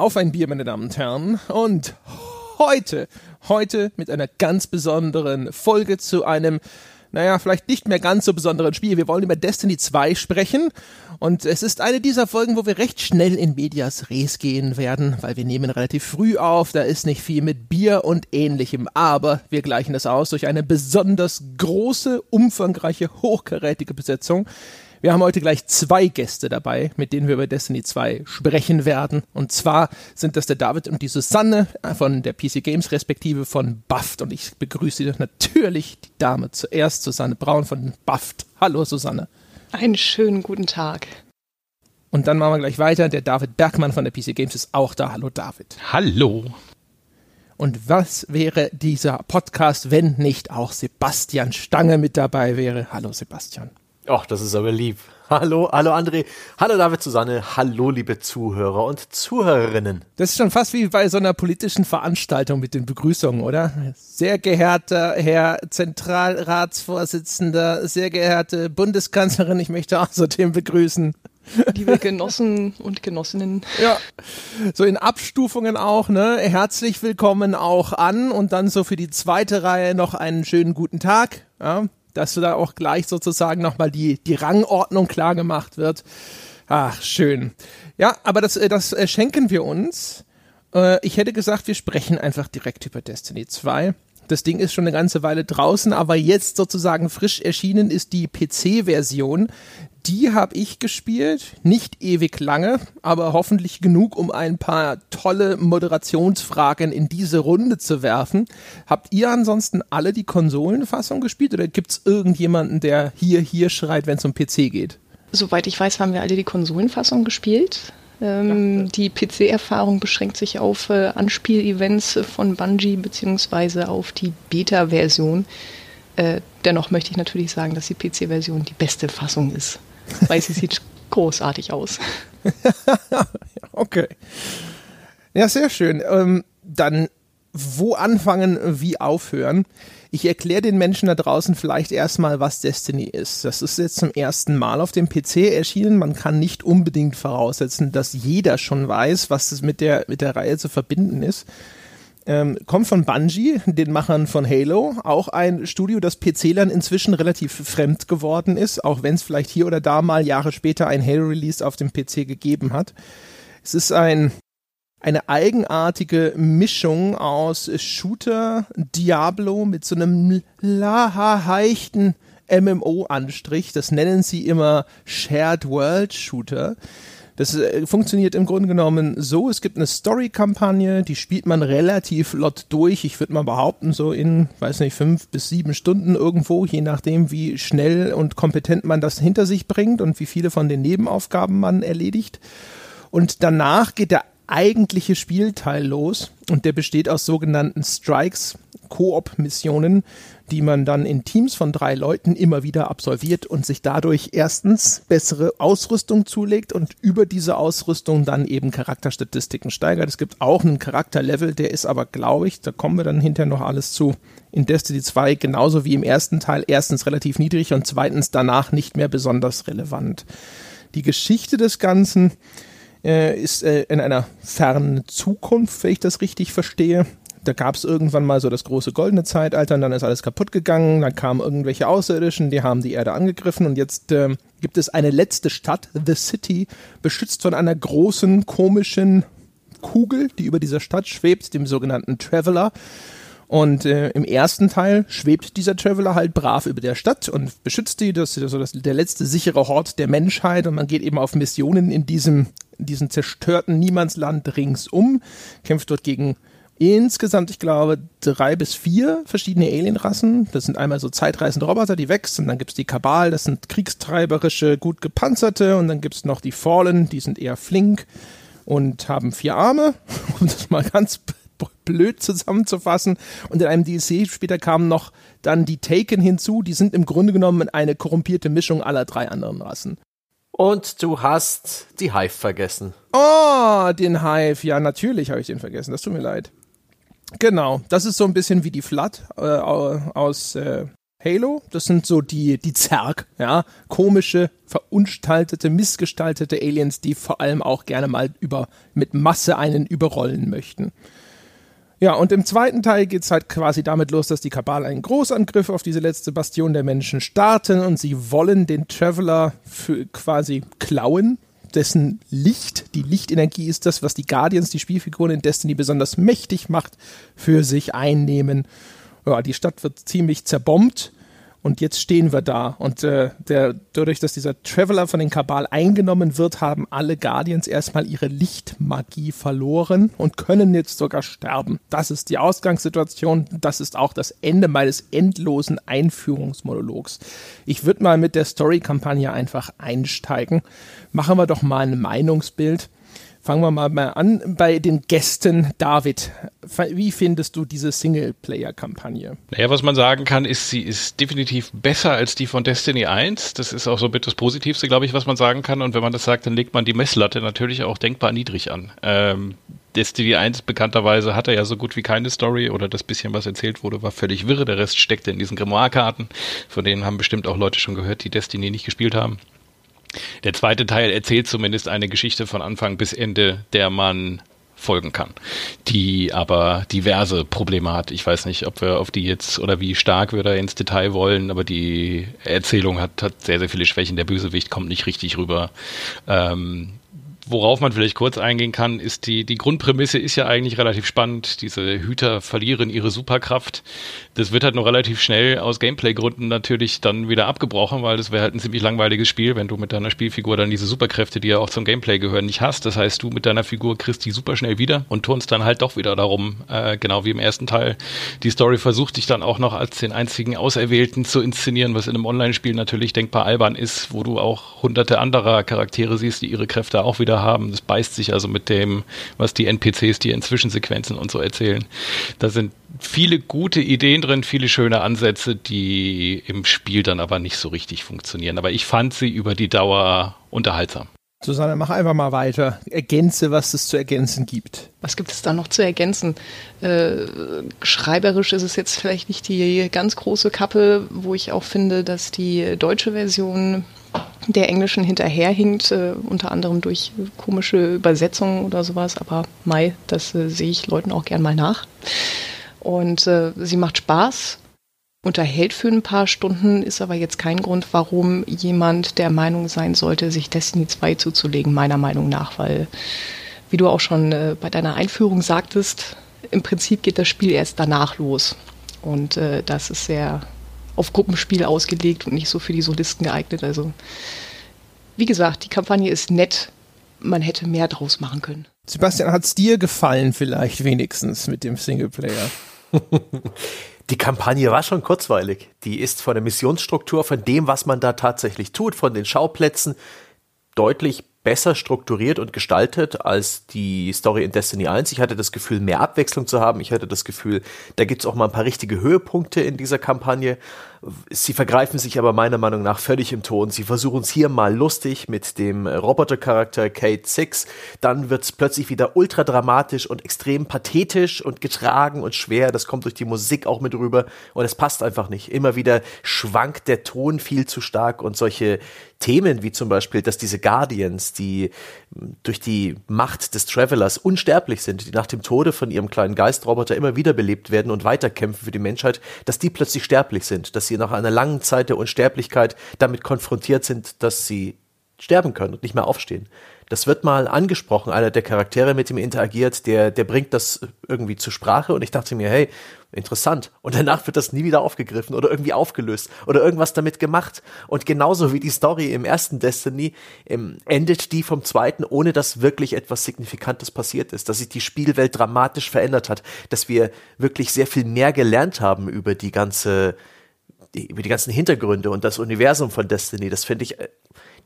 Auf ein Bier, meine Damen und Herren. Und heute, heute mit einer ganz besonderen Folge zu einem, naja, vielleicht nicht mehr ganz so besonderen Spiel. Wir wollen über Destiny 2 sprechen. Und es ist eine dieser Folgen, wo wir recht schnell in Medias Res gehen werden, weil wir nehmen relativ früh auf. Da ist nicht viel mit Bier und ähnlichem. Aber wir gleichen das aus durch eine besonders große, umfangreiche, hochkarätige Besetzung. Wir haben heute gleich zwei Gäste dabei, mit denen wir über Destiny 2 sprechen werden. Und zwar sind das der David und die Susanne von der PC Games respektive von Bufft. Und ich begrüße natürlich die Dame zuerst, Susanne Braun von Bufft. Hallo Susanne. Einen schönen guten Tag. Und dann machen wir gleich weiter. Der David Bergmann von der PC Games ist auch da. Hallo David. Hallo. Und was wäre dieser Podcast, wenn nicht auch Sebastian Stange mit dabei wäre? Hallo Sebastian. Ach, das ist aber lieb. Hallo, hallo André, hallo David Susanne, hallo liebe Zuhörer und Zuhörerinnen. Das ist schon fast wie bei so einer politischen Veranstaltung mit den Begrüßungen, oder? Sehr geehrter Herr Zentralratsvorsitzender, sehr geehrte Bundeskanzlerin, ich möchte außerdem begrüßen. Liebe Genossen und Genossinnen. Ja, so in Abstufungen auch, ne? Herzlich willkommen auch an und dann so für die zweite Reihe noch einen schönen guten Tag. Ja, dass da auch gleich sozusagen nochmal die, die Rangordnung klar gemacht wird. Ach, schön. Ja, aber das, äh, das äh, schenken wir uns. Äh, ich hätte gesagt, wir sprechen einfach direkt über Destiny 2. Das Ding ist schon eine ganze Weile draußen, aber jetzt sozusagen frisch erschienen ist die PC-Version, die habe ich gespielt, nicht ewig lange, aber hoffentlich genug, um ein paar tolle Moderationsfragen in diese Runde zu werfen. Habt ihr ansonsten alle die Konsolenfassung gespielt oder gibt es irgendjemanden, der hier, hier schreit, wenn es um PC geht? Soweit ich weiß, haben wir alle die Konsolenfassung gespielt. Ähm, ja. Die PC-Erfahrung beschränkt sich auf äh, Anspielevents von Bungie beziehungsweise auf die Beta-Version. Äh, dennoch möchte ich natürlich sagen, dass die PC-Version die beste Fassung ist weil sie sieht großartig aus. okay. Ja, sehr schön. Ähm, dann wo anfangen, wie aufhören? Ich erkläre den Menschen da draußen vielleicht erstmal, was Destiny ist. Das ist jetzt zum ersten Mal auf dem PC erschienen. Man kann nicht unbedingt voraussetzen, dass jeder schon weiß, was es mit der, mit der Reihe zu verbinden ist. Ähm, kommt von Bungie, den Machern von Halo, auch ein Studio, das PC-Lern inzwischen relativ fremd geworden ist, auch wenn es vielleicht hier oder da mal Jahre später ein Halo-Release auf dem PC gegeben hat. Es ist ein eine eigenartige Mischung aus Shooter, Diablo mit so einem laheichten MMO-Anstrich. Das nennen sie immer Shared World Shooter. Das äh, funktioniert im Grunde genommen so, es gibt eine Story-Kampagne, die spielt man relativ flott durch. Ich würde mal behaupten, so in, weiß nicht, fünf bis sieben Stunden irgendwo, je nachdem, wie schnell und kompetent man das hinter sich bringt und wie viele von den Nebenaufgaben man erledigt. Und danach geht der eigentliche Spielteil los und der besteht aus sogenannten Strikes, Koop-Missionen, die man dann in Teams von drei Leuten immer wieder absolviert und sich dadurch erstens bessere Ausrüstung zulegt und über diese Ausrüstung dann eben Charakterstatistiken steigert. Es gibt auch einen Charakterlevel, der ist aber, glaube ich, da kommen wir dann hinterher noch alles zu, in Destiny 2 genauso wie im ersten Teil erstens relativ niedrig und zweitens danach nicht mehr besonders relevant. Die Geschichte des Ganzen äh, ist äh, in einer fernen Zukunft, wenn ich das richtig verstehe da gab es irgendwann mal so das große goldene Zeitalter und dann ist alles kaputt gegangen. Dann kamen irgendwelche Außerirdischen, die haben die Erde angegriffen und jetzt äh, gibt es eine letzte Stadt, The City, beschützt von einer großen, komischen Kugel, die über dieser Stadt schwebt, dem sogenannten Traveler. Und äh, im ersten Teil schwebt dieser Traveler halt brav über der Stadt und beschützt die. Das ist so das, der letzte sichere Hort der Menschheit. Und man geht eben auf Missionen in diesem, in diesem zerstörten Niemandsland ringsum, kämpft dort gegen insgesamt, ich glaube, drei bis vier verschiedene Alienrassen. Das sind einmal so zeitreisende Roboter, die wächst, und dann gibt's die Kabal, das sind kriegstreiberische, gut gepanzerte, und dann gibt's noch die Fallen, die sind eher flink und haben vier Arme, um das mal ganz blöd zusammenzufassen. Und in einem DLC später kamen noch dann die Taken hinzu, die sind im Grunde genommen eine korrumpierte Mischung aller drei anderen Rassen. Und du hast die Hive vergessen. Oh, den Hive. Ja, natürlich habe ich den vergessen. Das tut mir leid. Genau, das ist so ein bisschen wie die Flat äh, aus äh, Halo, das sind so die, die Zerg, ja, komische, verunstaltete, missgestaltete Aliens, die vor allem auch gerne mal über, mit Masse einen überrollen möchten. Ja, und im zweiten Teil geht es halt quasi damit los, dass die Kabal einen Großangriff auf diese letzte Bastion der Menschen starten und sie wollen den Traveler für quasi klauen, dessen Licht, die Lichtenergie ist das, was die Guardians, die Spielfiguren in Destiny besonders mächtig macht, für sich einnehmen. Ja, die Stadt wird ziemlich zerbombt und jetzt stehen wir da. Und äh, der, dadurch, dass dieser Traveler von den Kabal eingenommen wird, haben alle Guardians erstmal ihre Lichtmagie verloren und können jetzt sogar sterben. Das ist die Ausgangssituation. Das ist auch das Ende meines endlosen Einführungsmonologs. Ich würde mal mit der Story-Kampagne einfach einsteigen. Machen wir doch mal ein Meinungsbild. Fangen wir mal an bei den Gästen. David, wie findest du diese Singleplayer-Kampagne? Naja, was man sagen kann, ist, sie ist definitiv besser als die von Destiny 1. Das ist auch so mit das Positivste, glaube ich, was man sagen kann. Und wenn man das sagt, dann legt man die Messlatte natürlich auch denkbar niedrig an. Ähm, Destiny 1 bekannterweise hatte ja so gut wie keine Story oder das bisschen, was erzählt wurde, war völlig wirre. Der Rest steckte in diesen Grimoire-Karten. Von denen haben bestimmt auch Leute schon gehört, die Destiny nicht gespielt haben. Der zweite Teil erzählt zumindest eine Geschichte von Anfang bis Ende, der man folgen kann, die aber diverse Probleme hat. Ich weiß nicht, ob wir auf die jetzt oder wie stark wir da ins Detail wollen, aber die Erzählung hat, hat sehr, sehr viele Schwächen. Der Bösewicht kommt nicht richtig rüber. Ähm, worauf man vielleicht kurz eingehen kann, ist die, die Grundprämisse ist ja eigentlich relativ spannend. Diese Hüter verlieren ihre Superkraft. Das wird halt nur relativ schnell aus Gameplay-Gründen natürlich dann wieder abgebrochen, weil das wäre halt ein ziemlich langweiliges Spiel, wenn du mit deiner Spielfigur dann diese Superkräfte, die ja auch zum Gameplay gehören, nicht hast. Das heißt, du mit deiner Figur kriegst die super schnell wieder und turnst dann halt doch wieder darum, äh, genau wie im ersten Teil. Die Story versucht dich dann auch noch als den einzigen Auserwählten zu inszenieren, was in einem Online-Spiel natürlich denkbar albern ist, wo du auch hunderte anderer Charaktere siehst, die ihre Kräfte auch wieder haben. Das beißt sich also mit dem, was die NPCs dir in Zwischensequenzen und so erzählen. Da sind viele gute Ideen drin, viele schöne Ansätze, die im Spiel dann aber nicht so richtig funktionieren. Aber ich fand sie über die Dauer unterhaltsam. Susanne, mach einfach mal weiter. Ergänze, was es zu ergänzen gibt. Was gibt es da noch zu ergänzen? Äh, schreiberisch ist es jetzt vielleicht nicht die ganz große Kappe, wo ich auch finde, dass die deutsche Version der Englischen hinterherhinkt, äh, unter anderem durch komische Übersetzungen oder sowas. Aber Mai, das äh, sehe ich Leuten auch gern mal nach. Und äh, sie macht Spaß, unterhält für ein paar Stunden, ist aber jetzt kein Grund, warum jemand der Meinung sein sollte, sich Destiny 2 zuzulegen, meiner Meinung nach, weil, wie du auch schon äh, bei deiner Einführung sagtest, im Prinzip geht das Spiel erst danach los. Und äh, das ist sehr auf Gruppenspiel ausgelegt und nicht so für die Solisten geeignet. Also, wie gesagt, die Kampagne ist nett. Man hätte mehr draus machen können. Sebastian, hat es dir gefallen vielleicht wenigstens mit dem Singleplayer? Die Kampagne war schon kurzweilig. Die ist von der Missionsstruktur, von dem, was man da tatsächlich tut, von den Schauplätzen deutlich besser strukturiert und gestaltet als die Story in Destiny 1. Ich hatte das Gefühl, mehr Abwechslung zu haben. Ich hatte das Gefühl, da gibt es auch mal ein paar richtige Höhepunkte in dieser Kampagne. Sie vergreifen sich aber meiner Meinung nach völlig im Ton. Sie versuchen es hier mal lustig mit dem Robotercharakter Kate Six. Dann wird es plötzlich wieder ultra dramatisch und extrem pathetisch und getragen und schwer. Das kommt durch die Musik auch mit rüber und es passt einfach nicht. Immer wieder schwankt der Ton viel zu stark und solche Themen wie zum Beispiel, dass diese Guardians, die durch die Macht des Travelers unsterblich sind, die nach dem Tode von ihrem kleinen Geistroboter immer wiederbelebt werden und weiterkämpfen für die Menschheit, dass die plötzlich sterblich sind, dass sie nach einer langen Zeit der Unsterblichkeit damit konfrontiert sind, dass sie sterben können und nicht mehr aufstehen. Das wird mal angesprochen, einer der Charaktere mit ihm interagiert, der, der bringt das irgendwie zur Sprache und ich dachte mir, hey, interessant. Und danach wird das nie wieder aufgegriffen oder irgendwie aufgelöst oder irgendwas damit gemacht. Und genauso wie die Story im ersten Destiny ähm, endet die vom zweiten, ohne dass wirklich etwas Signifikantes passiert ist, dass sich die Spielwelt dramatisch verändert hat, dass wir wirklich sehr viel mehr gelernt haben über die ganze über die ganzen Hintergründe und das Universum von Destiny, das finde ich, äh,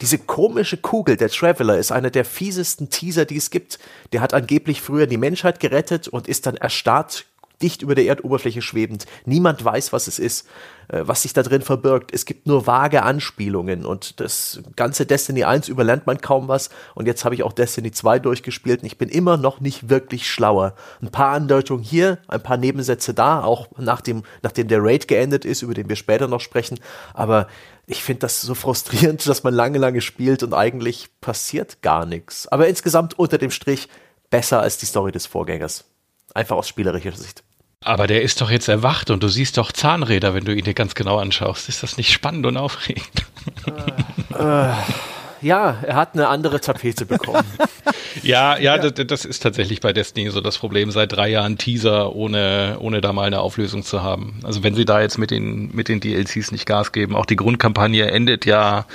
diese komische Kugel, der Traveler, ist einer der fiesesten Teaser, die es gibt. Der hat angeblich früher die Menschheit gerettet und ist dann erstarrt dicht über der Erdoberfläche schwebend. Niemand weiß, was es ist, äh, was sich da drin verbirgt. Es gibt nur vage Anspielungen und das ganze Destiny 1 überlernt man kaum was und jetzt habe ich auch Destiny 2 durchgespielt und ich bin immer noch nicht wirklich schlauer. Ein paar Andeutungen hier, ein paar Nebensätze da, auch nach dem, nachdem der Raid geendet ist, über den wir später noch sprechen, aber ich finde das so frustrierend, dass man lange, lange spielt und eigentlich passiert gar nichts. Aber insgesamt unter dem Strich besser als die Story des Vorgängers. Einfach aus spielerischer Sicht. Aber der ist doch jetzt erwacht und du siehst doch Zahnräder, wenn du ihn dir ganz genau anschaust. Ist das nicht spannend und aufregend? Äh, äh, ja, er hat eine andere Tapete bekommen. ja, ja, ja. Das, das, ist tatsächlich bei Destiny so das Problem. Seit drei Jahren Teaser, ohne, ohne da mal eine Auflösung zu haben. Also wenn sie da jetzt mit den, mit den DLCs nicht Gas geben, auch die Grundkampagne endet ja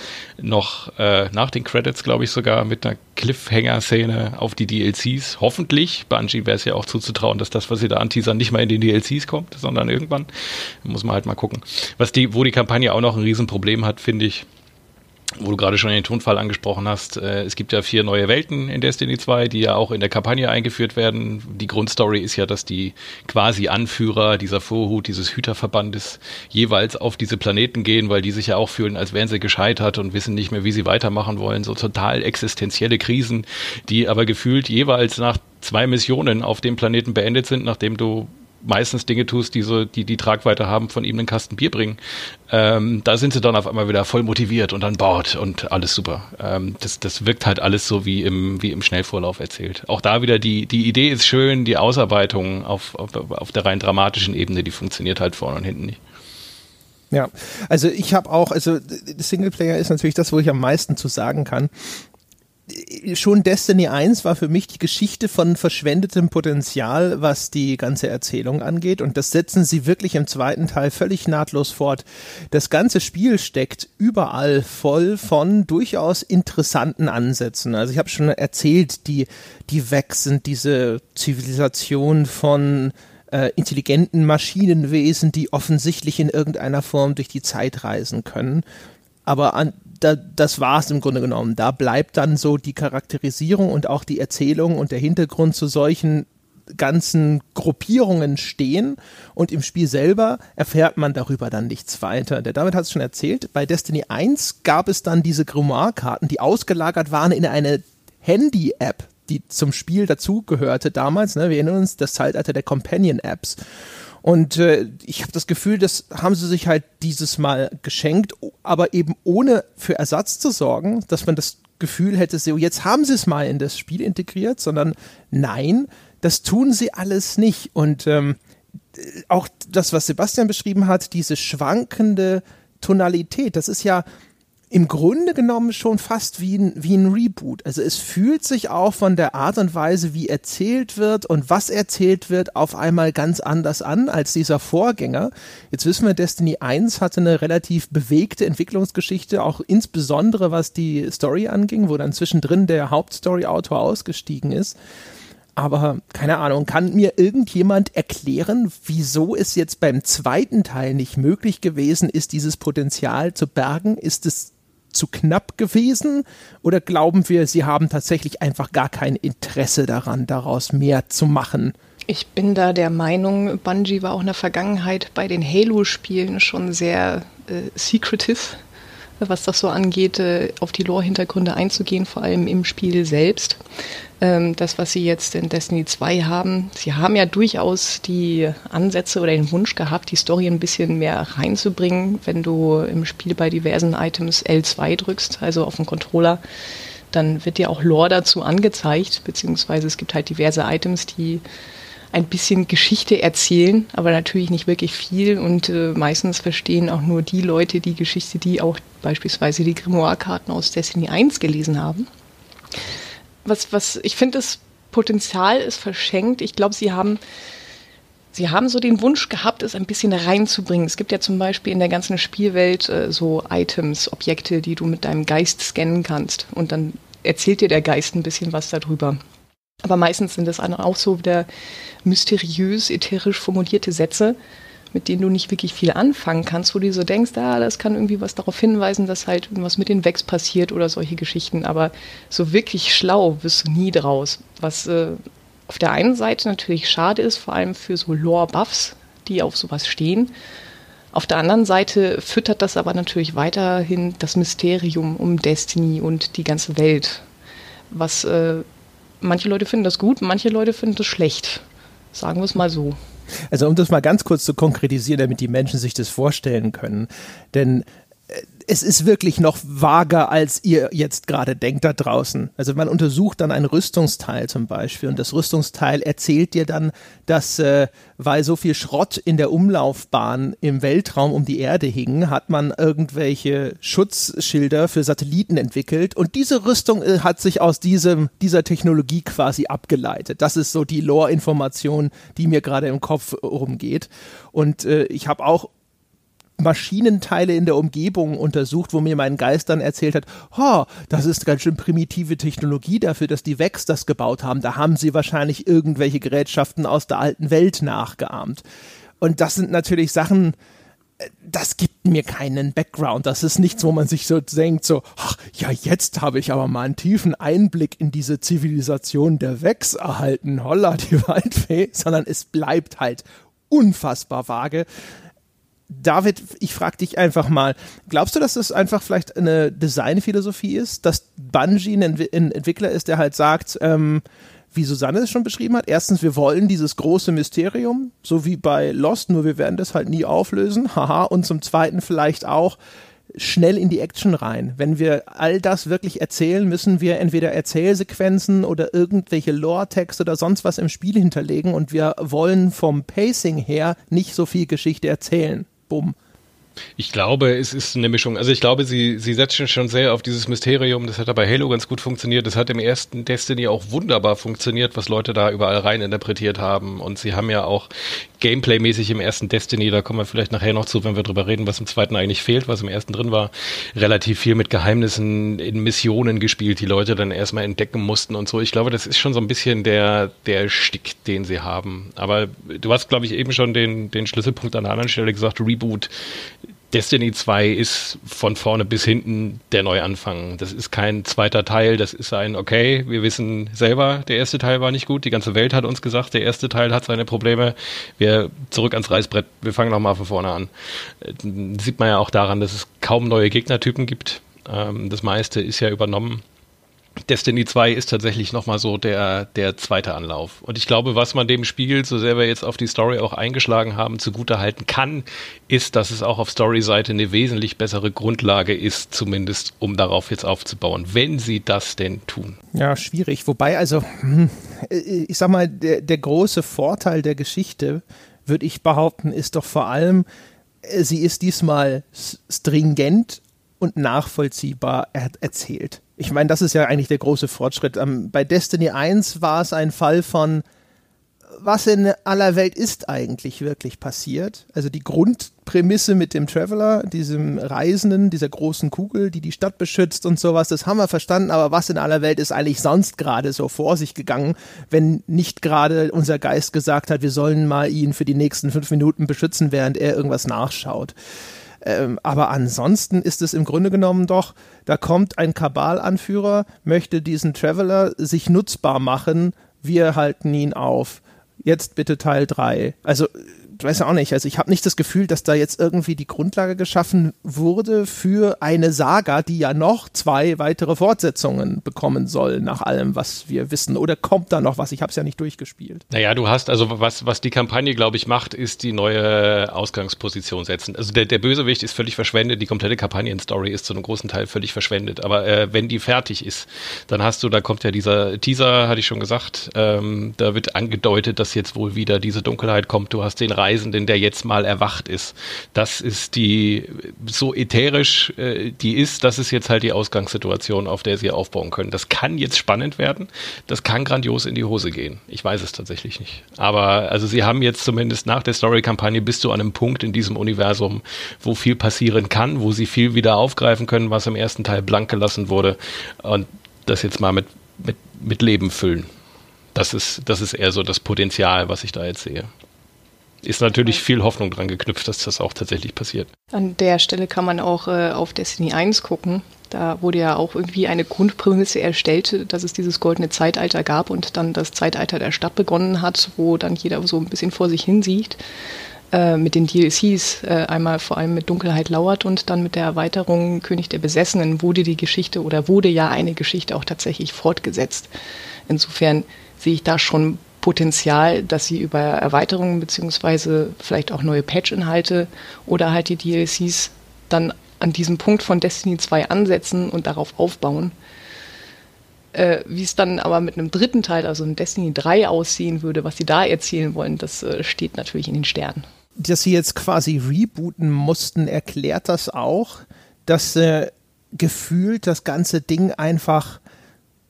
noch äh, nach den Credits, glaube ich sogar, mit einer Cliffhanger-Szene auf die DLCs. Hoffentlich. Bungie wäre es ja auch zuzutrauen, dass das, was sie da anteasern, nicht mal in den DLCs kommt, sondern irgendwann. Muss man halt mal gucken. Was die, wo die Kampagne auch noch ein Riesenproblem hat, finde ich, wo du gerade schon den Tonfall angesprochen hast, äh, es gibt ja vier neue Welten in Destiny 2, die ja auch in der Kampagne eingeführt werden. Die Grundstory ist ja, dass die quasi Anführer dieser Vorhut, dieses Hüterverbandes jeweils auf diese Planeten gehen, weil die sich ja auch fühlen, als wären sie gescheitert und wissen nicht mehr, wie sie weitermachen wollen. So total existenzielle Krisen, die aber gefühlt jeweils nach zwei Missionen auf dem Planeten beendet sind, nachdem du meistens Dinge tust, die so, die die Tragweite haben, von ihm einen Kasten Bier bringen, ähm, da sind sie dann auf einmal wieder voll motiviert und an Bord und alles super. Ähm, das, das wirkt halt alles so wie im, wie im Schnellvorlauf erzählt. Auch da wieder die, die Idee ist schön, die Ausarbeitung auf, auf, auf der rein dramatischen Ebene, die funktioniert halt vorne und hinten nicht. Ja, also ich habe auch, also Singleplayer ist natürlich das, wo ich am meisten zu sagen kann schon Destiny 1 war für mich die Geschichte von verschwendetem Potenzial, was die ganze Erzählung angeht. Und das setzen sie wirklich im zweiten Teil völlig nahtlos fort. Das ganze Spiel steckt überall voll von durchaus interessanten Ansätzen. Also ich habe schon erzählt, die, die weg sind, diese Zivilisation von äh, intelligenten Maschinenwesen, die offensichtlich in irgendeiner Form durch die Zeit reisen können. Aber an, da, das war es im Grunde genommen. Da bleibt dann so die Charakterisierung und auch die Erzählung und der Hintergrund zu solchen ganzen Gruppierungen stehen und im Spiel selber erfährt man darüber dann nichts weiter. Der David hat es schon erzählt, bei Destiny 1 gab es dann diese Grimoire-Karten, die ausgelagert waren in eine Handy-App, die zum Spiel dazugehörte damals. Ne? Wir erinnern uns, das Zeitalter der Companion-Apps. Und äh, ich habe das Gefühl, das haben sie sich halt dieses Mal geschenkt, aber eben ohne für Ersatz zu sorgen, dass man das Gefühl hätte, so jetzt haben sie es mal in das Spiel integriert, sondern nein, das tun sie alles nicht. Und ähm, auch das, was Sebastian beschrieben hat, diese schwankende Tonalität, das ist ja im Grunde genommen schon fast wie ein, wie ein Reboot. Also es fühlt sich auch von der Art und Weise, wie erzählt wird und was erzählt wird, auf einmal ganz anders an als dieser Vorgänger. Jetzt wissen wir, Destiny 1 hatte eine relativ bewegte Entwicklungsgeschichte, auch insbesondere was die Story anging, wo dann zwischendrin der Hauptstory-Autor ausgestiegen ist. Aber keine Ahnung, kann mir irgendjemand erklären, wieso es jetzt beim zweiten Teil nicht möglich gewesen ist, dieses Potenzial zu bergen? Ist es zu knapp gewesen? Oder glauben wir, sie haben tatsächlich einfach gar kein Interesse daran, daraus mehr zu machen? Ich bin da der Meinung, Bungie war auch in der Vergangenheit bei den Halo-Spielen schon sehr äh, secretive, was das so angeht, äh, auf die Lore-Hintergründe einzugehen, vor allem im Spiel selbst. Ähm, das, was sie jetzt in Destiny 2 haben, sie haben ja durchaus die Ansätze oder den Wunsch gehabt, die Story ein bisschen mehr reinzubringen, wenn du im Spiel bei diversen Items L2 drückst, also auf dem Controller. Dann wird dir auch Lore dazu angezeigt, beziehungsweise es gibt halt diverse Items, die ein bisschen Geschichte erzählen, aber natürlich nicht wirklich viel und äh, meistens verstehen auch nur die Leute die Geschichte, die auch beispielsweise die Grimoire-Karten aus Destiny 1 gelesen haben was, was, ich finde, das Potenzial ist verschenkt. Ich glaube, sie haben, sie haben so den Wunsch gehabt, es ein bisschen reinzubringen. Es gibt ja zum Beispiel in der ganzen Spielwelt äh, so Items, Objekte, die du mit deinem Geist scannen kannst. Und dann erzählt dir der Geist ein bisschen was darüber. Aber meistens sind das auch so wieder mysteriös, ätherisch formulierte Sätze, mit denen du nicht wirklich viel anfangen kannst, wo du so denkst, ah, das kann irgendwie was darauf hinweisen, dass halt irgendwas mit den Wegs passiert oder solche Geschichten. Aber so wirklich schlau wirst du nie draus. Was äh, auf der einen Seite natürlich schade ist, vor allem für so Lore-Buffs, die auf sowas stehen. Auf der anderen Seite füttert das aber natürlich weiterhin das Mysterium um Destiny und die ganze Welt. Was äh, manche Leute finden das gut, manche Leute finden das schlecht. Sagen wir es mal so. Also um das mal ganz kurz zu konkretisieren, damit die Menschen sich das vorstellen können. Denn es ist wirklich noch vager, als ihr jetzt gerade denkt da draußen. Also man untersucht dann ein Rüstungsteil zum Beispiel und das Rüstungsteil erzählt dir dann, dass äh, weil so viel Schrott in der Umlaufbahn im Weltraum um die Erde hing, hat man irgendwelche Schutzschilder für Satelliten entwickelt und diese Rüstung äh, hat sich aus diesem, dieser Technologie quasi abgeleitet. Das ist so die Lore-Information, die mir gerade im Kopf rumgeht. Und äh, ich habe auch Maschinenteile in der Umgebung untersucht, wo mir mein Geist dann erzählt hat, oh, das ist ganz schön primitive Technologie dafür, dass die Vex das gebaut haben. Da haben sie wahrscheinlich irgendwelche Gerätschaften aus der alten Welt nachgeahmt. Und das sind natürlich Sachen, äh, das gibt mir keinen Background. Das ist nichts, wo man sich so denkt, so, ach, ja, jetzt habe ich aber mal einen tiefen Einblick in diese Zivilisation der Vex erhalten. Holla, die Waldfee. Sondern es bleibt halt unfassbar vage. David, ich frage dich einfach mal, glaubst du, dass das einfach vielleicht eine Designphilosophie ist, dass Bungie ein, Entwi ein Entwickler ist, der halt sagt, ähm, wie Susanne es schon beschrieben hat, erstens, wir wollen dieses große Mysterium, so wie bei Lost, nur wir werden das halt nie auflösen, haha, und zum Zweiten vielleicht auch schnell in die Action rein. Wenn wir all das wirklich erzählen, müssen wir entweder Erzählsequenzen oder irgendwelche Lore-Texte oder sonst was im Spiel hinterlegen und wir wollen vom Pacing her nicht so viel Geschichte erzählen bumm. Ich glaube, es ist eine Mischung. Also ich glaube, sie, sie setzen schon sehr auf dieses Mysterium. Das hat ja bei Halo ganz gut funktioniert. Das hat im ersten Destiny auch wunderbar funktioniert, was Leute da überall rein interpretiert haben. Und sie haben ja auch Gameplay-mäßig im ersten Destiny, da kommen wir vielleicht nachher noch zu, wenn wir drüber reden, was im zweiten eigentlich fehlt, was im ersten drin war, relativ viel mit Geheimnissen in Missionen gespielt, die Leute dann erstmal entdecken mussten und so. Ich glaube, das ist schon so ein bisschen der, der Stick, den sie haben. Aber du hast, glaube ich, eben schon den, den Schlüsselpunkt an der anderen Stelle gesagt, Reboot Destiny 2 ist von vorne bis hinten der Neuanfang. Das ist kein zweiter Teil, das ist ein, okay, wir wissen selber, der erste Teil war nicht gut, die ganze Welt hat uns gesagt, der erste Teil hat seine Probleme, wir zurück ans Reißbrett, wir fangen nochmal von vorne an. Äh, sieht man ja auch daran, dass es kaum neue Gegnertypen gibt. Ähm, das meiste ist ja übernommen. Destiny 2 ist tatsächlich nochmal so der, der zweite Anlauf. Und ich glaube, was man dem Spiel, so sehr wir jetzt auf die Story auch eingeschlagen haben, zugutehalten kann, ist, dass es auch auf Story-Seite eine wesentlich bessere Grundlage ist, zumindest um darauf jetzt aufzubauen, wenn sie das denn tun. Ja, schwierig. Wobei, also, hm, ich sag mal, der, der große Vorteil der Geschichte, würde ich behaupten, ist doch vor allem, äh, sie ist diesmal stringent und nachvollziehbar erzählt. Ich meine, das ist ja eigentlich der große Fortschritt. Ähm, bei Destiny 1 war es ein Fall von, was in aller Welt ist eigentlich wirklich passiert? Also die Grundprämisse mit dem Traveler, diesem Reisenden, dieser großen Kugel, die die Stadt beschützt und sowas, das haben wir verstanden, aber was in aller Welt ist eigentlich sonst gerade so vor sich gegangen, wenn nicht gerade unser Geist gesagt hat, wir sollen mal ihn für die nächsten fünf Minuten beschützen, während er irgendwas nachschaut. Ähm, aber ansonsten ist es im Grunde genommen doch, da kommt ein Kabalanführer, möchte diesen Traveler sich nutzbar machen, wir halten ihn auf. Jetzt bitte Teil 3. Also weiß auch nicht, also ich habe nicht das Gefühl, dass da jetzt irgendwie die Grundlage geschaffen wurde für eine Saga, die ja noch zwei weitere Fortsetzungen bekommen soll, nach allem, was wir wissen. Oder kommt da noch was? Ich habe es ja nicht durchgespielt. Naja, du hast, also was, was die Kampagne, glaube ich, macht, ist die neue Ausgangsposition setzen. Also der, der Bösewicht ist völlig verschwendet, die komplette Kampagnenstory ist zu einem großen Teil völlig verschwendet. Aber äh, wenn die fertig ist, dann hast du, da kommt ja dieser Teaser, hatte ich schon gesagt, ähm, da wird angedeutet, dass jetzt wohl wieder diese Dunkelheit kommt. Du hast den Reis Reisenden, der jetzt mal erwacht ist. Das ist die, so ätherisch äh, die ist, das ist jetzt halt die Ausgangssituation, auf der sie aufbauen können. Das kann jetzt spannend werden, das kann grandios in die Hose gehen. Ich weiß es tatsächlich nicht. Aber also sie haben jetzt zumindest nach der Story-Kampagne bist du an einem Punkt in diesem Universum, wo viel passieren kann, wo sie viel wieder aufgreifen können, was im ersten Teil blank gelassen wurde und das jetzt mal mit, mit, mit Leben füllen. Das ist, das ist eher so das Potenzial, was ich da jetzt sehe ist natürlich viel Hoffnung dran geknüpft, dass das auch tatsächlich passiert. An der Stelle kann man auch äh, auf Destiny 1 gucken. Da wurde ja auch irgendwie eine Grundprämisse erstellt, dass es dieses goldene Zeitalter gab und dann das Zeitalter der Stadt begonnen hat, wo dann jeder so ein bisschen vor sich hin sieht. Äh, mit den DLCs äh, einmal vor allem mit Dunkelheit lauert und dann mit der Erweiterung König der Besessenen wurde die Geschichte oder wurde ja eine Geschichte auch tatsächlich fortgesetzt. Insofern sehe ich da schon Potenzial, dass sie über Erweiterungen beziehungsweise vielleicht auch neue Patch-Inhalte oder halt die DLCs dann an diesem Punkt von Destiny 2 ansetzen und darauf aufbauen. Äh, wie es dann aber mit einem dritten Teil, also in Destiny 3 aussehen würde, was sie da erzählen wollen, das äh, steht natürlich in den Sternen dass sie jetzt quasi rebooten mussten, erklärt das auch, dass äh, gefühlt das ganze Ding einfach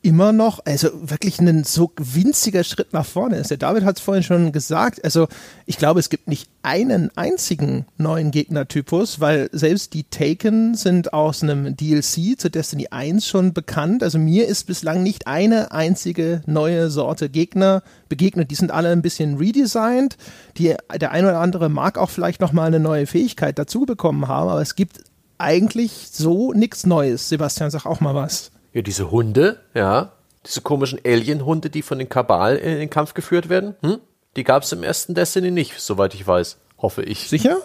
immer noch, also wirklich ein so winziger Schritt nach vorne ist. Der David hat es vorhin schon gesagt. Also ich glaube, es gibt nicht einen einzigen neuen Gegnertypus, weil selbst die Taken sind aus einem DLC zu Destiny 1 schon bekannt. Also mir ist bislang nicht eine einzige neue Sorte Gegner begegnet. Die sind alle ein bisschen redesigned. Die, der eine oder andere mag auch vielleicht noch mal eine neue Fähigkeit dazu bekommen haben, aber es gibt eigentlich so nichts Neues. Sebastian, sag auch mal was. Ja, diese Hunde, ja, diese komischen Alien-Hunde, die von den Kabal in den Kampf geführt werden, hm? die gab es im ersten Destiny nicht, soweit ich weiß, hoffe ich. Sicher?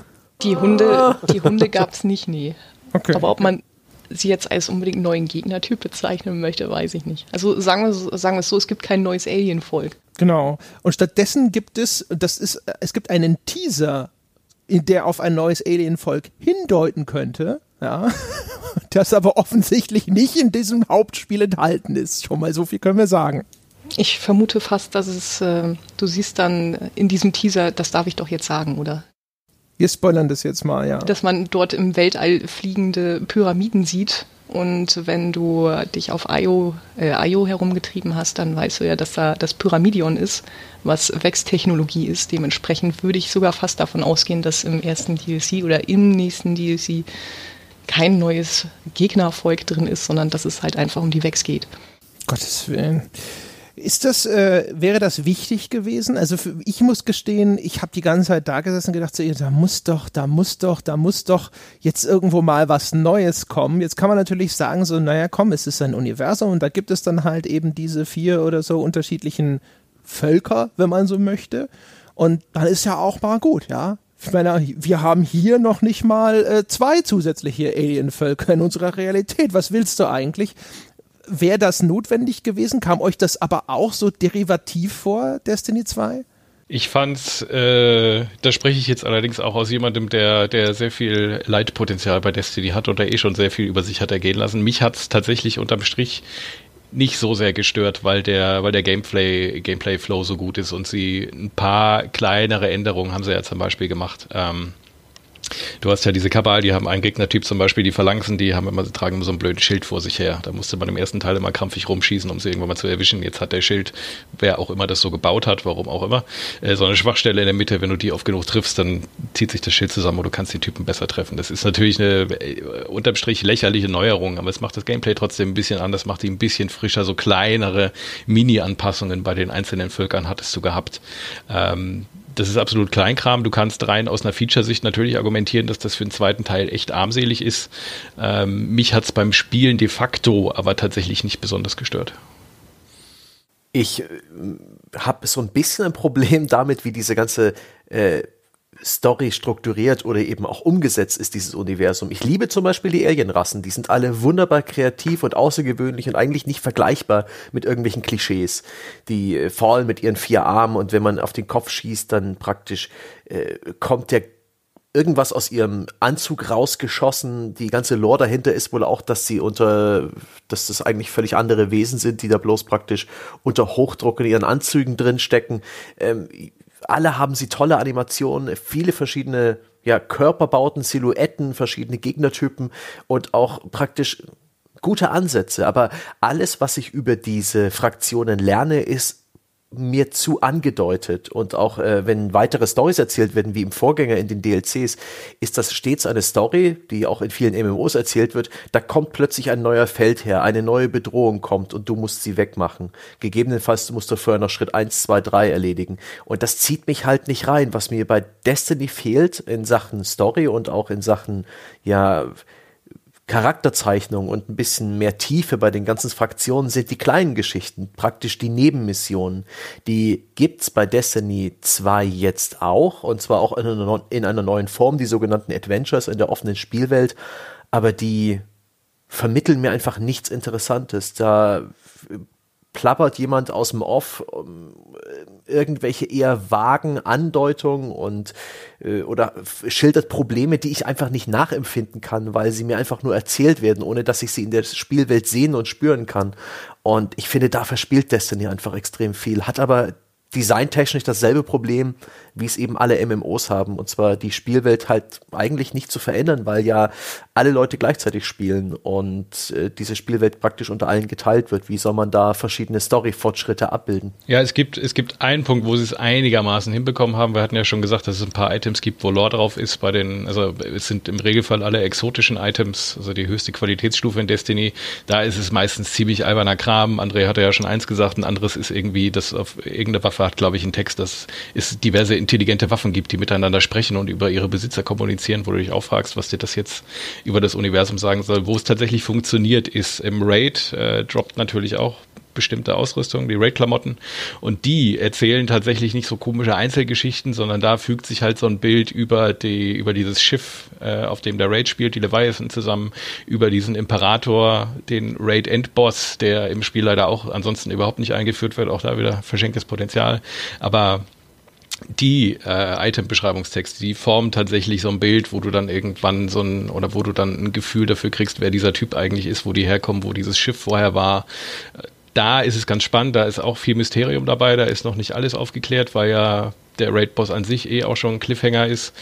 Die Hunde, die Hunde gab es nicht, nee. Okay. Aber ob man sie jetzt als unbedingt neuen Gegnertyp bezeichnen möchte, weiß ich nicht. Also sagen wir, sagen wir es so, es gibt kein neues Alien-Volk. Genau. Und stattdessen gibt es, das ist, es gibt einen Teaser, der auf ein neues Alien-Volk hindeuten könnte. Ja. Das aber offensichtlich nicht in diesem Hauptspiel enthalten ist. Schon mal so viel können wir sagen. Ich vermute fast, dass es, äh, du siehst dann in diesem Teaser, das darf ich doch jetzt sagen, oder? Wir spoilern das jetzt mal, ja. Dass man dort im Weltall fliegende Pyramiden sieht. Und wenn du dich auf Io, äh, Io herumgetrieben hast, dann weißt du ja, dass da das Pyramidion ist, was Wechstechnologie ist. Dementsprechend würde ich sogar fast davon ausgehen, dass im ersten DLC oder im nächsten DLC kein neues Gegnervolk drin ist, sondern dass es halt einfach um die Vex geht. Gottes Willen. Ist das, äh, wäre das wichtig gewesen? Also für, ich muss gestehen, ich habe die ganze Zeit da gesessen und gedacht, so, da muss doch, da muss doch, da muss doch jetzt irgendwo mal was Neues kommen. Jetzt kann man natürlich sagen, so, naja, komm, es ist ein Universum und da gibt es dann halt eben diese vier oder so unterschiedlichen Völker, wenn man so möchte. Und dann ist ja auch mal gut, ja. Ich meine, wir haben hier noch nicht mal äh, zwei zusätzliche Alienvölker in unserer Realität. Was willst du eigentlich? Wäre das notwendig gewesen? Kam euch das aber auch so derivativ vor, Destiny 2? Ich fand's, äh, da spreche ich jetzt allerdings auch aus jemandem, der, der sehr viel Leitpotenzial bei Destiny hat oder eh schon sehr viel über sich hat ergehen lassen. Mich hat's tatsächlich unterm Strich nicht so sehr gestört, weil der, weil der Gameplay, Gameplay Flow so gut ist und sie ein paar kleinere Änderungen haben sie ja zum Beispiel gemacht. Ähm, Du hast ja diese Kabal, die haben einen Gegnertyp zum Beispiel, die Phalanxen, die haben immer, tragen immer so einen blöden Schild vor sich her. Da musste man im ersten Teil immer krampfig rumschießen, um sie irgendwann mal zu erwischen. Jetzt hat der Schild, wer auch immer das so gebaut hat, warum auch immer, äh, so eine Schwachstelle in der Mitte. Wenn du die oft genug triffst, dann zieht sich das Schild zusammen und du kannst die Typen besser treffen. Das ist natürlich eine äh, unterm Strich lächerliche Neuerung, aber es macht das Gameplay trotzdem ein bisschen anders, macht die ein bisschen frischer, so kleinere Mini-Anpassungen bei den einzelnen Völkern hattest du gehabt. Ähm, das ist absolut Kleinkram. Du kannst rein aus einer Feature-Sicht natürlich argumentieren, dass das für den zweiten Teil echt armselig ist. Ähm, mich hat es beim Spielen de facto aber tatsächlich nicht besonders gestört. Ich äh, habe so ein bisschen ein Problem damit, wie diese ganze äh, Story strukturiert oder eben auch umgesetzt ist, dieses Universum. Ich liebe zum Beispiel die Alienrassen. Die sind alle wunderbar kreativ und außergewöhnlich und eigentlich nicht vergleichbar mit irgendwelchen Klischees. Die äh, fallen mit ihren vier Armen und wenn man auf den Kopf schießt, dann praktisch äh, kommt der irgendwas aus ihrem Anzug rausgeschossen. Die ganze Lore dahinter ist wohl auch, dass sie unter, dass das eigentlich völlig andere Wesen sind, die da bloß praktisch unter Hochdruck in ihren Anzügen drin stecken. Ähm, alle haben sie tolle Animationen, viele verschiedene ja, Körperbauten, Silhouetten, verschiedene Gegnertypen und auch praktisch gute Ansätze. Aber alles, was ich über diese Fraktionen lerne, ist mir zu angedeutet und auch äh, wenn weitere Stories erzählt werden, wie im Vorgänger in den DLCs, ist das stets eine Story, die auch in vielen MMOs erzählt wird. Da kommt plötzlich ein neuer Feldherr, eine neue Bedrohung kommt und du musst sie wegmachen. Gegebenenfalls musst du vorher noch Schritt eins, zwei, drei erledigen. Und das zieht mich halt nicht rein, was mir bei Destiny fehlt in Sachen Story und auch in Sachen, ja, Charakterzeichnung und ein bisschen mehr Tiefe bei den ganzen Fraktionen sind die kleinen Geschichten, praktisch die Nebenmissionen. Die gibt's bei Destiny 2 jetzt auch und zwar auch in einer, in einer neuen Form, die sogenannten Adventures in der offenen Spielwelt, aber die vermitteln mir einfach nichts Interessantes. Da plappert jemand aus dem Off irgendwelche eher vagen Andeutungen und äh, oder schildert Probleme, die ich einfach nicht nachempfinden kann, weil sie mir einfach nur erzählt werden, ohne dass ich sie in der Spielwelt sehen und spüren kann. Und ich finde, da verspielt Destiny einfach extrem viel, hat aber designtechnisch dasselbe Problem, wie es eben alle MMOs haben. Und zwar die Spielwelt halt eigentlich nicht zu verändern, weil ja alle Leute gleichzeitig spielen und äh, diese Spielwelt praktisch unter allen geteilt wird. Wie soll man da verschiedene Story-Fortschritte abbilden? Ja, es gibt, es gibt einen Punkt, wo sie es einigermaßen hinbekommen haben. Wir hatten ja schon gesagt, dass es ein paar Items gibt, wo Lore drauf ist. Bei den, also es sind im Regelfall alle exotischen Items, also die höchste Qualitätsstufe in Destiny. Da ist es meistens ziemlich alberner Kram. André hatte ja schon eins gesagt, ein anderes ist irgendwie, dass auf irgendeine Waffe hat, glaube ich, einen Text, dass es diverse intelligente Waffen gibt, die miteinander sprechen und über ihre Besitzer kommunizieren, wo du dich auch fragst, was dir das jetzt über das Universum sagen soll. Wo es tatsächlich funktioniert, ist im Raid, äh, droppt natürlich auch bestimmte Ausrüstung, die Raid-Klamotten. Und die erzählen tatsächlich nicht so komische Einzelgeschichten, sondern da fügt sich halt so ein Bild über die, über dieses Schiff, äh, auf dem der Raid spielt, die Leviathan zusammen, über diesen Imperator, den Raid-Endboss, der im Spiel leider auch ansonsten überhaupt nicht eingeführt wird, auch da wieder verschenktes Potenzial. Aber die äh, Item-Beschreibungstexte, die formen tatsächlich so ein Bild, wo du dann irgendwann so ein, oder wo du dann ein Gefühl dafür kriegst, wer dieser Typ eigentlich ist, wo die herkommen, wo dieses Schiff vorher war da ist es ganz spannend, da ist auch viel Mysterium dabei, da ist noch nicht alles aufgeklärt, weil ja der Raid-Boss an sich eh auch schon ein Cliffhanger ist.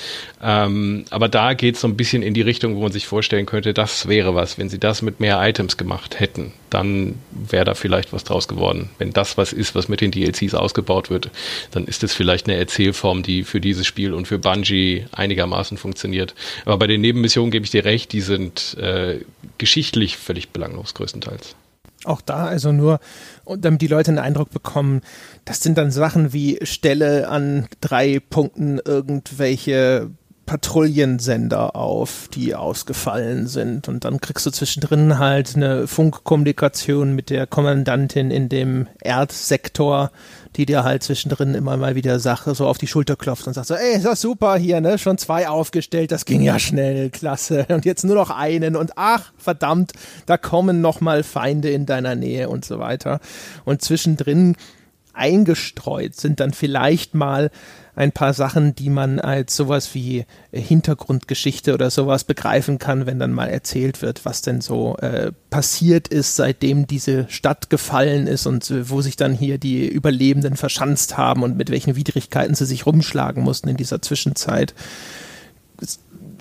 Ähm, aber da geht es so ein bisschen in die Richtung, wo man sich vorstellen könnte, das wäre was. Wenn sie das mit mehr Items gemacht hätten, dann wäre da vielleicht was draus geworden. Wenn das was ist, was mit den DLCs ausgebaut wird, dann ist es vielleicht eine Erzählform, die für dieses Spiel und für Bungie einigermaßen funktioniert. Aber bei den Nebenmissionen gebe ich dir recht, die sind äh, geschichtlich völlig belanglos größtenteils. Auch da also nur, damit die Leute einen Eindruck bekommen, das sind dann Sachen wie Stelle an drei Punkten irgendwelche Patrouillensender auf, die ausgefallen sind. Und dann kriegst du zwischendrin halt eine Funkkommunikation mit der Kommandantin in dem Erdsektor, die dir halt zwischendrin immer mal wieder Sache so auf die Schulter klopft und sagt so, ey, ist das super hier, ne? Schon zwei aufgestellt, das ging ja schnell, klasse. Und jetzt nur noch einen und ach, verdammt, da kommen noch mal Feinde in deiner Nähe und so weiter. Und zwischendrin eingestreut sind dann vielleicht mal ein paar Sachen, die man als sowas wie Hintergrundgeschichte oder sowas begreifen kann, wenn dann mal erzählt wird, was denn so äh, passiert ist, seitdem diese Stadt gefallen ist und äh, wo sich dann hier die Überlebenden verschanzt haben und mit welchen Widrigkeiten sie sich rumschlagen mussten in dieser Zwischenzeit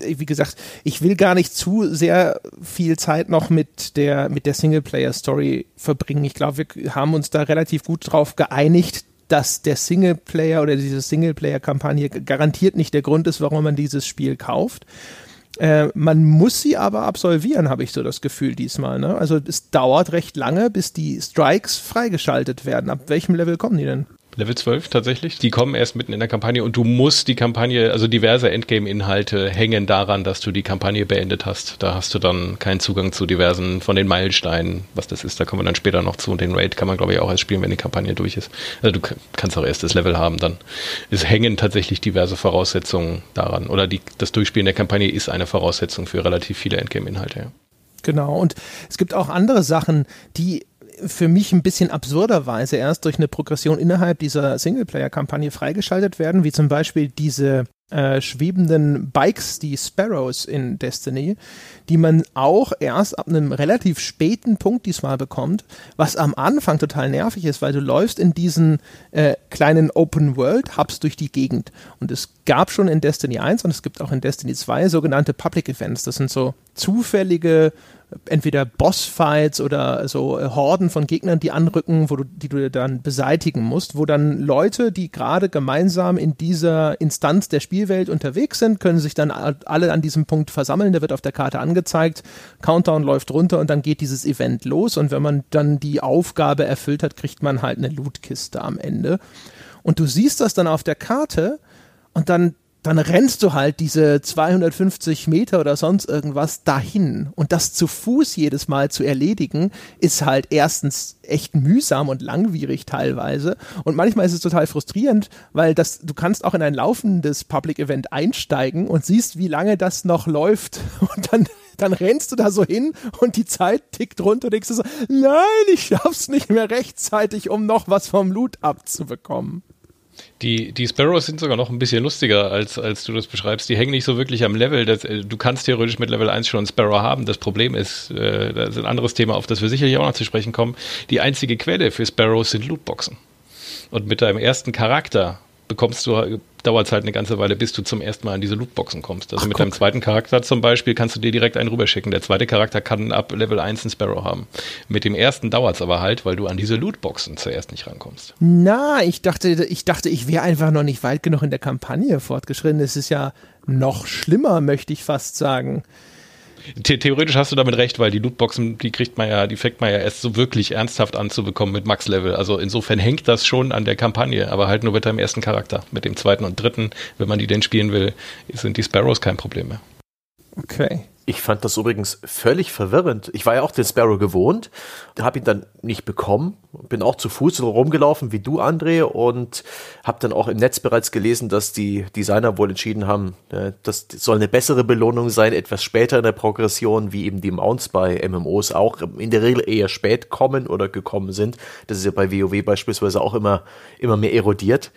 wie gesagt, ich will gar nicht zu sehr viel Zeit noch mit der, mit der Singleplayer-Story verbringen. Ich glaube, wir haben uns da relativ gut drauf geeinigt, dass der Singleplayer oder diese Singleplayer-Kampagne garantiert nicht der Grund ist, warum man dieses Spiel kauft. Äh, man muss sie aber absolvieren, habe ich so das Gefühl diesmal. Ne? Also es dauert recht lange, bis die Strikes freigeschaltet werden. Ab welchem Level kommen die denn? Level 12 tatsächlich. Die kommen erst mitten in der Kampagne und du musst die Kampagne, also diverse Endgame-Inhalte hängen daran, dass du die Kampagne beendet hast. Da hast du dann keinen Zugang zu diversen von den Meilensteinen, was das ist. Da kommen wir dann später noch zu und den Raid kann man glaube ich auch erst spielen, wenn die Kampagne durch ist. Also du kannst auch erst das Level haben dann. Es hängen tatsächlich diverse Voraussetzungen daran oder die, das Durchspielen der Kampagne ist eine Voraussetzung für relativ viele Endgame-Inhalte. Ja. Genau, und es gibt auch andere Sachen, die für mich ein bisschen absurderweise erst durch eine Progression innerhalb dieser Singleplayer-Kampagne freigeschaltet werden, wie zum Beispiel diese äh, schwebenden Bikes, die Sparrows in Destiny, die man auch erst ab einem relativ späten Punkt diesmal bekommt, was am Anfang total nervig ist, weil du läufst in diesen äh, kleinen Open World Hubs durch die Gegend. Und es gab schon in Destiny 1 und es gibt auch in Destiny 2 sogenannte Public Events, das sind so zufällige entweder Bossfights oder so äh, Horden von Gegnern, die anrücken, wo du, die du dann beseitigen musst, wo dann Leute, die gerade gemeinsam in dieser Instanz der Spielwelt unterwegs sind, können sich dann alle an diesem Punkt versammeln. Der wird auf der Karte angezeigt, Countdown läuft runter und dann geht dieses Event los. Und wenn man dann die Aufgabe erfüllt hat, kriegt man halt eine Lootkiste am Ende. Und du siehst das dann auf der Karte und dann dann rennst du halt diese 250 Meter oder sonst irgendwas dahin. Und das zu Fuß jedes Mal zu erledigen, ist halt erstens echt mühsam und langwierig teilweise. Und manchmal ist es total frustrierend, weil das, du kannst auch in ein laufendes Public Event einsteigen und siehst, wie lange das noch läuft. Und dann dann rennst du da so hin und die Zeit tickt runter und denkst du so, nein, ich schaff's nicht mehr rechtzeitig, um noch was vom Loot abzubekommen. Die, die Sparrows sind sogar noch ein bisschen lustiger, als, als du das beschreibst. Die hängen nicht so wirklich am Level. Das, äh, du kannst theoretisch mit Level 1 schon einen Sparrow haben. Das Problem ist, äh, das ist ein anderes Thema, auf das wir sicherlich auch noch zu sprechen kommen. Die einzige Quelle für Sparrows sind Lootboxen. Und mit deinem ersten Charakter bekommst du, dauert es halt eine ganze Weile, bis du zum ersten Mal in diese Lootboxen kommst. Also Ach, mit guck. deinem zweiten Charakter zum Beispiel kannst du dir direkt einen rüberschicken. Der zweite Charakter kann ab Level 1 einen Sparrow haben. Mit dem ersten dauert es aber halt, weil du an diese Lootboxen zuerst nicht rankommst. Na, ich dachte, ich dachte, ich wäre einfach noch nicht weit genug in der Kampagne fortgeschritten. Es ist ja noch schlimmer, möchte ich fast sagen. The theoretisch hast du damit recht, weil die Lootboxen, die kriegt man ja, die fängt man ja erst so wirklich ernsthaft an zu bekommen mit Max-Level. Also insofern hängt das schon an der Kampagne, aber halt nur mit deinem ersten Charakter. Mit dem zweiten und dritten, wenn man die denn spielen will, sind die Sparrows kein Problem mehr. Okay. Ich fand das übrigens völlig verwirrend. Ich war ja auch den Sparrow gewohnt, habe ihn dann nicht bekommen, bin auch zu Fuß rumgelaufen wie du, André, und habe dann auch im Netz bereits gelesen, dass die Designer wohl entschieden haben, äh, das soll eine bessere Belohnung sein, etwas später in der Progression, wie eben die Mounts bei MMOs auch in der Regel eher spät kommen oder gekommen sind. Das ist ja bei WoW beispielsweise auch immer, immer mehr erodiert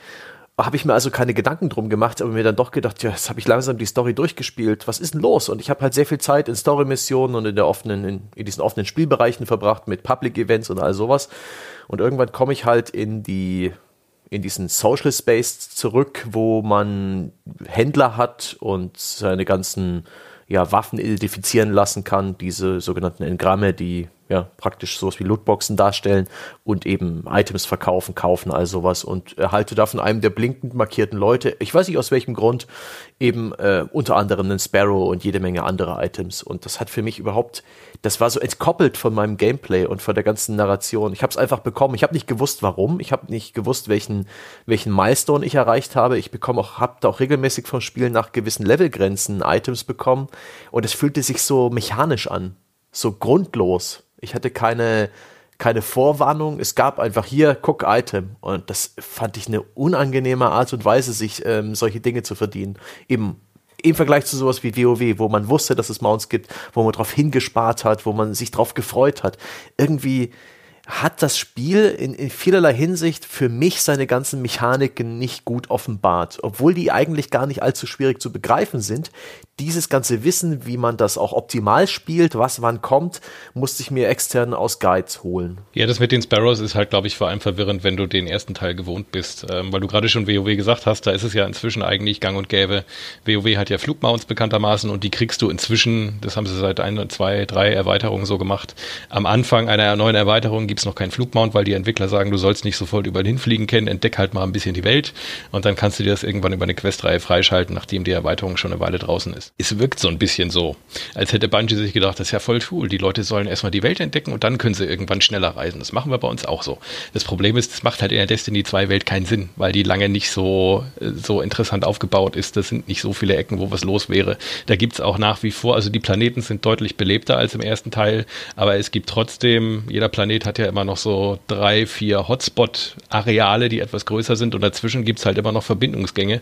habe ich mir also keine Gedanken drum gemacht, aber mir dann doch gedacht, ja, jetzt habe ich langsam die Story durchgespielt. Was ist denn los? Und ich habe halt sehr viel Zeit in Story-Missionen und in der offenen, in, in diesen offenen Spielbereichen verbracht mit Public-Events und all sowas. Und irgendwann komme ich halt in die in diesen Social Space zurück, wo man Händler hat und seine ganzen ja, Waffen identifizieren lassen kann, diese sogenannten Engramme, die ja, praktisch sowas wie Lootboxen darstellen und eben Items verkaufen, kaufen, all sowas. Und erhalte da von einem der blinkend markierten Leute, ich weiß nicht aus welchem Grund, eben äh, unter anderem einen Sparrow und jede Menge andere Items. Und das hat für mich überhaupt, das war so entkoppelt von meinem Gameplay und von der ganzen Narration. Ich habe es einfach bekommen, ich habe nicht gewusst, warum, ich habe nicht gewusst, welchen, welchen Milestone ich erreicht habe, ich bekomme auch, habe da auch regelmäßig vom Spiel nach gewissen Levelgrenzen Items bekommen. Und es fühlte sich so mechanisch an, so grundlos ich hatte keine, keine Vorwarnung. Es gab einfach hier, guck Item. Und das fand ich eine unangenehme Art und Weise, sich ähm, solche Dinge zu verdienen. Eben im Vergleich zu sowas wie WoW, wo man wusste, dass es Mounts gibt, wo man drauf hingespart hat, wo man sich drauf gefreut hat. Irgendwie hat das Spiel in, in vielerlei Hinsicht für mich seine ganzen Mechaniken nicht gut offenbart, obwohl die eigentlich gar nicht allzu schwierig zu begreifen sind. Dieses ganze Wissen, wie man das auch optimal spielt, was wann kommt, musste ich mir extern aus Guides holen. Ja, das mit den Sparrows ist halt, glaube ich, vor allem verwirrend, wenn du den ersten Teil gewohnt bist, ähm, weil du gerade schon WoW gesagt hast, da ist es ja inzwischen eigentlich gang und gäbe. WoW hat ja Flugmounts bekanntermaßen und die kriegst du inzwischen, das haben sie seit ein, zwei, drei Erweiterungen so gemacht. Am Anfang einer neuen Erweiterung gibt es noch keinen Flugmount, weil die Entwickler sagen, du sollst nicht sofort überall hinfliegen kennen, entdeck halt mal ein bisschen die Welt und dann kannst du dir das irgendwann über eine Questreihe freischalten, nachdem die Erweiterung schon eine Weile draußen ist. Es wirkt so ein bisschen so, als hätte Bungie sich gedacht, das ist ja voll cool, die Leute sollen erstmal die Welt entdecken und dann können sie irgendwann schneller reisen. Das machen wir bei uns auch so. Das Problem ist, es macht halt in der Destiny 2 Welt keinen Sinn, weil die lange nicht so, so interessant aufgebaut ist. Das sind nicht so viele Ecken, wo was los wäre. Da gibt es auch nach wie vor, also die Planeten sind deutlich belebter als im ersten Teil, aber es gibt trotzdem, jeder Planet hat ja immer noch so drei, vier Hotspot-Areale, die etwas größer sind und dazwischen gibt es halt immer noch Verbindungsgänge,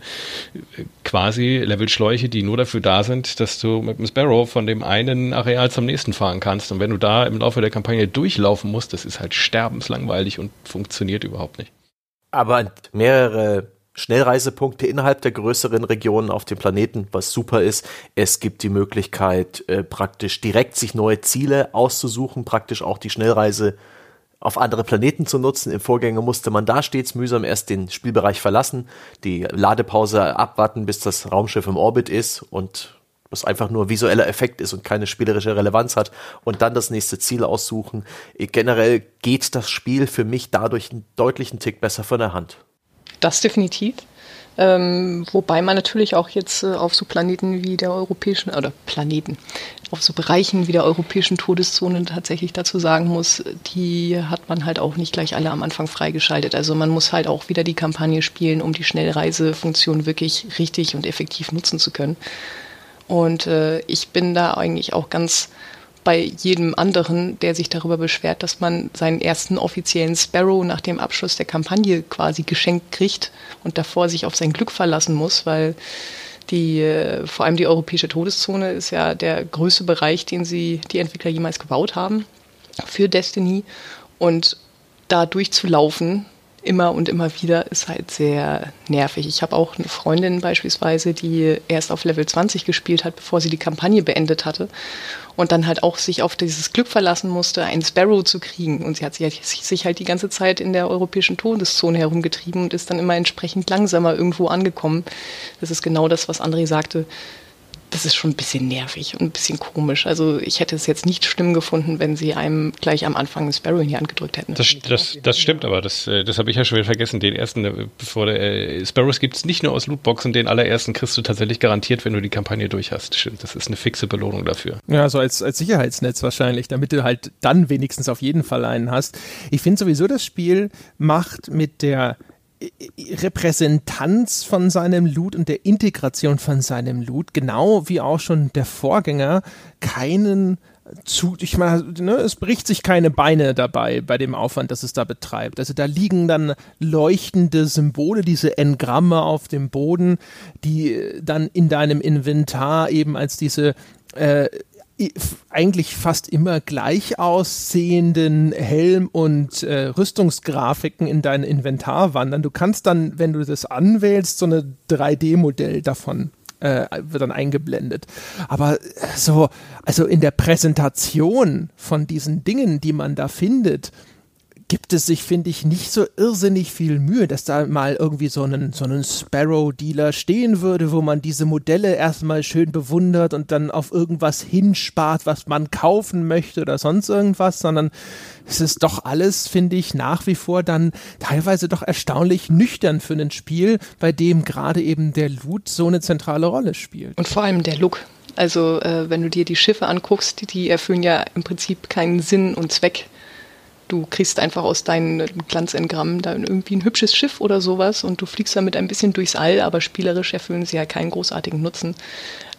quasi Levelschläuche, die nur dafür da sind, dass du mit dem Sparrow von dem einen Areal zum nächsten fahren kannst. Und wenn du da im Laufe der Kampagne durchlaufen musst, das ist halt sterbenslangweilig und funktioniert überhaupt nicht. Aber mehrere Schnellreisepunkte innerhalb der größeren Regionen auf dem Planeten, was super ist. Es gibt die Möglichkeit, äh, praktisch direkt sich neue Ziele auszusuchen, praktisch auch die Schnellreise auf andere Planeten zu nutzen. Im Vorgänger musste man da stets mühsam erst den Spielbereich verlassen, die Ladepause abwarten, bis das Raumschiff im Orbit ist und was einfach nur visueller Effekt ist und keine spielerische Relevanz hat und dann das nächste Ziel aussuchen. Generell geht das Spiel für mich dadurch einen deutlichen Tick besser von der Hand. Das definitiv. Ähm, wobei man natürlich auch jetzt äh, auf so Planeten wie der europäischen, oder Planeten, auf so Bereichen wie der europäischen Todeszone tatsächlich dazu sagen muss, die hat man halt auch nicht gleich alle am Anfang freigeschaltet. Also man muss halt auch wieder die Kampagne spielen, um die Schnellreisefunktion wirklich richtig und effektiv nutzen zu können. Und äh, ich bin da eigentlich auch ganz bei jedem anderen, der sich darüber beschwert, dass man seinen ersten offiziellen Sparrow nach dem Abschluss der Kampagne quasi geschenkt kriegt und davor sich auf sein Glück verlassen muss, weil die, äh, vor allem die europäische Todeszone ist ja der größte Bereich, den sie, die Entwickler jemals gebaut haben für Destiny. Und da durchzulaufen, immer und immer wieder, ist halt sehr nervig. Ich habe auch eine Freundin beispielsweise, die erst auf Level 20 gespielt hat, bevor sie die Kampagne beendet hatte und dann halt auch sich auf dieses Glück verlassen musste, einen Sparrow zu kriegen. Und sie hat sich halt die ganze Zeit in der europäischen Todeszone herumgetrieben und ist dann immer entsprechend langsamer irgendwo angekommen. Das ist genau das, was André sagte das ist schon ein bisschen nervig und ein bisschen komisch. Also ich hätte es jetzt nicht schlimm gefunden, wenn sie einem gleich am Anfang ein Sparrow in die Hand gedrückt hätten. Das, das, das stimmt aber, das, äh, das habe ich ja schon wieder vergessen. Den ersten, äh, bevor der äh, Sparrows gibt es nicht nur aus Lootboxen, den allerersten kriegst du tatsächlich garantiert, wenn du die Kampagne durch hast. Stimmt, das ist eine fixe Belohnung dafür. Ja, so als, als Sicherheitsnetz wahrscheinlich, damit du halt dann wenigstens auf jeden Fall einen hast. Ich finde sowieso, das Spiel macht mit der Repräsentanz von seinem Loot und der Integration von seinem Loot, genau wie auch schon der Vorgänger, keinen zu, ich meine, ne, es bricht sich keine Beine dabei bei dem Aufwand, das es da betreibt. Also da liegen dann leuchtende Symbole, diese Engramme auf dem Boden, die dann in deinem Inventar eben als diese äh, eigentlich fast immer gleich aussehenden Helm- und äh, Rüstungsgrafiken in dein Inventar wandern. Du kannst dann, wenn du das anwählst, so eine 3D-Modell davon äh, wird dann eingeblendet. Aber äh, so, also in der Präsentation von diesen Dingen, die man da findet, gibt es sich, finde ich, nicht so irrsinnig viel Mühe, dass da mal irgendwie so einen, so einen Sparrow-Dealer stehen würde, wo man diese Modelle erstmal schön bewundert und dann auf irgendwas hinspart, was man kaufen möchte oder sonst irgendwas, sondern es ist doch alles, finde ich, nach wie vor dann teilweise doch erstaunlich nüchtern für ein Spiel, bei dem gerade eben der Loot so eine zentrale Rolle spielt. Und vor allem der Look. Also äh, wenn du dir die Schiffe anguckst, die erfüllen ja im Prinzip keinen Sinn und Zweck du kriegst einfach aus deinen Glanzengrammen dann irgendwie ein hübsches Schiff oder sowas und du fliegst damit ein bisschen durchs All, aber spielerisch erfüllen sie ja keinen großartigen Nutzen.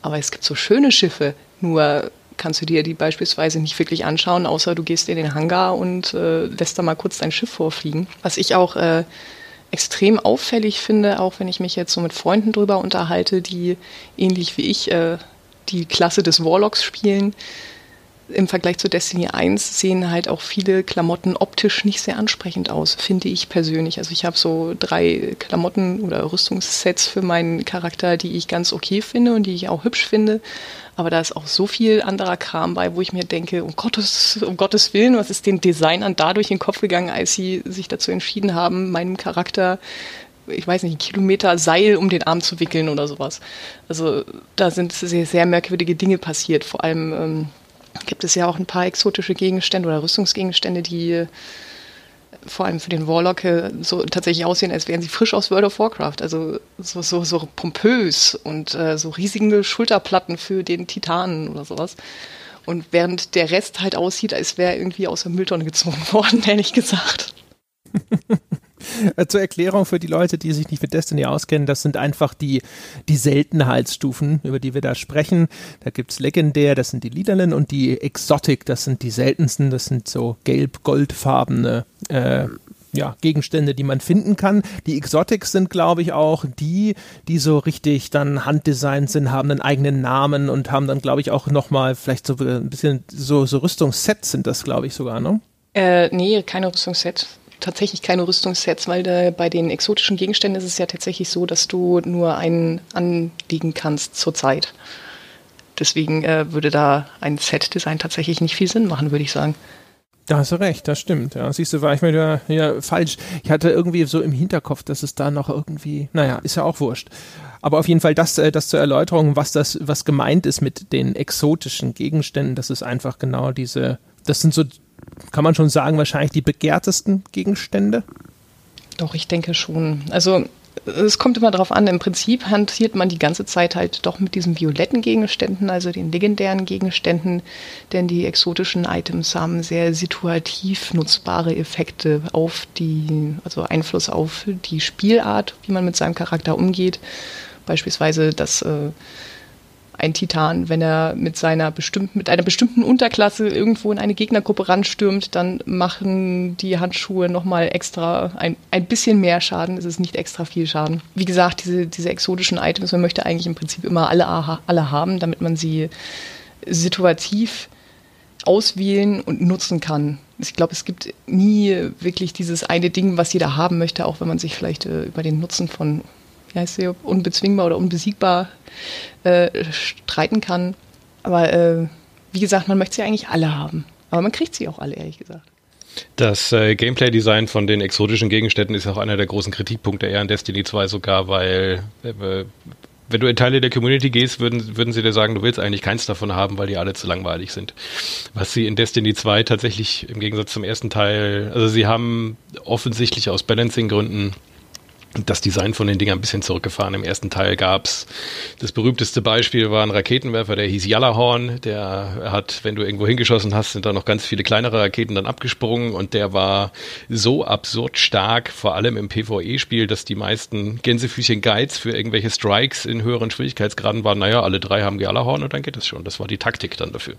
Aber es gibt so schöne Schiffe, nur kannst du dir die beispielsweise nicht wirklich anschauen, außer du gehst in den Hangar und äh, lässt da mal kurz dein Schiff vorfliegen. Was ich auch äh, extrem auffällig finde, auch wenn ich mich jetzt so mit Freunden drüber unterhalte, die ähnlich wie ich äh, die Klasse des Warlocks spielen, im Vergleich zu Destiny 1 sehen halt auch viele Klamotten optisch nicht sehr ansprechend aus, finde ich persönlich. Also ich habe so drei Klamotten oder Rüstungssets für meinen Charakter, die ich ganz okay finde und die ich auch hübsch finde. Aber da ist auch so viel anderer Kram bei, wo ich mir denke, um Gottes, um Gottes Willen, was ist den Designern da durch den Kopf gegangen, als sie sich dazu entschieden haben, meinem Charakter ich weiß nicht, einen Kilometer Seil um den Arm zu wickeln oder sowas. Also da sind sehr, sehr merkwürdige Dinge passiert. Vor allem ähm, gibt es ja auch ein paar exotische Gegenstände oder Rüstungsgegenstände, die äh, vor allem für den Warlock äh, so tatsächlich aussehen, als wären sie frisch aus World of Warcraft. Also so, so, so pompös und äh, so riesige Schulterplatten für den Titanen oder sowas. Und während der Rest halt aussieht, als wäre irgendwie aus der Mülltonne gezogen worden, ehrlich gesagt. Äh, zur Erklärung für die Leute, die sich nicht mit Destiny auskennen, das sind einfach die, die Seltenheitsstufen, über die wir da sprechen. Da gibt es Legendär, das sind die Liederlen und die Exotic, das sind die seltensten, das sind so gelb-goldfarbene äh, ja, Gegenstände, die man finden kann. Die Exotics sind, glaube ich, auch die, die so richtig dann handdesignt sind, haben einen eigenen Namen und haben dann, glaube ich, auch nochmal vielleicht so ein bisschen so, so Rüstungssets sind das, glaube ich, sogar, ne? Äh, nee, keine Rüstungssets tatsächlich keine Rüstungssets, weil da, bei den exotischen Gegenständen ist es ja tatsächlich so, dass du nur einen anlegen kannst zurzeit. Deswegen äh, würde da ein Set-Design tatsächlich nicht viel Sinn machen, würde ich sagen. Da hast du recht, das stimmt. Ja, siehst du, war ich mir ja, ja falsch. Ich hatte irgendwie so im Hinterkopf, dass es da noch irgendwie, naja, ist ja auch wurscht. Aber auf jeden Fall das, äh, das zur Erläuterung, was das, was gemeint ist mit den exotischen Gegenständen, das ist einfach genau diese, das sind so kann man schon sagen, wahrscheinlich die begehrtesten Gegenstände? Doch, ich denke schon. Also es kommt immer darauf an. Im Prinzip hantiert man die ganze Zeit halt doch mit diesen violetten Gegenständen, also den legendären Gegenständen, denn die exotischen Items haben sehr situativ nutzbare Effekte auf die, also Einfluss auf die Spielart, wie man mit seinem Charakter umgeht. Beispielsweise das äh, ein Titan, wenn er mit seiner bestimmten, mit einer bestimmten Unterklasse irgendwo in eine Gegnergruppe ranstürmt, dann machen die Handschuhe nochmal extra ein, ein bisschen mehr Schaden. Es ist nicht extra viel Schaden. Wie gesagt, diese, diese exotischen Items, man möchte eigentlich im Prinzip immer alle, alle haben, damit man sie situativ auswählen und nutzen kann. Ich glaube, es gibt nie wirklich dieses eine Ding, was jeder haben möchte, auch wenn man sich vielleicht äh, über den Nutzen von wie heißt sie, unbezwingbar oder unbesiegbar äh, streiten kann. Aber äh, wie gesagt, man möchte sie eigentlich alle haben. Aber man kriegt sie auch alle, ehrlich gesagt. Das äh, Gameplay-Design von den exotischen Gegenständen ist auch einer der großen Kritikpunkte eher in Destiny 2 sogar, weil äh, wenn du in Teile der Community gehst, würden, würden sie dir sagen, du willst eigentlich keins davon haben, weil die alle zu langweilig sind. Was sie in Destiny 2 tatsächlich im Gegensatz zum ersten Teil, also sie haben offensichtlich aus Balancing-Gründen das Design von den Dingern ein bisschen zurückgefahren. Im ersten Teil gab's das berühmteste Beispiel war ein Raketenwerfer, der hieß Yellowhorn. Der hat, wenn du irgendwo hingeschossen hast, sind da noch ganz viele kleinere Raketen dann abgesprungen und der war so absurd stark, vor allem im PvE-Spiel, dass die meisten Gänsefüßchen-Guides für irgendwelche Strikes in höheren Schwierigkeitsgraden waren, naja, alle drei haben Yellowhorn und dann geht es schon. Das war die Taktik dann dafür.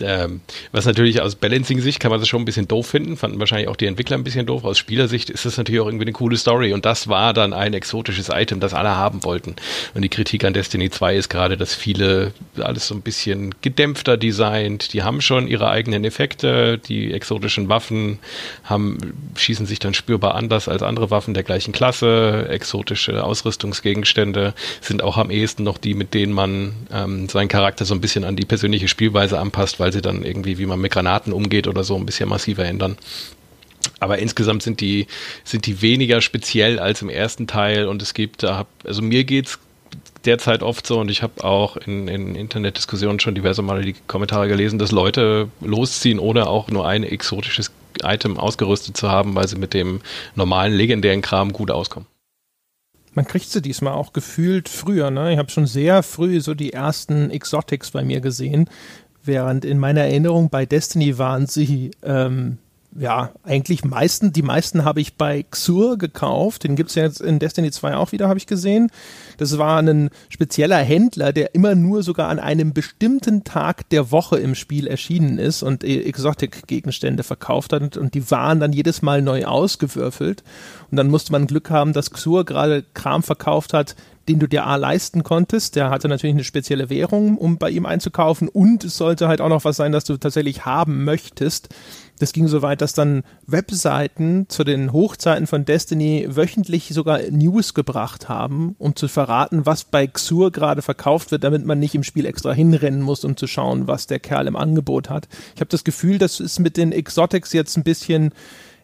Ähm, was natürlich aus Balancing-Sicht kann man das schon ein bisschen doof finden, fanden wahrscheinlich auch die Entwickler ein bisschen doof. Aus Spielersicht ist das natürlich auch irgendwie eine coole Story und das war dann ein exotisches Item, das alle haben wollten. Und die Kritik an Destiny 2 ist gerade, dass viele alles so ein bisschen gedämpfter designt. Die haben schon ihre eigenen Effekte. Die exotischen Waffen haben, schießen sich dann spürbar anders als andere Waffen der gleichen Klasse. Exotische Ausrüstungsgegenstände sind auch am ehesten noch die, mit denen man ähm, seinen Charakter so ein bisschen an die persönliche Spielweise anpasst, weil sie dann irgendwie, wie man mit Granaten umgeht oder so, ein bisschen massiver ändern. Aber insgesamt sind die, sind die weniger speziell als im ersten Teil und es gibt da, also mir geht's derzeit oft so und ich habe auch in, in Internetdiskussionen schon diverse Male die Kommentare gelesen, dass Leute losziehen, ohne auch nur ein exotisches Item ausgerüstet zu haben, weil sie mit dem normalen legendären Kram gut auskommen. Man kriegt sie diesmal auch gefühlt früher. Ne? Ich habe schon sehr früh so die ersten Exotics bei mir gesehen, während in meiner Erinnerung bei Destiny waren sie ähm, ja, eigentlich meisten, die meisten habe ich bei Xur gekauft. Den gibt es ja jetzt in Destiny 2 auch wieder, habe ich gesehen. Das war ein spezieller Händler, der immer nur sogar an einem bestimmten Tag der Woche im Spiel erschienen ist und e- Exotic-Gegenstände verkauft hat. Und die waren dann jedes Mal neu ausgewürfelt. Und dann musste man Glück haben, dass Xur gerade Kram verkauft hat, den du dir A leisten konntest. Der hatte natürlich eine spezielle Währung, um bei ihm einzukaufen. Und es sollte halt auch noch was sein, das du tatsächlich haben möchtest. Das ging so weit, dass dann Webseiten zu den Hochzeiten von Destiny wöchentlich sogar News gebracht haben, um zu verraten, was bei Xur gerade verkauft wird, damit man nicht im Spiel extra hinrennen muss, um zu schauen, was der Kerl im Angebot hat. Ich habe das Gefühl, das ist mit den Exotics jetzt ein bisschen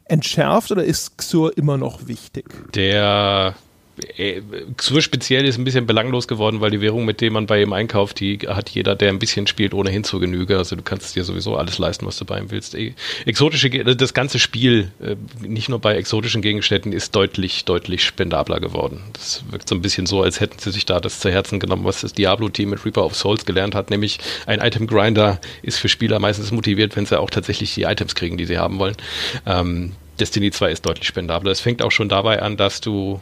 entschärft oder ist Xur immer noch wichtig? Der Xur äh, speziell ist ein bisschen belanglos geworden, weil die Währung, mit der man bei ihm einkauft, die hat jeder, der ein bisschen spielt, ohnehin zur Genüge. Also du kannst dir sowieso alles leisten, was du bei ihm willst. E, exotische, also das ganze Spiel, äh, nicht nur bei exotischen Gegenständen, ist deutlich, deutlich spendabler geworden. Das wirkt so ein bisschen so, als hätten sie sich da das zu Herzen genommen, was das Diablo-Team mit Reaper of Souls gelernt hat, nämlich ein Item-Grinder ist für Spieler meistens motiviert, wenn sie auch tatsächlich die Items kriegen, die sie haben wollen. Ähm, Destiny 2 ist deutlich spendabler. Es fängt auch schon dabei an, dass du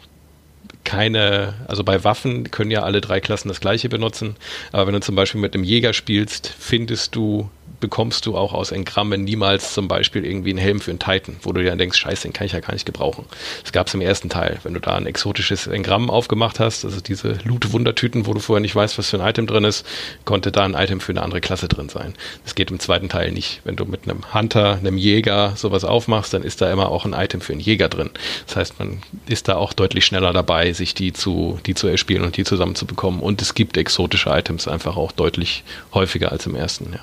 keine, also bei Waffen können ja alle drei Klassen das gleiche benutzen, aber wenn du zum Beispiel mit einem Jäger spielst, findest du bekommst du auch aus Engrammen niemals zum Beispiel irgendwie einen Helm für einen Titan, wo du dir dann denkst, scheiße, den kann ich ja gar nicht gebrauchen. Das gab es im ersten Teil. Wenn du da ein exotisches Engramm aufgemacht hast, also diese Loot-Wundertüten, wo du vorher nicht weißt, was für ein Item drin ist, konnte da ein Item für eine andere Klasse drin sein. Das geht im zweiten Teil nicht. Wenn du mit einem Hunter, einem Jäger sowas aufmachst, dann ist da immer auch ein Item für einen Jäger drin. Das heißt, man ist da auch deutlich schneller dabei, sich die zu, die zu erspielen und die zusammenzubekommen. Und es gibt exotische Items einfach auch deutlich häufiger als im ersten, ja.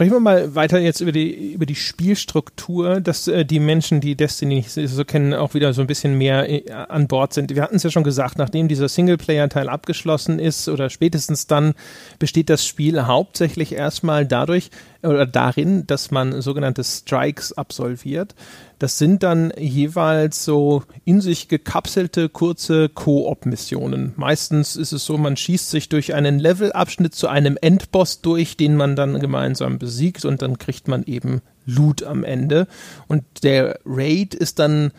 Sprechen wir mal weiter jetzt über die, über die Spielstruktur, dass äh, die Menschen, die Destiny so kennen, auch wieder so ein bisschen mehr äh, an Bord sind. Wir hatten es ja schon gesagt, nachdem dieser Singleplayer-Teil abgeschlossen ist oder spätestens dann besteht das Spiel hauptsächlich erstmal dadurch, oder darin, dass man sogenannte Strikes absolviert. Das sind dann jeweils so in sich gekapselte kurze Koop-Missionen. Meistens ist es so, man schießt sich durch einen Levelabschnitt zu einem Endboss durch, den man dann gemeinsam besiegt und dann kriegt man eben Loot am Ende. Und der Raid ist dann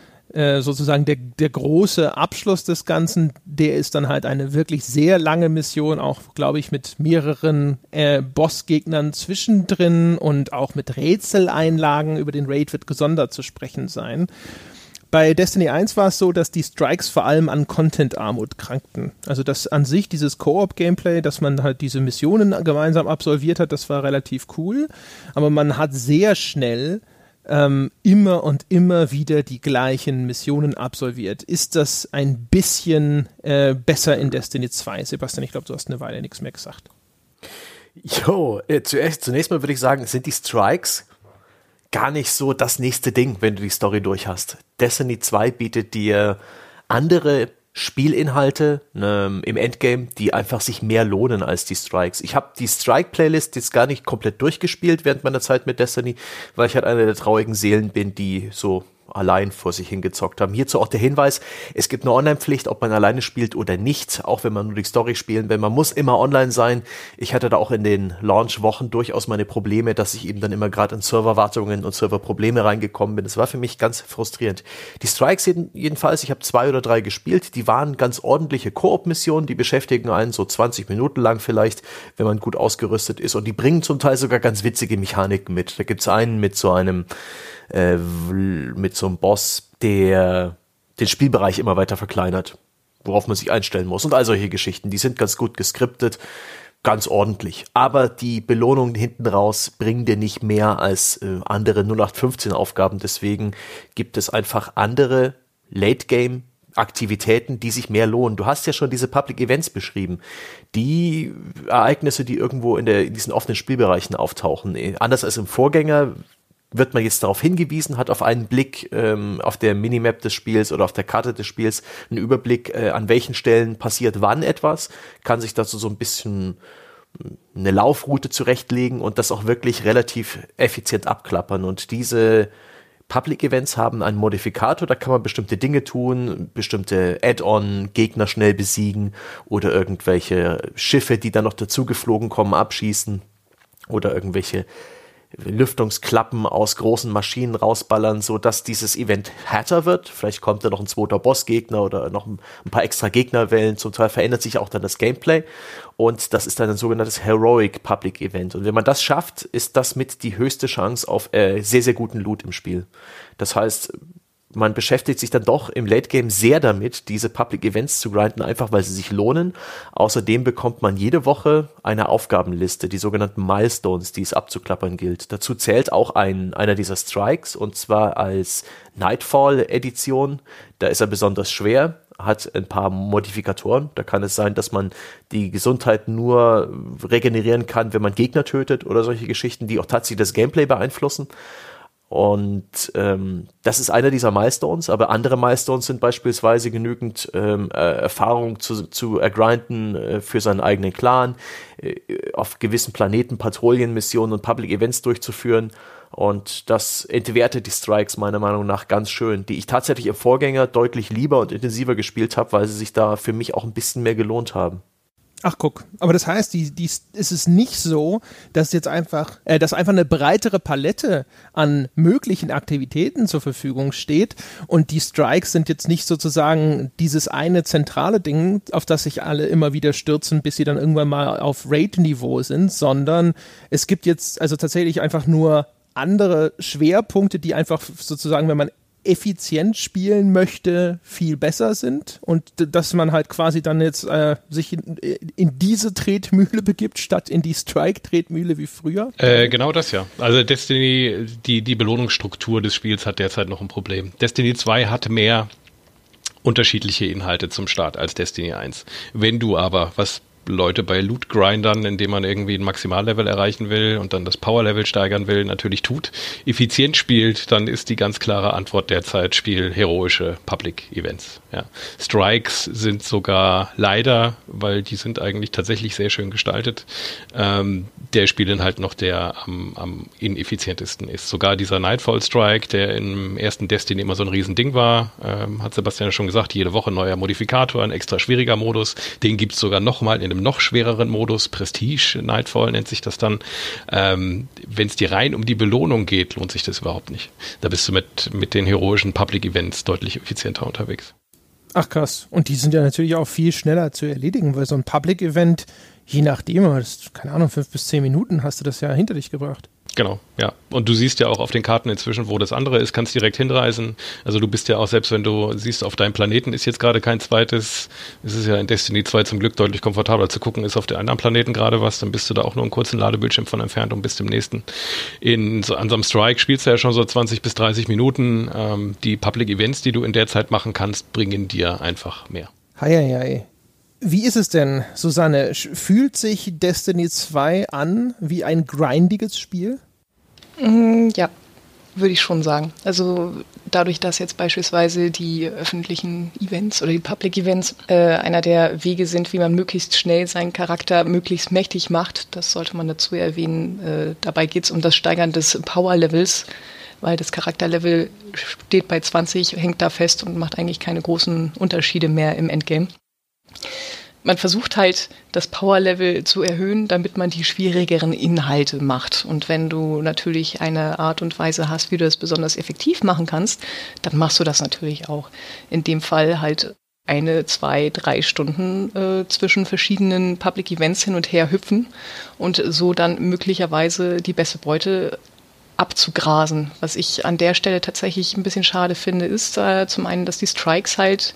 sozusagen der, der große Abschluss des Ganzen, der ist dann halt eine wirklich sehr lange Mission, auch glaube ich mit mehreren äh, Bossgegnern zwischendrin und auch mit Rätseleinlagen. Über den Raid wird gesondert zu sprechen sein. Bei Destiny 1 war es so, dass die Strikes vor allem an Content-Armut krankten. Also dass an sich dieses Koop-Gameplay, dass man halt diese Missionen gemeinsam absolviert hat, das war relativ cool. Aber man hat sehr schnell ähm, immer und immer wieder die gleichen Missionen absolviert. Ist das ein bisschen äh, besser in Destiny 2? Sebastian, ich glaube, du hast eine Weile nichts mehr gesagt. Jo, äh, zuerst, zunächst mal würde ich sagen, sind die Strikes gar nicht so das nächste Ding, wenn du die Story durch hast. Destiny 2 bietet dir andere Spielinhalte ne, im Endgame, die einfach sich mehr lohnen als die Strikes. Ich habe die Strike-Playlist jetzt gar nicht komplett durchgespielt während meiner Zeit mit Destiny, weil ich halt einer der traurigen Seelen bin, die so allein vor sich hingezockt haben. Hierzu auch der Hinweis, es gibt eine Online-Pflicht, ob man alleine spielt oder nicht, auch wenn man nur die Story spielen will. Man muss immer online sein. Ich hatte da auch in den Launch-Wochen durchaus meine Probleme, dass ich eben dann immer gerade in Serverwartungen und Serverprobleme reingekommen bin. Das war für mich ganz frustrierend. Die Strikes jedenfalls, ich habe zwei oder drei gespielt, die waren ganz ordentliche Koop-Missionen, die beschäftigen einen so 20 Minuten lang vielleicht, wenn man gut ausgerüstet ist und die bringen zum Teil sogar ganz witzige Mechaniken mit. Da gibt's einen mit so einem äh, mit so einem Boss, der den Spielbereich immer weiter verkleinert, worauf man sich einstellen muss und all solche Geschichten. Die sind ganz gut geskriptet, ganz ordentlich. Aber die Belohnungen hinten raus bringen dir nicht mehr als äh, andere 0815 Aufgaben. Deswegen gibt es einfach andere Late Game Aktivitäten, die sich mehr lohnen. Du hast ja schon diese Public Events beschrieben. Die Ereignisse, die irgendwo in, der, in diesen offenen Spielbereichen auftauchen. Anders als im Vorgänger wird man jetzt darauf hingewiesen, hat auf einen Blick ähm, auf der Minimap des Spiels oder auf der Karte des Spiels einen Überblick, äh, an welchen Stellen passiert wann etwas, kann sich dazu so ein bisschen hm, eine Laufroute zurechtlegen und das auch wirklich relativ effizient abklappern. Und diese Public Events haben einen Modifikator, da kann man bestimmte Dinge tun, bestimmte Add-on, Gegner schnell besiegen oder irgendwelche Schiffe, die dann noch dazugeflogen kommen, abschießen oder irgendwelche Lüftungsklappen aus großen Maschinen rausballern, so dass dieses Event härter wird. Vielleicht kommt da noch ein zweiter Bossgegner oder noch ein paar extra Gegnerwellen. Zum Teil verändert sich auch dann das Gameplay. Und das ist dann ein sogenanntes Heroic Public Event. Und wenn man das schafft, ist das mit die höchste Chance auf äh, sehr, sehr guten Loot im Spiel. Das heißt, man beschäftigt sich dann doch im Late Game sehr damit, diese Public Events zu grinden, einfach weil sie sich lohnen. Außerdem bekommt man jede Woche eine Aufgabenliste, die sogenannten Milestones, die es abzuklappern gilt. Dazu zählt auch ein, einer dieser Strikes und zwar als Nightfall Edition. Da ist er besonders schwer, hat ein paar Modifikatoren. Da kann es sein, dass man die Gesundheit nur regenerieren kann, wenn man Gegner tötet oder solche Geschichten, die auch tatsächlich das Gameplay beeinflussen. Und ähm, das ist einer dieser Milestones, aber andere Milestones sind beispielsweise genügend ähm, äh, Erfahrung zu, zu ergrinden äh, für seinen eigenen Clan, äh, auf gewissen Planeten Patrouillenmissionen und Public Events durchzuführen. Und das entwertet die Strikes meiner Meinung nach ganz schön, die ich tatsächlich im Vorgänger deutlich lieber und intensiver gespielt habe, weil sie sich da für mich auch ein bisschen mehr gelohnt haben. Ach guck, aber das heißt, die, die, ist es nicht so, dass jetzt einfach, äh, dass einfach eine breitere Palette an möglichen Aktivitäten zur Verfügung steht und die Strikes sind jetzt nicht sozusagen dieses eine zentrale Ding, auf das sich alle immer wieder stürzen, bis sie dann irgendwann mal auf Raid-Niveau sind, sondern es gibt jetzt also tatsächlich einfach nur andere Schwerpunkte, die einfach sozusagen, wenn man effizient spielen möchte, viel besser sind und dass man halt quasi dann jetzt äh, sich in, in, diese Tretmühle begibt, statt in die Strike-Tretmühle wie früher? Äh, genau das ja. Also Destiny, die, die Belohnungsstruktur des Spiels hat derzeit noch ein Problem. Destiny 2 hat mehr unterschiedliche Inhalte zum Start als Destiny 1. Wenn du aber, was Leute bei Loot-Grindern, indem man irgendwie ein Maximallevel erreichen will und dann das Power-Level steigern will, natürlich tut, effizient spielt, dann ist die ganz klare Antwort derzeit Spiel heroische Public-Events. Ja. Strikes sind sogar leider, weil die sind eigentlich tatsächlich sehr schön gestaltet, ähm, der Spielinhalt noch der am, am ineffizientesten ist. Sogar dieser Nightfall Strike, der im ersten Destiny immer so ein Riesending war, ähm, hat Sebastian ja schon gesagt, jede Woche neuer Modifikator, ein extra schwieriger Modus, den gibt's sogar nochmal in einem noch schwereren Modus, Prestige Nightfall nennt sich das dann. Ähm, Wenn es dir rein um die Belohnung geht, lohnt sich das überhaupt nicht. Da bist du mit, mit den heroischen Public Events deutlich effizienter unterwegs. Ach krass. Und die sind ja natürlich auch viel schneller zu erledigen, weil so ein Public Event, je nachdem, keine Ahnung, fünf bis zehn Minuten hast du das ja hinter dich gebracht. Genau, ja. Und du siehst ja auch auf den Karten inzwischen, wo das andere ist, kannst direkt hinreisen. Also du bist ja auch, selbst wenn du siehst, auf deinem Planeten ist jetzt gerade kein zweites, es ist ja in Destiny 2 zum Glück deutlich komfortabler zu gucken, ist auf der anderen Planeten gerade was, dann bist du da auch nur einen kurzen Ladebildschirm von entfernt und bist im nächsten. In so, an so einem Strike spielst du ja schon so 20 bis 30 Minuten. Ähm, die Public Events, die du in der Zeit machen kannst, bringen dir einfach mehr. Hei, hei, hei. Wie ist es denn, Susanne? Fühlt sich Destiny 2 an wie ein grindiges Spiel? Mm, ja, würde ich schon sagen. Also dadurch, dass jetzt beispielsweise die öffentlichen Events oder die Public Events äh, einer der Wege sind, wie man möglichst schnell seinen Charakter möglichst mächtig macht, das sollte man dazu erwähnen. Äh, dabei geht es um das Steigern des Power-Levels, weil das Charakterlevel steht bei 20, hängt da fest und macht eigentlich keine großen Unterschiede mehr im Endgame man versucht halt, das Power-Level zu erhöhen, damit man die schwierigeren Inhalte macht. Und wenn du natürlich eine Art und Weise hast, wie du das besonders effektiv machen kannst, dann machst du das natürlich auch. In dem Fall halt eine, zwei, drei Stunden äh, zwischen verschiedenen Public Events hin und her hüpfen und so dann möglicherweise die beste Beute abzugrasen. Was ich an der Stelle tatsächlich ein bisschen schade finde, ist äh, zum einen, dass die Strikes halt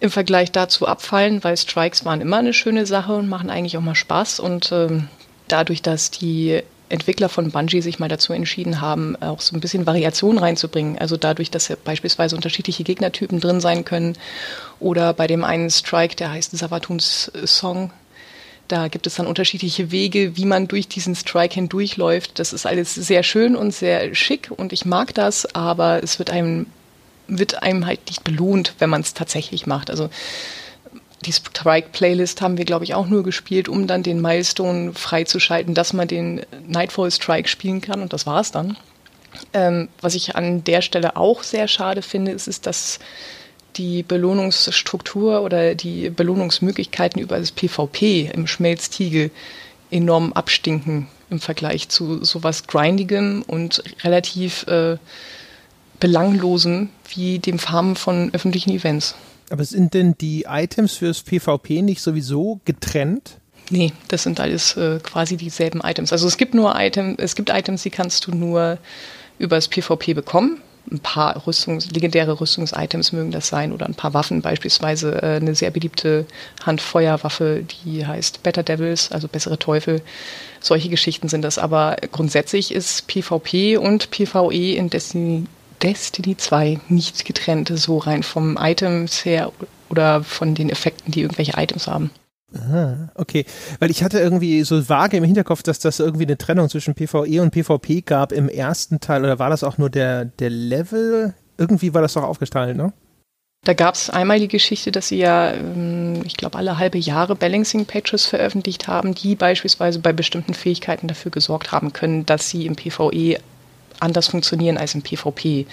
im Vergleich dazu abfallen, weil Strikes waren immer eine schöne Sache und machen eigentlich auch mal Spaß. Und ähm, dadurch, dass die Entwickler von Bungie sich mal dazu entschieden haben, auch so ein bisschen Variation reinzubringen. Also dadurch, dass beispielsweise unterschiedliche Gegnertypen drin sein können. Oder bei dem einen Strike, der heißt Savatuns Song, da gibt es dann unterschiedliche Wege, wie man durch diesen Strike hindurchläuft. Das ist alles sehr schön und sehr schick und ich mag das, aber es wird einem wird einem halt nicht belohnt, wenn man es tatsächlich macht. Also die Strike-Playlist haben wir, glaube ich, auch nur gespielt, um dann den Milestone freizuschalten, dass man den Nightfall Strike spielen kann und das war es dann. Ähm, was ich an der Stelle auch sehr schade finde, ist, ist, dass die Belohnungsstruktur oder die Belohnungsmöglichkeiten über das PvP im Schmelztiegel enorm abstinken im Vergleich zu sowas Grindigem und relativ äh, Belanglosem wie dem Farmen von öffentlichen Events. Aber sind denn die Items fürs PvP nicht sowieso getrennt? Nee, das sind alles äh, quasi dieselben Items. Also es gibt nur Items, es gibt Items, die kannst du nur übers PvP bekommen. Ein paar Rüstungs-, legendäre Rüstungsitems mögen das sein oder ein paar Waffen, beispielsweise äh, eine sehr beliebte Handfeuerwaffe, die heißt Better Devils, also bessere Teufel. Solche Geschichten sind das. Aber grundsätzlich ist PvP und PvE in Destiny Destiny 2 nicht getrennt, so rein vom Items her oder von den Effekten, die irgendwelche Items haben. Aha, okay. Weil ich hatte irgendwie so vage im Hinterkopf, dass das irgendwie eine Trennung zwischen PvE und PvP gab im ersten Teil, oder war das auch nur der, der Level? Irgendwie war das doch aufgeteilt, ne? Da gab es einmal die Geschichte, dass sie ja, ähm, ich glaube, alle halbe Jahre Balancing-Patches veröffentlicht haben, die beispielsweise bei bestimmten Fähigkeiten dafür gesorgt haben können, dass sie im PvE anders funktionieren als im PvP.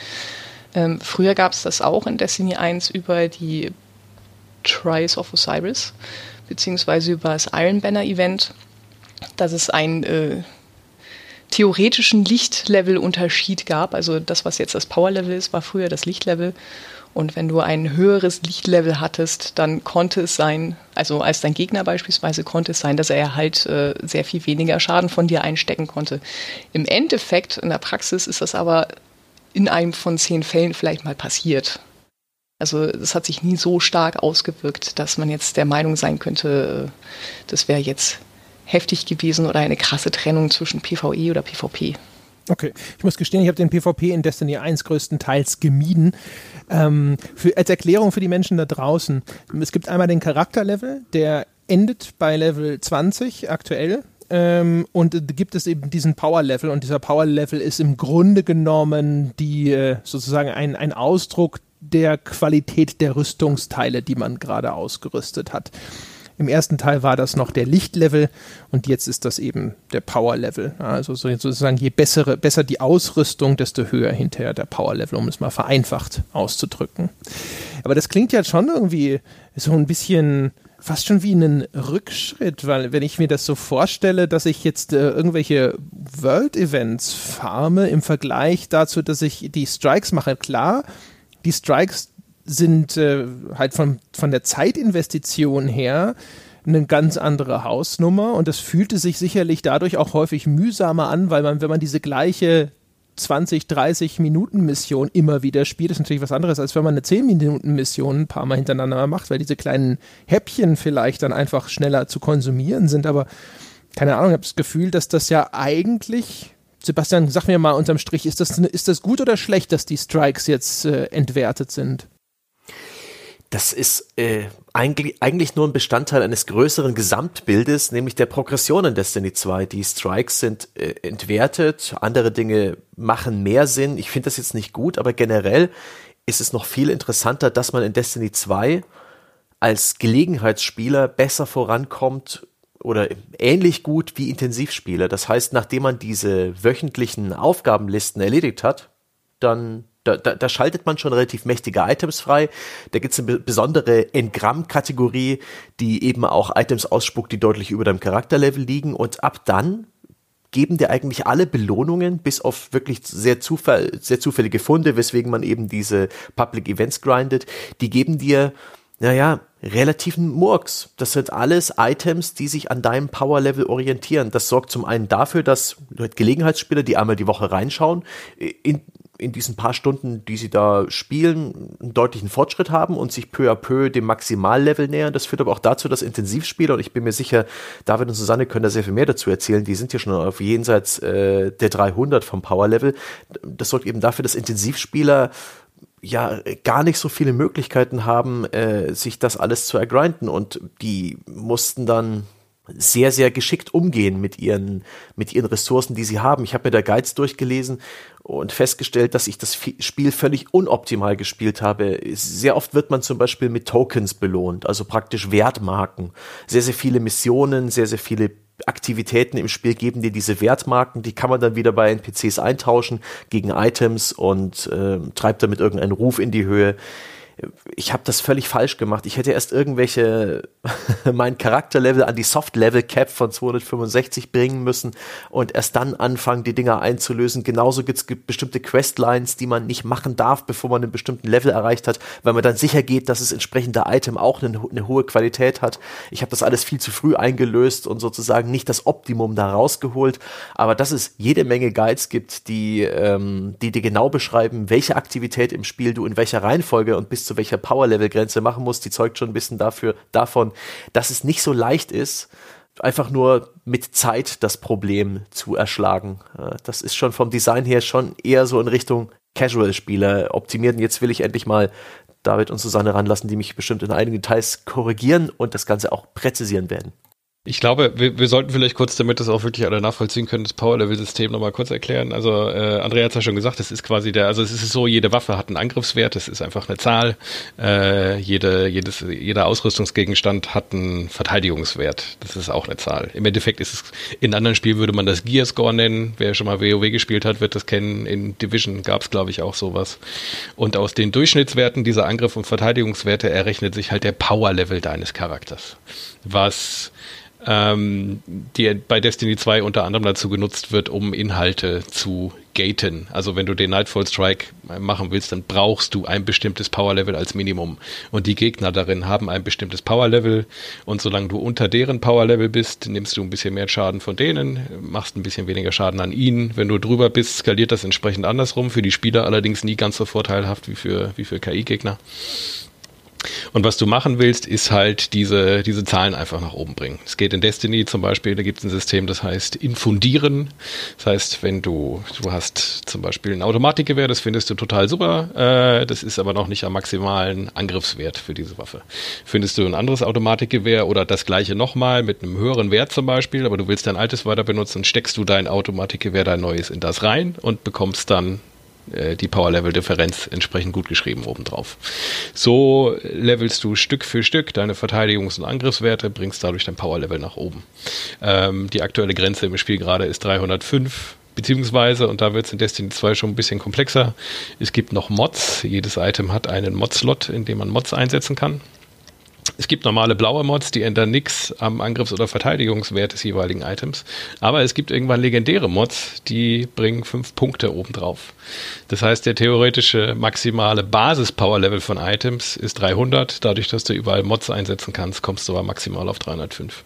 Ähm, früher gab es das auch in Destiny 1 über die Trials of Osiris, beziehungsweise über das Iron Banner Event, dass es einen äh, theoretischen Lichtlevel-Unterschied gab. Also das, was jetzt das Power-Level ist, war früher das Lichtlevel. Und wenn du ein höheres Lichtlevel hattest, dann konnte es sein, also als dein Gegner beispielsweise, konnte es sein, dass er halt äh, sehr viel weniger Schaden von dir einstecken konnte. Im Endeffekt, in der Praxis, ist das aber in einem von zehn Fällen vielleicht mal passiert. Also es hat sich nie so stark ausgewirkt, dass man jetzt der Meinung sein könnte, äh, das wäre jetzt heftig gewesen oder eine krasse Trennung zwischen PvE oder PvP. Okay, ich muss gestehen, ich habe den PvP in Destiny 1 größtenteils gemieden. Ähm, für, als Erklärung für die Menschen da draußen, es gibt einmal den Charakterlevel, der endet bei Level 20 aktuell. Ähm, und gibt es eben diesen Power Level und dieser Power Level ist im Grunde genommen die äh, sozusagen ein, ein Ausdruck der Qualität der Rüstungsteile, die man gerade ausgerüstet hat. Im ersten Teil war das noch der Lichtlevel und jetzt ist das eben der Power-Level. Also sozusagen je bessere, besser die Ausrüstung, desto höher hinterher der Power-Level, um es mal vereinfacht auszudrücken. Aber das klingt ja schon irgendwie so ein bisschen fast schon wie einen Rückschritt, weil wenn ich mir das so vorstelle, dass ich jetzt äh, irgendwelche World-Events farme im Vergleich dazu, dass ich die Strikes mache, klar, die Strikes sind äh, halt von, von der Zeitinvestition her eine ganz andere Hausnummer und das fühlte sich sicherlich dadurch auch häufig mühsamer an, weil man, wenn man diese gleiche 20, 30 Minuten Mission immer wieder spielt, ist natürlich was anderes, als wenn man eine 10 Minuten Mission ein paar Mal hintereinander macht, weil diese kleinen Häppchen vielleicht dann einfach schneller zu konsumieren sind, aber keine Ahnung, ich habe das Gefühl, dass das ja eigentlich Sebastian, sag mir mal unterm Strich, ist das, ist das gut oder schlecht, dass die Strikes jetzt äh, entwertet sind? Das ist äh, eigentlich, eigentlich nur ein Bestandteil eines größeren Gesamtbildes, nämlich der Progression in Destiny 2. Die Strikes sind äh, entwertet, andere Dinge machen mehr Sinn. Ich finde das jetzt nicht gut, aber generell ist es noch viel interessanter, dass man in Destiny 2 als Gelegenheitsspieler besser vorankommt oder ähnlich gut wie Intensivspieler. Das heißt, nachdem man diese wöchentlichen Aufgabenlisten erledigt hat, dann da, da, da schaltet man schon relativ mächtige Items frei. Da gibt's eine besondere Engramm-Kategorie, die eben auch Items ausspuckt, die deutlich über deinem Charakterlevel liegen. Und ab dann geben dir eigentlich alle Belohnungen, bis auf wirklich sehr, zufall, sehr zufällige Funde, weswegen man eben diese Public Events grindet, die geben dir, naja, relativen Murks. Das sind alles Items, die sich an deinem Power-Level orientieren. Das sorgt zum einen dafür, dass Gelegenheitsspieler, die einmal die Woche reinschauen, in, in diesen paar Stunden, die sie da spielen, einen deutlichen Fortschritt haben und sich peu à peu dem Maximallevel nähern. Das führt aber auch dazu, dass Intensivspieler, und ich bin mir sicher, David und Susanne können da sehr viel mehr dazu erzählen, die sind ja schon auf jenseits äh, der 300 vom Power-Level. Das sorgt eben dafür, dass Intensivspieler ja gar nicht so viele Möglichkeiten haben, äh, sich das alles zu ergrinden und die mussten dann sehr, sehr geschickt umgehen mit ihren, mit ihren Ressourcen, die sie haben. Ich habe mir da Guides durchgelesen und festgestellt, dass ich das Spiel völlig unoptimal gespielt habe. Sehr oft wird man zum Beispiel mit Tokens belohnt, also praktisch Wertmarken. Sehr, sehr viele Missionen, sehr, sehr viele Aktivitäten im Spiel geben dir diese Wertmarken, die kann man dann wieder bei NPCs eintauschen gegen Items und äh, treibt damit irgendeinen Ruf in die Höhe ich habe das völlig falsch gemacht. Ich hätte erst irgendwelche mein Charakterlevel an die Soft-Level Cap von 265 bringen müssen und erst dann anfangen, die Dinger einzulösen. Genauso gibt es bestimmte Questlines, die man nicht machen darf, bevor man einen bestimmten Level erreicht hat, weil man dann sicher geht, dass das entsprechende Item auch eine, eine hohe Qualität hat. Ich habe das alles viel zu früh eingelöst und sozusagen nicht das Optimum da rausgeholt. Aber dass es jede Menge Guides gibt, die, ähm, die dir genau beschreiben, welche Aktivität im Spiel du in welcher Reihenfolge und bis zu welcher Power-Level-Grenze machen muss, die zeugt schon ein bisschen dafür, davon, dass es nicht so leicht ist, einfach nur mit Zeit das Problem zu erschlagen. Das ist schon vom Design her schon eher so in Richtung Casual-Spieler optimiert. Und jetzt will ich endlich mal David und Susanne ranlassen, die mich bestimmt in einigen Details korrigieren und das Ganze auch präzisieren werden. Ich glaube, wir, wir sollten vielleicht kurz, damit das auch wirklich alle nachvollziehen können, das Power-Level-System nochmal kurz erklären. Also äh, Andrea hat es ja schon gesagt, es ist quasi der, also es ist so, jede Waffe hat einen Angriffswert, es ist einfach eine Zahl. Äh, jede, jedes, jeder Ausrüstungsgegenstand hat einen Verteidigungswert. Das ist auch eine Zahl. Im Endeffekt ist es, in anderen Spielen würde man das Gear-Score nennen. Wer schon mal WoW gespielt hat, wird das kennen. In Division gab es, glaube ich, auch sowas. Und aus den Durchschnittswerten dieser Angriff- und Verteidigungswerte errechnet sich halt der Power-Level deines Charakters. Was ähm, die bei Destiny 2 unter anderem dazu genutzt wird, um Inhalte zu gaten. Also wenn du den Nightfall Strike machen willst, dann brauchst du ein bestimmtes Power Level als Minimum. Und die Gegner darin haben ein bestimmtes Power Level. Und solange du unter deren Power Level bist, nimmst du ein bisschen mehr Schaden von denen, machst ein bisschen weniger Schaden an ihnen. Wenn du drüber bist, skaliert das entsprechend andersrum. Für die Spieler allerdings nie ganz so vorteilhaft wie für, wie für KI-Gegner. Und was du machen willst, ist halt diese, diese Zahlen einfach nach oben bringen. Es geht in Destiny zum Beispiel, da gibt es ein System, das heißt Infundieren. Das heißt, wenn du, du hast zum Beispiel ein Automatikgewehr, das findest du total super, äh, das ist aber noch nicht am maximalen Angriffswert für diese Waffe. Findest du ein anderes Automatikgewehr oder das gleiche nochmal mit einem höheren Wert zum Beispiel, aber du willst dein altes weiter benutzen, steckst du dein Automatikgewehr, dein neues in das rein und bekommst dann die Power-Level-Differenz entsprechend gut geschrieben obendrauf. So levelst du Stück für Stück deine Verteidigungs- und Angriffswerte, bringst dadurch dein Power-Level nach oben. Ähm, die aktuelle Grenze im Spiel gerade ist 305 beziehungsweise, und da wird es in Destiny 2 schon ein bisschen komplexer, es gibt noch Mods. Jedes Item hat einen Mod-Slot, in dem man Mods einsetzen kann. Es gibt normale blaue Mods, die ändern nichts am Angriffs- oder Verteidigungswert des jeweiligen Items. Aber es gibt irgendwann legendäre Mods, die bringen fünf Punkte obendrauf. Das heißt, der theoretische maximale Basis-Power-Level von Items ist 300. Dadurch, dass du überall Mods einsetzen kannst, kommst du aber maximal auf 305.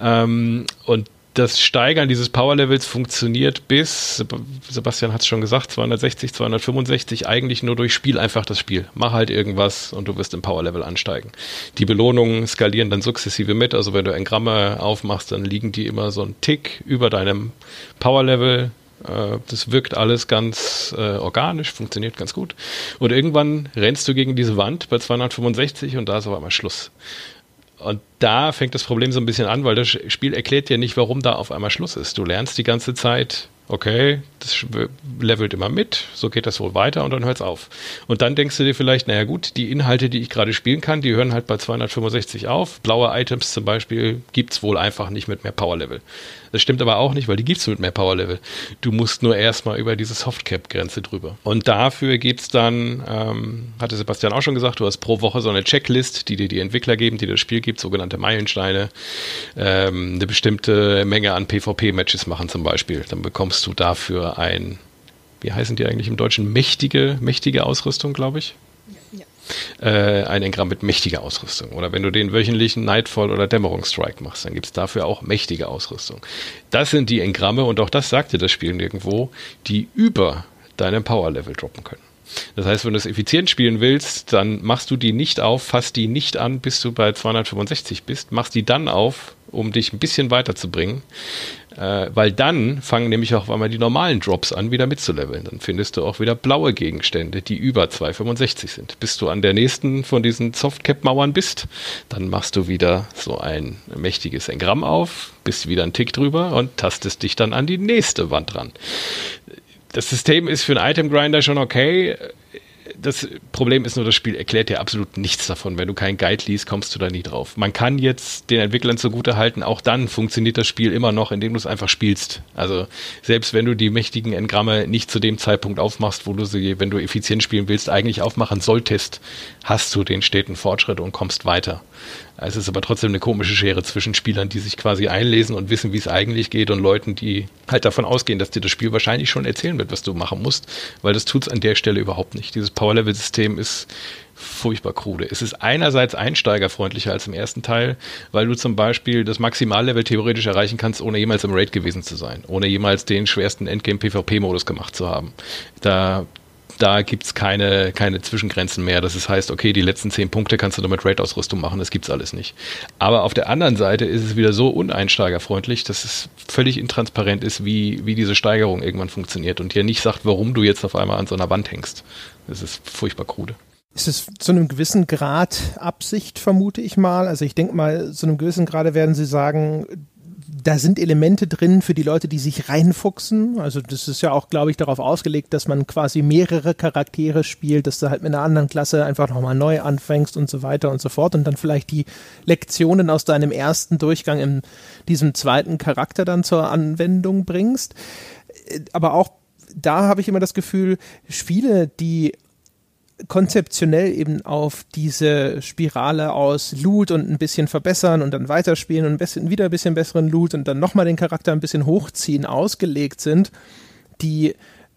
Ähm, und das Steigern dieses Power-Levels funktioniert bis, Sebastian hat es schon gesagt, 260, 265, eigentlich nur durch Spiel einfach das Spiel. Mach halt irgendwas und du wirst im Power-Level ansteigen. Die Belohnungen skalieren dann sukzessive mit, also wenn du Engramme aufmachst, dann liegen die immer so ein Tick über deinem Power-Level. Äh, das wirkt alles ganz äh, organisch, funktioniert ganz gut. Und irgendwann rennst du gegen diese Wand bei 265 und da ist aber einmal Schluss. Und da fängt das Problem so ein bisschen an, weil das Spiel erklärt dir nicht, warum da auf einmal Schluss ist. Du lernst die ganze Zeit, okay, das levelt immer mit, so geht das wohl weiter und dann hört es auf. Und dann denkst du dir vielleicht, naja gut, die Inhalte, die ich gerade spielen kann, die hören halt bei 265 auf. Blaue Items zum Beispiel gibt es wohl einfach nicht mit mehr Power Level. Das stimmt aber auch nicht, weil die gibt es mit mehr Power Level. Du musst nur erstmal über diese Softcap-Grenze drüber. Und dafür gibt es dann, ähm, hatte Sebastian auch schon gesagt, du hast pro Woche so eine Checklist, die dir die Entwickler geben, die das Spiel gibt, sogenannte Meilensteine, ähm, eine bestimmte Menge an PvP-Matches machen zum Beispiel. Dann bekommst du dafür ein, wie heißen die eigentlich im Deutschen? Mächtige, mächtige Ausrüstung, glaube ich äh, ein Engramm mit mächtiger Ausrüstung. Oder wenn du den wöchentlichen Nightfall oder Dämmerungsstrike machst, dann gibt es dafür auch mächtige Ausrüstung. Das sind die Engramme, und auch das sagt dir das Spiel nirgendwo, die über deinem Power-Level droppen können. Das heißt, wenn du es effizient spielen willst, dann machst du die nicht auf, fasst die nicht an, bis du bei 265 bist, machst die dann auf, um dich ein bisschen weiterzubringen. Äh, weil dann fangen nämlich auch einmal die normalen Drops an, wieder mitzuleveln. Dann findest du auch wieder blaue Gegenstände, die über 2,65 sind. Bis du an der nächsten von diesen Softcap-Mauern bist, dann machst du wieder so ein mächtiges Engramm auf, bist wieder einen Tick drüber und tastest dich dann an die nächste Wand ran. Das System ist für einen Item Grinder schon okay das Problem ist nur, das Spiel erklärt dir absolut nichts davon. Wenn du keinen Guide liest, kommst du da nie drauf. Man kann jetzt den Entwicklern zugute halten, auch dann funktioniert das Spiel immer noch, indem du es einfach spielst. Also selbst wenn du die mächtigen Engramme nicht zu dem Zeitpunkt aufmachst, wo du sie, wenn du effizient spielen willst, eigentlich aufmachen solltest, hast du den steten Fortschritt und kommst weiter. Es ist aber trotzdem eine komische Schere zwischen Spielern, die sich quasi einlesen und wissen, wie es eigentlich geht, und Leuten, die halt davon ausgehen, dass dir das Spiel wahrscheinlich schon erzählen wird, was du machen musst, weil das tut es an der Stelle überhaupt nicht. Dieses Power-Level-System ist furchtbar krude. Es ist einerseits einsteigerfreundlicher als im ersten Teil, weil du zum Beispiel das Maximallevel theoretisch erreichen kannst, ohne jemals im Raid gewesen zu sein, ohne jemals den schwersten Endgame-PvP-Modus gemacht zu haben. Da da gibt es keine, keine Zwischengrenzen mehr. Das heißt, okay, die letzten zehn Punkte kannst du nur mit Raid-Ausrüstung machen, das gibt's alles nicht. Aber auf der anderen Seite ist es wieder so uneinsteigerfreundlich, dass es völlig intransparent ist, wie, wie diese Steigerung irgendwann funktioniert und dir nicht sagt, warum du jetzt auf einmal an so einer Wand hängst. Das ist furchtbar krude. Ist es zu einem gewissen Grad Absicht, vermute ich mal? Also ich denke mal, zu einem gewissen Grade werden Sie sagen, da sind Elemente drin für die Leute, die sich reinfuchsen. Also das ist ja auch, glaube ich, darauf ausgelegt, dass man quasi mehrere Charaktere spielt, dass du halt mit einer anderen Klasse einfach nochmal neu anfängst und so weiter und so fort und dann vielleicht die Lektionen aus deinem ersten Durchgang in diesem zweiten Charakter dann zur Anwendung bringst. Aber auch da habe ich immer das Gefühl, Spiele, die konzeptionell eben auf diese Spirale aus Loot und ein bisschen verbessern und dann weiterspielen und ein bisschen, wieder ein bisschen besseren Loot und dann nochmal den Charakter ein bisschen hochziehen ausgelegt sind, die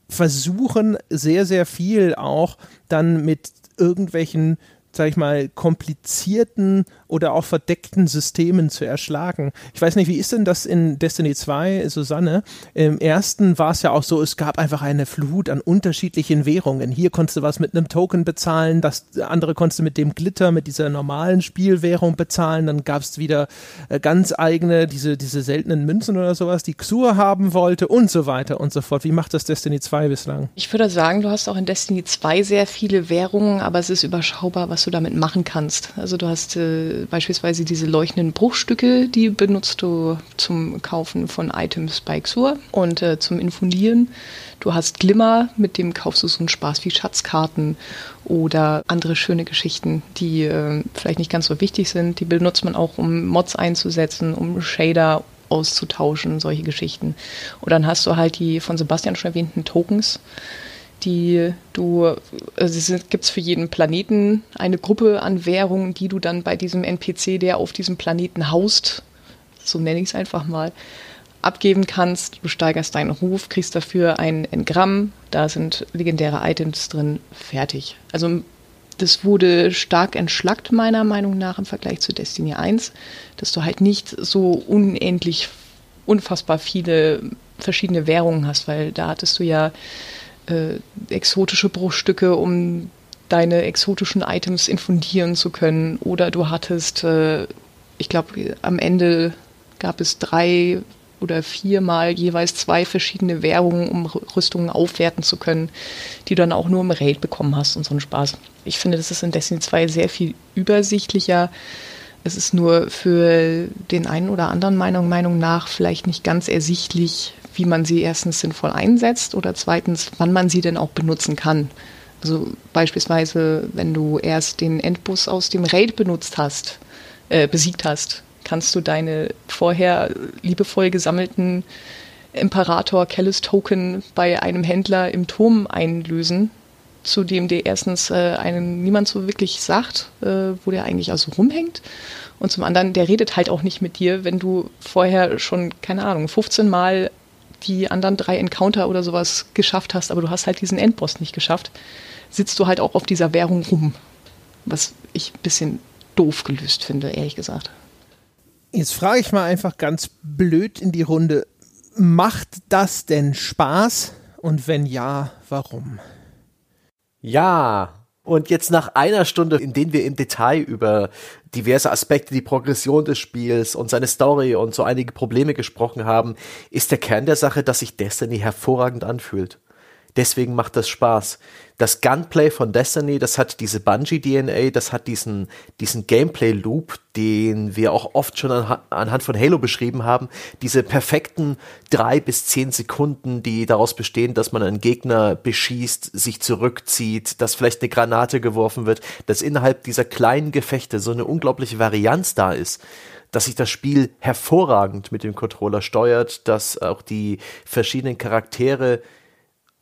versuchen sehr, sehr viel auch dann mit irgendwelchen sag ich mal, komplizierten oder auch verdeckten Systemen zu erschlagen. Ich weiß nicht, wie ist denn das in Destiny 2, Susanne? Im ersten war es ja auch so, es gab einfach eine Flut an unterschiedlichen Währungen. Hier konntest du was mit einem Token bezahlen, das andere konntest du mit dem Glitter, mit dieser normalen Spielwährung bezahlen. Dann gab es wieder äh, ganz eigene, diese, diese seltenen Münzen oder sowas, die Xur haben wollte und so weiter und so fort. Wie macht das Destiny 2 bislang? Ich würde sagen, du hast auch in Destiny 2 sehr viele Währungen, aber es ist überschaubar, was du damit machen kannst. Also du hast äh, beispielsweise diese leuchtenden Bruchstücke, die benutzt du zum Kaufen von Items bei Xur und äh, zum Infundieren. Du hast Glimmer, mit dem kaufst du so einen Spaß wie Schatzkarten oder andere schöne Geschichten, die äh, vielleicht nicht ganz so wichtig sind. Die benutzt man auch, um Mods einzusetzen, um Shader auszutauschen, solche Geschichten. Und dann hast du halt die von Sebastian schon erwähnten Tokens die du, also es gibt für jeden Planeten eine Gruppe an Währungen, die du dann bei diesem NPC, der auf diesem Planeten haust, so nenne ich es einfach mal, abgeben kannst. Du steigerst deinen Ruf, kriegst dafür ein Engramm, da sind legendäre Items drin, fertig. Also das wurde stark entschlackt, meiner Meinung nach, im Vergleich zu Destiny 1, dass du halt nicht so unendlich, unfassbar viele verschiedene Währungen hast, weil da hattest du ja äh, exotische Bruchstücke, um deine exotischen Items infundieren zu können. Oder du hattest, äh, ich glaube, am Ende gab es drei oder viermal jeweils zwei verschiedene Währungen, um Rüstungen aufwerten zu können, die du dann auch nur im Raid bekommen hast und so ein Spaß. Ich finde, das ist in Destiny 2 sehr viel übersichtlicher. Es ist nur für den einen oder anderen Meinung, Meinung nach vielleicht nicht ganz ersichtlich, wie man sie erstens sinnvoll einsetzt oder zweitens, wann man sie denn auch benutzen kann. Also beispielsweise, wenn du erst den Endbus aus dem Raid benutzt hast, äh, besiegt hast, kannst du deine vorher liebevoll gesammelten Imperator Kellis Token bei einem Händler im Turm einlösen, zu dem dir erstens äh, einen niemand so wirklich sagt, äh, wo der eigentlich also rumhängt. Und zum anderen, der redet halt auch nicht mit dir, wenn du vorher schon, keine Ahnung, 15 Mal die anderen drei Encounter oder sowas geschafft hast, aber du hast halt diesen Endboss nicht geschafft, sitzt du halt auch auf dieser Währung rum. Was ich ein bisschen doof gelöst finde, ehrlich gesagt. Jetzt frage ich mal einfach ganz blöd in die Runde, macht das denn Spaß? Und wenn ja, warum? Ja, und jetzt nach einer Stunde, in denen wir im Detail über diverse Aspekte, die Progression des Spiels und seine Story und so einige Probleme gesprochen haben, ist der Kern der Sache, dass sich Destiny hervorragend anfühlt. Deswegen macht das Spaß. Das Gunplay von Destiny, das hat diese Bungie-DNA, das hat diesen, diesen Gameplay-Loop, den wir auch oft schon anha anhand von Halo beschrieben haben. Diese perfekten drei bis zehn Sekunden, die daraus bestehen, dass man einen Gegner beschießt, sich zurückzieht, dass vielleicht eine Granate geworfen wird, dass innerhalb dieser kleinen Gefechte so eine unglaubliche Varianz da ist dass sich das Spiel hervorragend mit dem Controller steuert, dass auch die verschiedenen Charaktere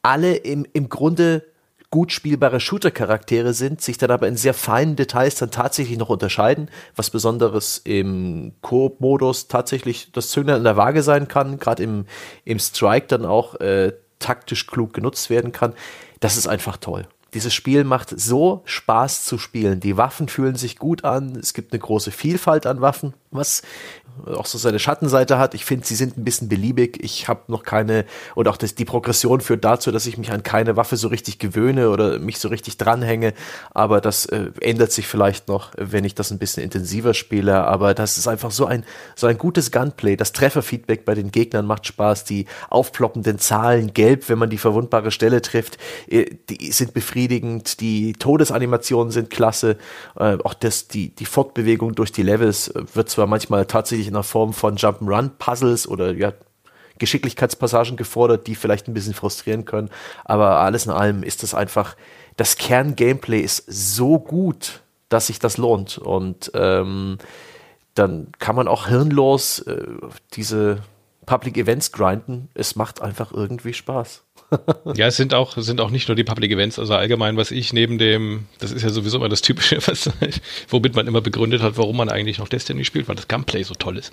alle im, im Grunde gut spielbare Shooter-Charaktere sind, sich dann aber in sehr feinen Details dann tatsächlich noch unterscheiden, was Besonderes im Koop-Modus tatsächlich das Zünglein in der Waage sein kann, gerade im, im Strike dann auch äh, taktisch klug genutzt werden kann. Das ist einfach toll. Dieses Spiel macht so Spaß zu spielen. Die Waffen fühlen sich gut an. Es gibt eine große Vielfalt an Waffen, was auch so seine Schattenseite hat. Ich finde, sie sind ein bisschen beliebig. Ich habe noch keine, und auch das, die Progression führt dazu, dass ich mich an keine Waffe so richtig gewöhne oder mich so richtig dranhänge. Aber das äh, ändert sich vielleicht noch, wenn ich das ein bisschen intensiver spiele. Aber das ist einfach so ein, so ein gutes Gunplay. Das Trefferfeedback bei den Gegnern macht Spaß. Die aufploppenden Zahlen gelb, wenn man die verwundbare Stelle trifft, äh, die sind befriedigend. Die Todesanimationen sind klasse. Äh, auch das, die, die Fortbewegung durch die Levels äh, wird zwar manchmal tatsächlich in der Form von Jump'n'Run-Puzzles oder ja, Geschicklichkeitspassagen gefordert, die vielleicht ein bisschen frustrieren können. Aber alles in allem ist das einfach, das Kern-Gameplay ist so gut, dass sich das lohnt. Und ähm, dann kann man auch hirnlos äh, diese Public Events grinden. Es macht einfach irgendwie Spaß. ja, es sind auch, sind auch nicht nur die Public Events, also allgemein, was ich neben dem, das ist ja sowieso immer das Typische, was, womit man immer begründet hat, warum man eigentlich noch Destiny spielt, weil das Gunplay so toll ist.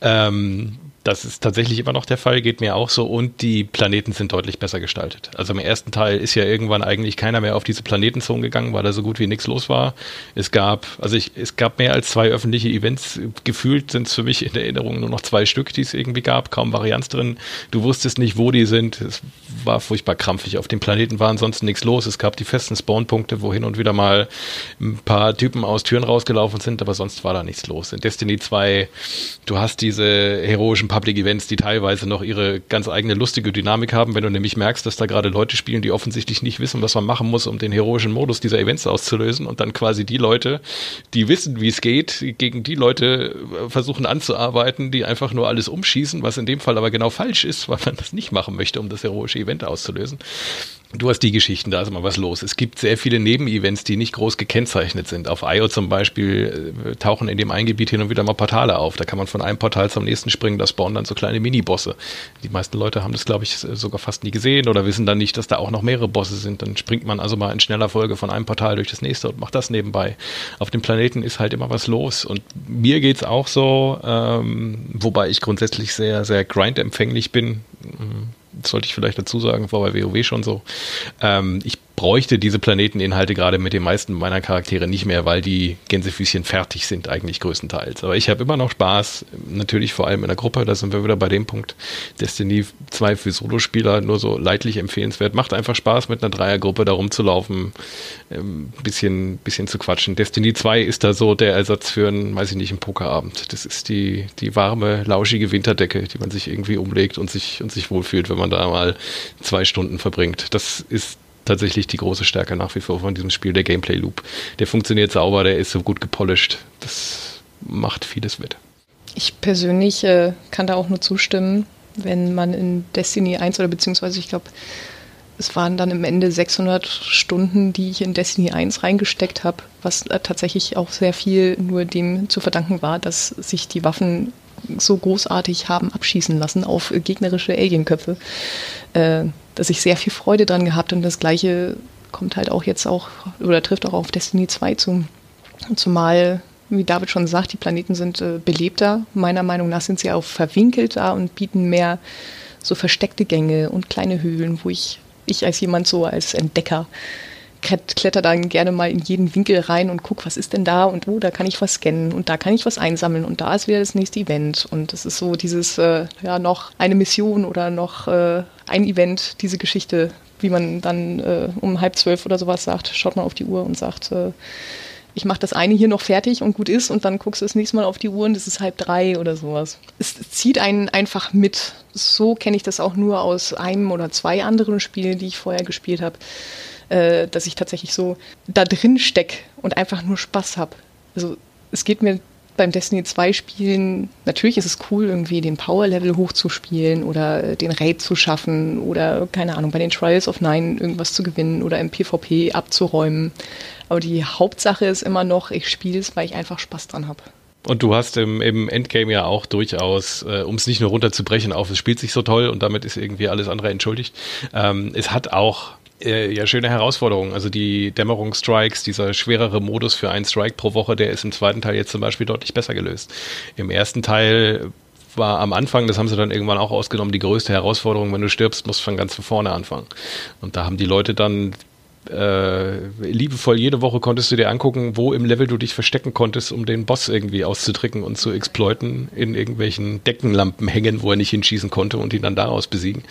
Ähm, Das ist tatsächlich immer noch der Fall, geht mir auch so. Und die Planeten sind deutlich besser gestaltet. Also im ersten Teil ist ja irgendwann eigentlich keiner mehr auf diese Planetenzone gegangen, weil da so gut wie nichts los war. Es gab, also ich, es gab mehr als zwei öffentliche Events. Gefühlt sind es für mich in Erinnerung nur noch zwei Stück, die es irgendwie gab. Kaum Varianz drin. Du wusstest nicht, wo die sind. Es war furchtbar krampfig. Auf dem Planeten war ansonsten nichts los. Es gab die festen Spawnpunkte, wo hin und wieder mal ein paar Typen aus Türen rausgelaufen sind, aber sonst war da nichts los. In Destiny 2, du hast diese heroischen Public Events, die teilweise noch ihre ganz eigene lustige Dynamik haben, wenn du nämlich merkst, dass da gerade Leute spielen, die offensichtlich nicht wissen, was man machen muss, um den heroischen Modus dieser Events auszulösen und dann quasi die Leute, die wissen, wie es geht, gegen die Leute äh, versuchen anzuarbeiten, die einfach nur alles umschießen, was in dem Fall aber genau falsch ist, weil man das nicht machen möchte, um das heroische Event auszulösen. Du hast die Geschichten, da ist immer was los. Es gibt sehr viele Nebenevents, die nicht groß gekennzeichnet sind. Auf IO zum Beispiel äh, tauchen in dem einen Gebiet hin und wieder mal Portale auf. Da kann man von einem Portal zum nächsten springen, da spawnen dann so kleine Minibosse. Die meisten Leute haben das, glaube ich, sogar fast nie gesehen oder wissen dann nicht, dass da auch noch mehrere Bosse sind. Dann springt man also mal in schneller Folge von einem Portal durch das nächste und macht das nebenbei. Auf dem Planeten ist halt immer was los. Und mir geht's auch so, ähm, wobei ich grundsätzlich sehr, sehr grindempfänglich bin sollte ich vielleicht dazu sagen, war bei WoW schon so. Ähm, ich bräuchte diese Planeteninhalte gerade mit den meisten meiner Charaktere nicht mehr, weil die Gänsefüßchen fertig sind eigentlich größtenteils. Aber ich habe immer noch Spaß, natürlich vor allem in der Gruppe, da sind wir wieder bei dem Punkt. Destiny 2 für Solospieler nur so leidlich empfehlenswert. Macht einfach Spaß mit einer Dreiergruppe da rumzulaufen, ein ähm, bisschen, bisschen zu quatschen. Destiny 2 ist da so der Ersatz für einen, weiß ich nicht, einen Pokerabend. Das ist die, die warme, lauschige Winterdecke, die man sich irgendwie umlegt und sich, und sich wohlfühlt, wenn man da mal zwei Stunden verbringt. Das ist tatsächlich die große Stärke nach wie vor von diesem Spiel, der Gameplay Loop. Der funktioniert sauber, der ist so gut gepolished. Das macht vieles mit. Ich persönlich äh, kann da auch nur zustimmen, wenn man in Destiny 1 oder beziehungsweise ich glaube, es waren dann im Ende 600 Stunden, die ich in Destiny 1 reingesteckt habe, was äh, tatsächlich auch sehr viel nur dem zu verdanken war, dass sich die Waffen so großartig haben abschießen lassen auf gegnerische Alienköpfe. Äh, dass ich sehr viel Freude dran gehabt und das gleiche kommt halt auch jetzt auch oder trifft auch auf Destiny 2 zu. Zumal, wie David schon sagt, die Planeten sind äh, belebter. Meiner Meinung nach sind sie auch verwinkelter und bieten mehr so versteckte Gänge und kleine Höhlen, wo ich, ich als jemand so als Entdecker kletter dann gerne mal in jeden Winkel rein und guck, was ist denn da und oh, da kann ich was scannen und da kann ich was einsammeln und da ist wieder das nächste Event und das ist so dieses, äh, ja, noch eine Mission oder noch äh, ein Event, diese Geschichte, wie man dann äh, um halb zwölf oder sowas sagt, schaut man auf die Uhr und sagt, äh, ich mache das eine hier noch fertig und gut ist und dann guckst du das nächste Mal auf die Uhr und es ist halb drei oder sowas. Es zieht einen einfach mit. So kenne ich das auch nur aus einem oder zwei anderen Spielen, die ich vorher gespielt habe äh, dass ich tatsächlich so da drin stecke und einfach nur Spaß habe. Also es geht mir beim Destiny 2 Spielen, natürlich ist es cool, irgendwie den Power-Level hochzuspielen oder den Raid zu schaffen oder, keine Ahnung, bei den Trials of Nine irgendwas zu gewinnen oder im PvP abzuräumen. Aber die Hauptsache ist immer noch, ich spiele es, weil ich einfach Spaß dran habe. Und du hast im, im Endgame ja auch durchaus, äh, um es nicht nur runterzubrechen, auf, es spielt sich so toll und damit ist irgendwie alles andere entschuldigt. Ähm, es hat auch äh, ja, schöne Herausforderung. Also die Dämmerungsstrikes, dieser schwerere Modus für einen Strike pro Woche, der ist im zweiten Teil jetzt zum Beispiel deutlich besser gelöst. Im ersten Teil war am Anfang, das haben sie dann irgendwann auch ausgenommen, die größte Herausforderung, wenn du stirbst, musst du von ganz von vorne anfangen. Und da haben die Leute dann äh, liebevoll jede Woche konntest du dir angucken, wo im Level du dich verstecken konntest, um den Boss irgendwie auszutricken und zu exploiten, in irgendwelchen Deckenlampen hängen, wo er nicht hinschießen konnte und ihn dann daraus besiegen.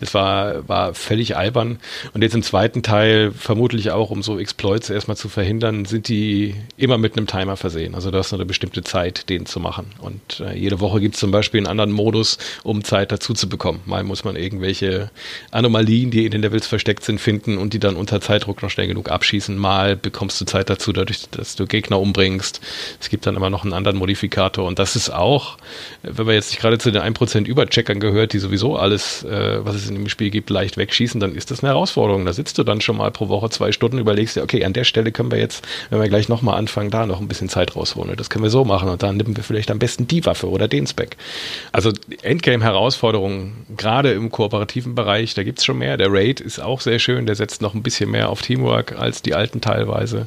Das war, war völlig albern. Und jetzt im zweiten Teil, vermutlich auch, um so Exploits erstmal zu verhindern, sind die immer mit einem Timer versehen. Also du hast eine bestimmte Zeit, den zu machen. Und äh, jede Woche gibt es zum Beispiel einen anderen Modus, um Zeit dazu zu bekommen. Mal muss man irgendwelche Anomalien, die in den Levels versteckt sind, finden und die dann unter Zeit Zeitdruck noch schnell genug abschießen. Mal bekommst du Zeit dazu, dadurch, dass du Gegner umbringst. Es gibt dann immer noch einen anderen Modifikator. Und das ist auch, wenn man jetzt nicht gerade zu den 1% Übercheckern gehört, die sowieso alles, äh, was es in dem Spiel gibt, leicht wegschießen, dann ist das eine Herausforderung. Da sitzt du dann schon mal pro Woche zwei Stunden, überlegst dir, okay, an der Stelle können wir jetzt, wenn wir gleich nochmal anfangen, da noch ein bisschen Zeit rausholen. Das können wir so machen. Und dann nehmen wir vielleicht am besten die Waffe oder den Spec. Also Endgame-Herausforderungen, gerade im kooperativen Bereich, da gibt es schon mehr. Der Raid ist auch sehr schön, der setzt noch ein bisschen mehr auf Teamwork als die alten teilweise.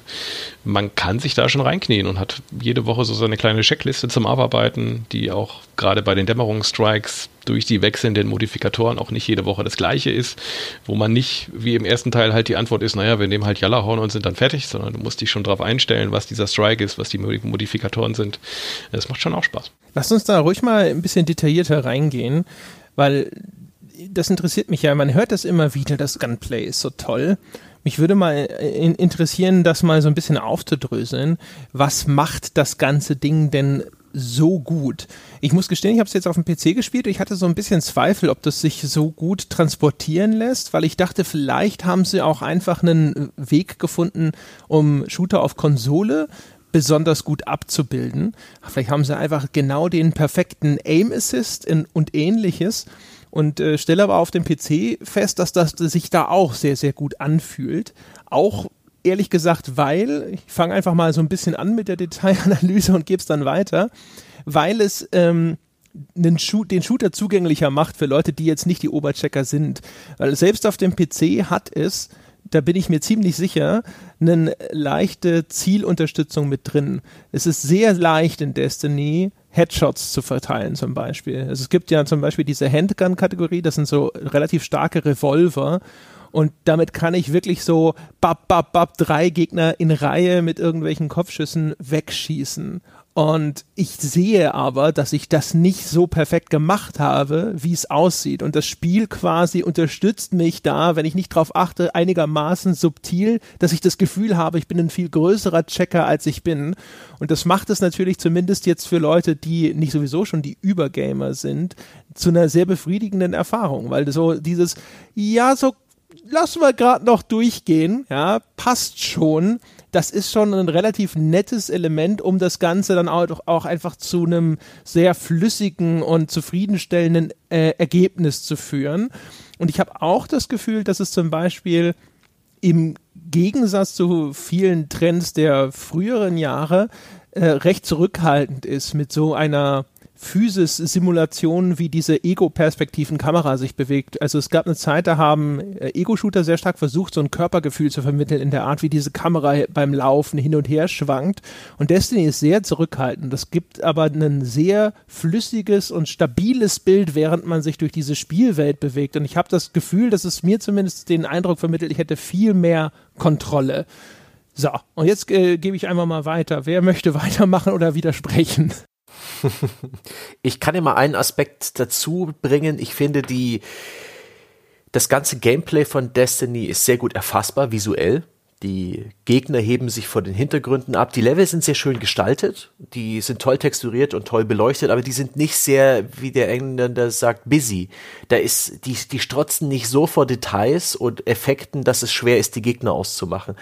Man kann sich da schon reinknien und hat jede Woche so seine kleine Checkliste zum Abarbeiten, die auch gerade bei den Dämmerungsstrikes durch die wechselnden Modifikatoren auch nicht jede Woche das gleiche ist, wo man nicht, wie im ersten Teil halt die Antwort ist, naja, wir nehmen halt Jalahorn und sind dann fertig, sondern du musst dich schon darauf einstellen, was dieser Strike ist, was die Modifikatoren sind. Das macht schon auch Spaß. Lass uns da ruhig mal ein bisschen detaillierter reingehen, weil das interessiert mich ja. Man hört das immer wieder, das Gunplay ist so toll. Mich würde mal interessieren, das mal so ein bisschen aufzudröseln. Was macht das ganze Ding denn so gut? Ich muss gestehen, ich habe es jetzt auf dem PC gespielt. Ich hatte so ein bisschen Zweifel, ob das sich so gut transportieren lässt, weil ich dachte, vielleicht haben sie auch einfach einen Weg gefunden, um Shooter auf Konsole besonders gut abzubilden. Vielleicht haben sie einfach genau den perfekten Aim Assist und ähnliches und äh, stelle aber auf dem PC fest, dass das sich da auch sehr, sehr gut anfühlt. Auch ehrlich gesagt, weil, ich fange einfach mal so ein bisschen an mit der Detailanalyse und gebe es dann weiter, weil es ähm, den, Shoot, den Shooter zugänglicher macht für Leute, die jetzt nicht die Oberchecker sind. Weil selbst auf dem PC hat es da bin ich mir ziemlich sicher, eine leichte Zielunterstützung mit drin. Es ist sehr leicht in Destiny, Headshots zu verteilen zum Beispiel. Also es gibt ja zum Beispiel diese Handgun-Kategorie, das sind so relativ starke Revolver und damit kann ich wirklich so bap, bap, bap, drei Gegner in Reihe mit irgendwelchen Kopfschüssen wegschießen. Und ich sehe aber, dass ich das nicht so perfekt gemacht habe, wie es aussieht. Und das Spiel quasi unterstützt mich da, wenn ich nicht drauf achte, einigermaßen subtil, dass ich das Gefühl habe, ich bin ein viel größerer Checker, als ich bin. Und das macht es natürlich zumindest jetzt für Leute, die nicht sowieso schon die Übergamer sind, zu einer sehr befriedigenden Erfahrung, weil so dieses, ja, so lassen wir gerade noch durchgehen, ja, passt schon das ist schon ein relativ nettes Element, um das Ganze dann auch, auch einfach zu einem sehr flüssigen und zufriedenstellenden äh, Ergebnis zu führen. Und ich habe auch das Gefühl, dass es zum Beispiel im Gegensatz zu vielen Trends der früheren Jahre äh, recht zurückhaltend ist mit so einer Physis-Simulationen, wie diese Ego-Perspektiven-Kamera sich bewegt. Also es gab eine Zeit, da haben äh, Ego-Shooter sehr stark versucht, so ein Körpergefühl zu vermitteln in der Art, wie diese Kamera beim Laufen hin und her schwankt. Und Destiny ist sehr zurückhaltend. Das gibt aber ein sehr flüssiges und stabiles Bild, während man sich durch diese Spielwelt bewegt. Und ich habe das Gefühl, dass es mir zumindest den Eindruck vermittelt, ich hätte viel mehr Kontrolle. So, und jetzt äh, gebe ich einfach mal weiter. Wer möchte weitermachen oder widersprechen? ich kann immer einen Aspekt dazu bringen. Ich finde die, das ganze Gameplay von Destiny ist sehr gut erfassbar visuell. Die Gegner heben sich vor den Hintergründen ab. Die Level sind sehr schön gestaltet. Die sind toll texturiert und toll beleuchtet, aber die sind nicht sehr, wie der Engländer sagt, busy. Da ist, die, die strotzen nicht so vor Details und Effekten, dass es schwer ist, die Gegner auszumachen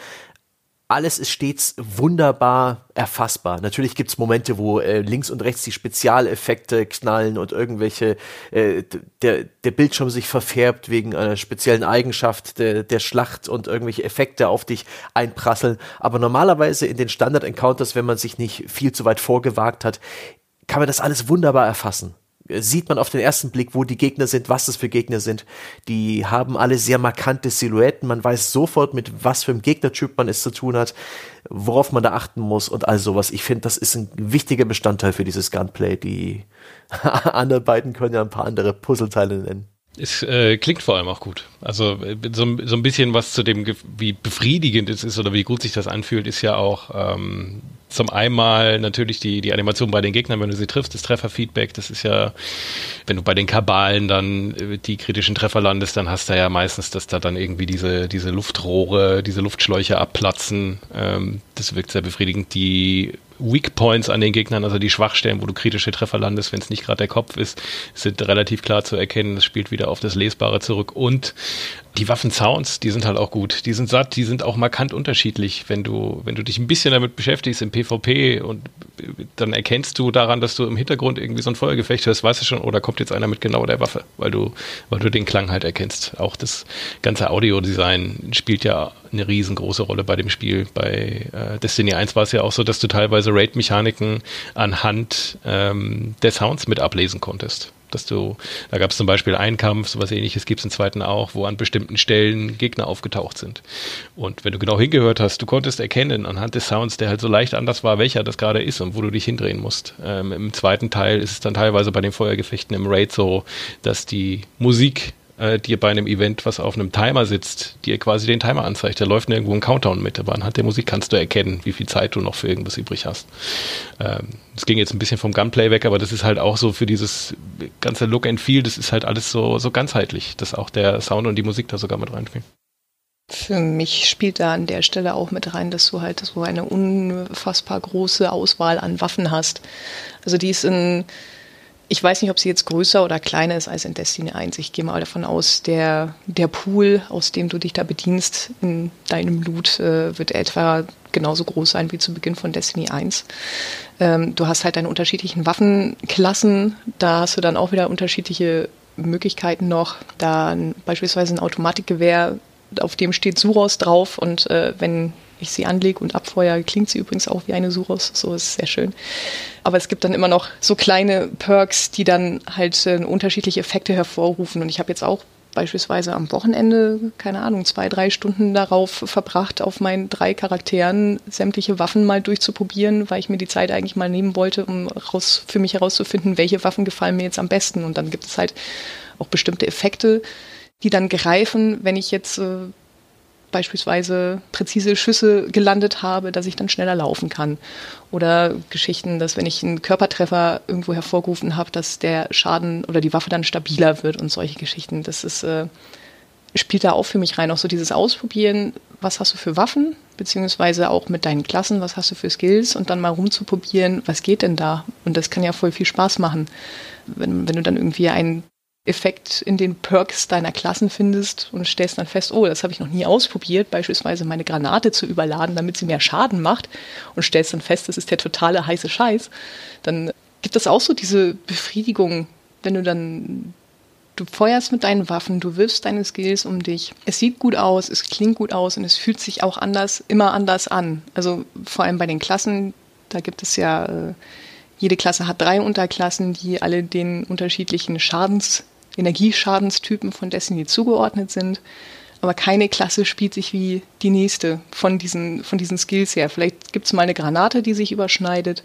alles ist stets wunderbar erfassbar. Natürlich gibt's Momente, wo äh, links und rechts die Spezialeffekte knallen und irgendwelche äh, der, der Bildschirm sich verfärbt wegen einer speziellen Eigenschaft der, der Schlacht und irgendwelche Effekte auf dich einprasseln. Aber normalerweise in den Standard-Encounters, wenn man sich nicht viel zu weit vorgewagt hat, kann man das alles wunderbar erfassen sieht man auf den ersten Blick, wo die Gegner sind, was das für Gegner sind. Die haben alle sehr markante Silhouetten. Man weiß sofort, mit was für einem Gegnertyp man es zu tun hat, worauf man da achten muss und all sowas. Ich finde, das ist ein wichtiger Bestandteil für dieses Gunplay. Die anderen beiden können ja ein paar andere Puzzleteile nennen. Es äh, klingt vor allem auch gut. Also äh, so, so ein bisschen was zu dem, wie befriedigend es ist oder wie gut sich das anfühlt, ist ja auch ähm, zum einmal natürlich die, die Animation bei den Gegnern, wenn du sie triffst, das Trefferfeedback, das ist ja, wenn du bei den Kabalen dann äh, die kritischen Treffer landest, dann hast du ja meistens, dass da dann irgendwie diese, diese Luftrohre, diese Luftschläuche abplatzen. Ähm, das wirkt sehr befriedigend. Die Weak Points an den Gegnern, also die Schwachstellen, wo du kritische Treffer landest, wenn es nicht gerade der Kopf ist, sind relativ klar zu erkennen. Das spielt wieder auf das Lesbare zurück. Und die Waffensounds, die sind halt auch gut. Die sind satt, die sind auch markant unterschiedlich. Wenn du, wenn du dich ein bisschen damit beschäftigst im PvP und dann erkennst du daran, dass du im Hintergrund irgendwie so ein Feuergefecht hörst, weißt du schon, oder kommt jetzt einer mit genau der Waffe, weil du, weil du den Klang halt erkennst. Auch das ganze Audiodesign spielt ja eine riesengroße Rolle bei dem Spiel. Bei äh, Destiny 1 war es ja auch so, dass du teilweise Raid-Mechaniken anhand ähm, der Sounds mit ablesen konntest dass du, da gab es zum Beispiel einen Kampf, sowas ähnliches gibt es im zweiten auch, wo an bestimmten Stellen Gegner aufgetaucht sind. Und wenn du genau hingehört hast, du konntest erkennen anhand des Sounds, der halt so leicht anders war, welcher das gerade ist und wo du dich hindrehen musst. Ähm, Im zweiten Teil ist es dann teilweise bei den Feuergefechten im Raid so, dass die Musik äh, dir bei einem Event, was auf einem Timer sitzt, dir quasi den Timer anzeigt. Da läuft nirgendwo ein Countdown mit, aber anhand der Musik kannst du erkennen, wie viel Zeit du noch für irgendwas übrig hast. Ähm, das ging jetzt ein bisschen vom Gunplay weg, aber das ist halt auch so für dieses ganze Look and Feel, das ist halt alles so, so ganzheitlich, dass auch der Sound und die Musik da sogar mit reinspielen. Für mich spielt da an der Stelle auch mit rein, dass du halt so eine unfassbar große Auswahl an Waffen hast. Also die ist in ich weiß nicht, ob sie jetzt größer oder kleiner ist als in Destiny 1. Ich gehe mal davon aus, der, der Pool, aus dem du dich da bedienst in deinem Loot, äh, wird etwa genauso groß sein wie zu Beginn von Destiny 1. Ähm, du hast halt deine unterschiedlichen Waffenklassen. Da hast du dann auch wieder unterschiedliche Möglichkeiten noch. Da beispielsweise ein Automatikgewehr, auf dem steht Suros drauf und äh, wenn ich sie anlege und abfeuere, klingt sie übrigens auch wie eine Suros. So ist sehr schön. Aber es gibt dann immer noch so kleine Perks, die dann halt äh, unterschiedliche Effekte hervorrufen. Und ich habe jetzt auch beispielsweise am Wochenende, keine Ahnung, zwei, drei Stunden darauf verbracht, auf meinen drei Charakteren sämtliche Waffen mal durchzuprobieren, weil ich mir die Zeit eigentlich mal nehmen wollte, um raus, für mich herauszufinden, welche Waffen gefallen mir jetzt am besten. Und dann gibt es halt auch bestimmte Effekte, die dann greifen, wenn ich jetzt äh, beispielsweise präzise Schüsse gelandet habe, dass ich dann schneller laufen kann. Oder Geschichten, dass wenn ich einen Körpertreffer irgendwo hervorgerufen habe, dass der Schaden oder die Waffe dann stabiler wird und solche Geschichten. Das ist, äh, spielt da auch für mich rein. Auch so dieses Ausprobieren, was hast du für Waffen, beziehungsweise auch mit deinen Klassen, was hast du für Skills und dann mal rumzuprobieren, was geht denn da? Und das kann ja voll viel Spaß machen. Wenn, wenn du dann irgendwie einen Effekt in den Perks deiner Klassen findest und stellst dann fest, oh, das habe ich noch nie ausprobiert, beispielsweise meine Granate zu überladen, damit sie mehr Schaden macht und stellst dann fest, das ist der totale heiße Scheiß, dann gibt es auch so diese Befriedigung, wenn du dann du feuerst mit deinen Waffen, du wirfst deine Skills um dich. Es sieht gut aus, es klingt gut aus und es fühlt sich auch anders, immer anders an. Also vor allem bei den Klassen, da gibt es ja äh, jede Klasse hat drei Unterklassen, die alle den unterschiedlichen Schadens, Energieschadenstypen von Destiny zugeordnet sind. Aber keine Klasse spielt sich wie die nächste von diesen, von diesen Skills her. Vielleicht gibt es mal eine Granate, die sich überschneidet,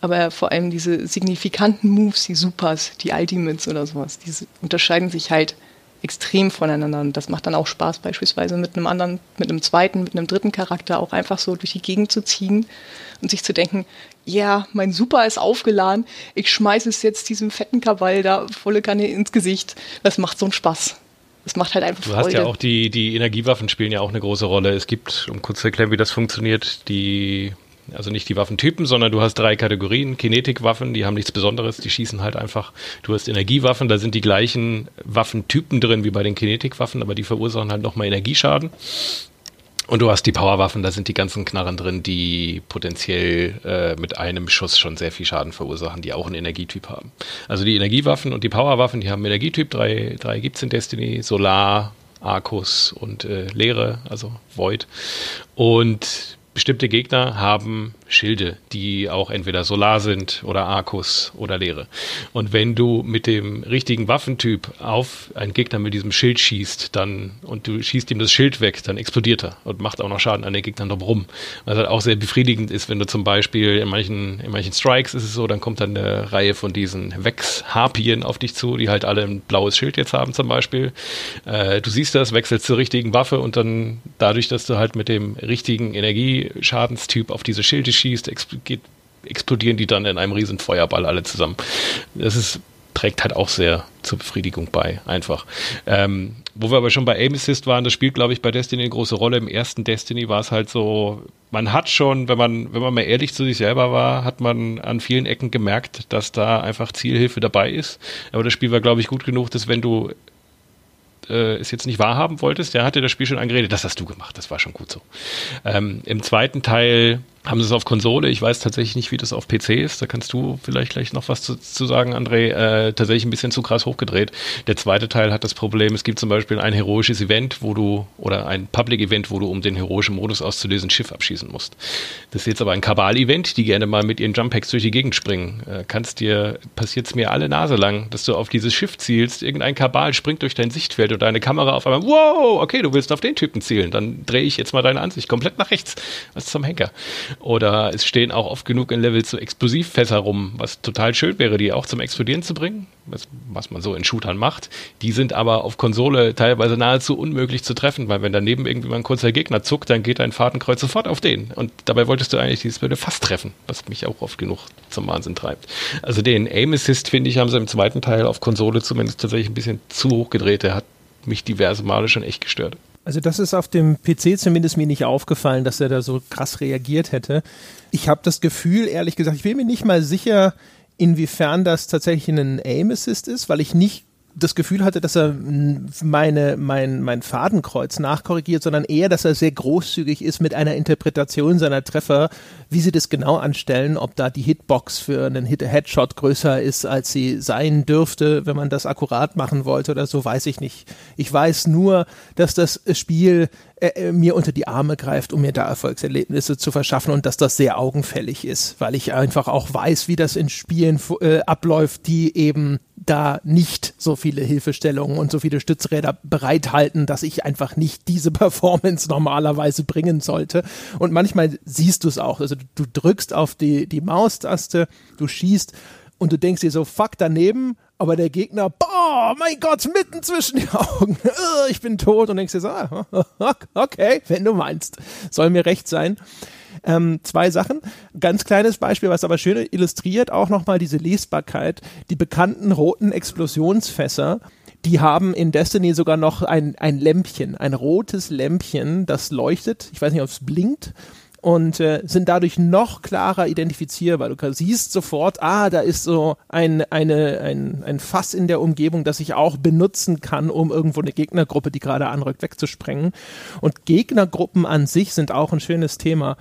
aber vor allem diese signifikanten Moves, die Supers, die Ultimates oder sowas, die unterscheiden sich halt extrem voneinander. Und das macht dann auch Spaß, beispielsweise mit einem anderen, mit einem zweiten, mit einem dritten Charakter auch einfach so durch die Gegend zu ziehen und sich zu denken, ja, yeah, mein Super ist aufgeladen, ich schmeiße es jetzt diesem fetten Krawall da volle Kanne ins Gesicht. Das macht so einen Spaß. Das macht halt einfach Du Freude. hast ja auch die, die Energiewaffen spielen ja auch eine große Rolle. Es gibt, um kurz zu erklären, wie das funktioniert, die also nicht die Waffentypen, sondern du hast drei Kategorien. Kinetikwaffen, die haben nichts Besonderes, die schießen halt einfach. Du hast Energiewaffen, da sind die gleichen Waffentypen drin wie bei den Kinetikwaffen, aber die verursachen halt nochmal Energieschaden. Und du hast die Powerwaffen, da sind die ganzen Knarren drin, die potenziell äh, mit einem Schuss schon sehr viel Schaden verursachen, die auch einen Energietyp haben. Also die Energiewaffen und die Powerwaffen, die haben Energietyp, drei, drei gibt's in Destiny, Solar, Arcus und äh, Leere, also Void. Und bestimmte Gegner haben Schilde, die auch entweder Solar sind oder Arcus oder Leere. Und wenn du mit dem richtigen Waffentyp auf einen Gegner mit diesem Schild schießt, dann und du schießt ihm das Schild weg, dann explodiert er und macht auch noch Schaden an den Gegnern drumherum. Was halt auch sehr befriedigend ist, wenn du zum Beispiel in manchen, in manchen Strikes ist es so, dann kommt dann eine Reihe von diesen Wex-Harpien auf dich zu, die halt alle ein blaues Schild jetzt haben zum Beispiel. Äh, du siehst das, wechselst zur richtigen Waffe und dann dadurch, dass du halt mit dem richtigen Energieschadenstyp auf diese Schilde schießt, explodieren die dann in einem riesen Feuerball alle zusammen. Das ist, trägt halt auch sehr zur Befriedigung bei, einfach. Ähm, wo wir aber schon bei Aim Assist waren, das spielt, glaube ich, bei Destiny eine große Rolle. Im ersten Destiny war es halt so, man hat schon, wenn man, wenn man mal ehrlich zu sich selber war, hat man an vielen Ecken gemerkt, dass da einfach Zielhilfe dabei ist. Aber das Spiel war, glaube ich, gut genug, dass wenn du äh, es jetzt nicht wahrhaben wolltest, der hatte das Spiel schon angeredet, das hast du gemacht, das war schon gut so. Ähm, Im zweiten Teil haben sie es auf Konsole. Ich weiß tatsächlich nicht, wie das auf PC ist. Da kannst du vielleicht gleich noch was zu, zu sagen, André. Äh, tatsächlich ein bisschen zu krass hochgedreht. Der zweite Teil hat das Problem, es gibt zum Beispiel ein heroisches Event, wo du, oder ein Public-Event, wo du, um den heroischen Modus auszulösen, Schiff abschießen musst. Das ist jetzt aber ein Kabal-Event, die gerne mal mit ihren Jump-Packs durch die Gegend springen. Äh, kannst dir, passiert es mir alle Nase lang, dass du auf dieses Schiff zielst, irgendein Kabal springt durch dein Sichtfeld und deine Kamera auf einmal, wow, okay, du willst auf den Typen zielen, dann drehe ich jetzt mal deine Ansicht komplett nach rechts. Was zum Henker. Oder es stehen auch oft genug in Levels so Explosivfässer rum, was total schön wäre, die auch zum Explodieren zu bringen, was, was man so in Shootern macht. Die sind aber auf Konsole teilweise nahezu unmöglich zu treffen, weil wenn daneben irgendwie mal ein kurzer Gegner zuckt, dann geht dein Fadenkreuz sofort auf den. Und dabei wolltest du eigentlich dieses Bild fast treffen, was mich auch oft genug zum Wahnsinn treibt. Also den Aim Assist, finde ich, haben sie im zweiten Teil auf Konsole zumindest tatsächlich ein bisschen zu hoch gedreht. Der hat mich diverse Male schon echt gestört. Also das ist auf dem PC zumindest mir nicht aufgefallen, dass er da so krass reagiert hätte. Ich habe das Gefühl, ehrlich gesagt, ich bin mir nicht mal sicher, inwiefern das tatsächlich ein Aim Assist ist, weil ich nicht das Gefühl hatte, dass er meine, mein, mein Fadenkreuz nachkorrigiert, sondern eher, dass er sehr großzügig ist mit einer Interpretation seiner Treffer, wie sie das genau anstellen, ob da die Hitbox für einen Hit-Headshot größer ist, als sie sein dürfte, wenn man das akkurat machen wollte oder so, weiß ich nicht. Ich weiß nur, dass das Spiel äh, mir unter die Arme greift, um mir da Erfolgserlebnisse zu verschaffen und dass das sehr augenfällig ist, weil ich einfach auch weiß, wie das in Spielen äh, abläuft, die eben da nicht so viele Hilfestellungen und so viele Stützräder bereithalten, dass ich einfach nicht diese Performance normalerweise bringen sollte. Und manchmal siehst du es auch. Also du drückst auf die, die Maustaste, du schießt und du denkst dir so, fuck daneben, aber der Gegner, boah, mein Gott, mitten zwischen die Augen, ich bin tot und denkst dir so, ah, okay, wenn du meinst, soll mir recht sein. Ähm, zwei Sachen. Ganz kleines Beispiel, was aber schön illustriert auch nochmal diese Lesbarkeit. Die bekannten roten Explosionsfässer, die haben in Destiny sogar noch ein, ein Lämpchen, ein rotes Lämpchen, das leuchtet. Ich weiß nicht, ob es blinkt und äh, sind dadurch noch klarer identifizierbar. Du siehst sofort, ah, da ist so ein, eine, ein, ein Fass in der Umgebung, das ich auch benutzen kann, um irgendwo eine Gegnergruppe, die gerade anrückt, wegzusprengen. Und Gegnergruppen an sich sind auch ein schönes Thema.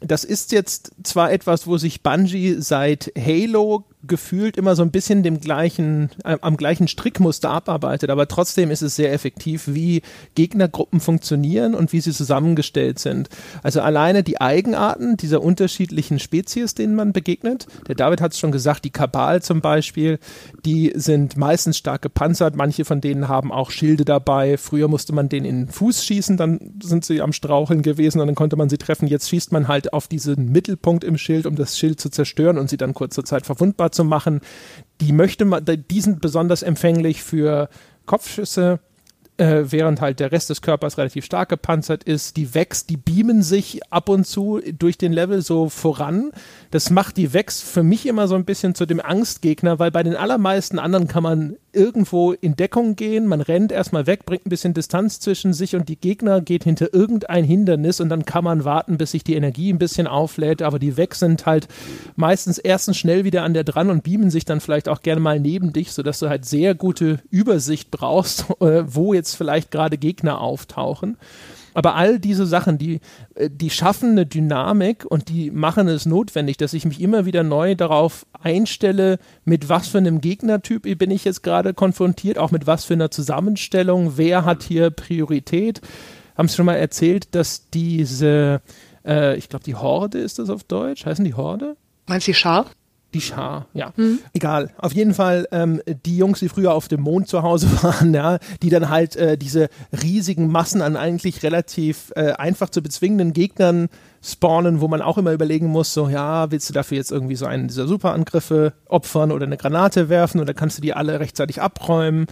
Das ist jetzt zwar etwas, wo sich Bungie seit Halo gefühlt immer so ein bisschen dem gleichen, äh, am gleichen Strickmuster abarbeitet, aber trotzdem ist es sehr effektiv, wie Gegnergruppen funktionieren und wie sie zusammengestellt sind. Also alleine die Eigenarten dieser unterschiedlichen Spezies, denen man begegnet. Der David hat es schon gesagt, die Kabal zum Beispiel, die sind meistens stark gepanzert, manche von denen haben auch Schilde dabei. Früher musste man denen in den Fuß schießen, dann sind sie am Straucheln gewesen und dann konnte man sie treffen. Jetzt schießt man halt auf diesen Mittelpunkt im Schild, um das Schild zu zerstören und sie dann kurze Zeit verwundbar zu machen. Die möchte man, die sind besonders empfänglich für Kopfschüsse, äh, während halt der Rest des Körpers relativ stark gepanzert ist. Die Vex, die beamen sich ab und zu durch den Level so voran. Das macht die Vex für mich immer so ein bisschen zu dem Angstgegner, weil bei den allermeisten anderen kann man irgendwo in Deckung gehen, man rennt erstmal weg, bringt ein bisschen Distanz zwischen sich und die Gegner, geht hinter irgendein Hindernis und dann kann man warten, bis sich die Energie ein bisschen auflädt, aber die weg sind halt meistens erstens schnell wieder an der dran und beamen sich dann vielleicht auch gerne mal neben dich, sodass du halt sehr gute Übersicht brauchst, äh, wo jetzt vielleicht gerade Gegner auftauchen. Aber all diese Sachen, die, äh, die schaffen eine Dynamik und die machen es notwendig, dass ich mich immer wieder neu darauf einstelle, mit was für einem Gegnertyp bin ich jetzt gerade konfrontiert, auch mit was für einer Zusammenstellung, wer hat hier Priorität. Haben es schon mal erzählt, dass diese, äh, ich glaube, die Horde ist das auf Deutsch, heißen die Horde? Meinst du die Schar? Die Schar, ja. Mhm. Egal. Auf jeden Fall ähm, die Jungs, die früher auf dem Mond zu Hause waren, ja, die dann halt äh, diese riesigen Massen an eigentlich relativ äh, einfach zu bezwingenden Gegnern spawnen, wo man auch immer überlegen muss, so, ja, willst du dafür jetzt irgendwie so einen dieser Superangriffe opfern oder eine Granate werfen oder kannst du die alle rechtzeitig abräumen?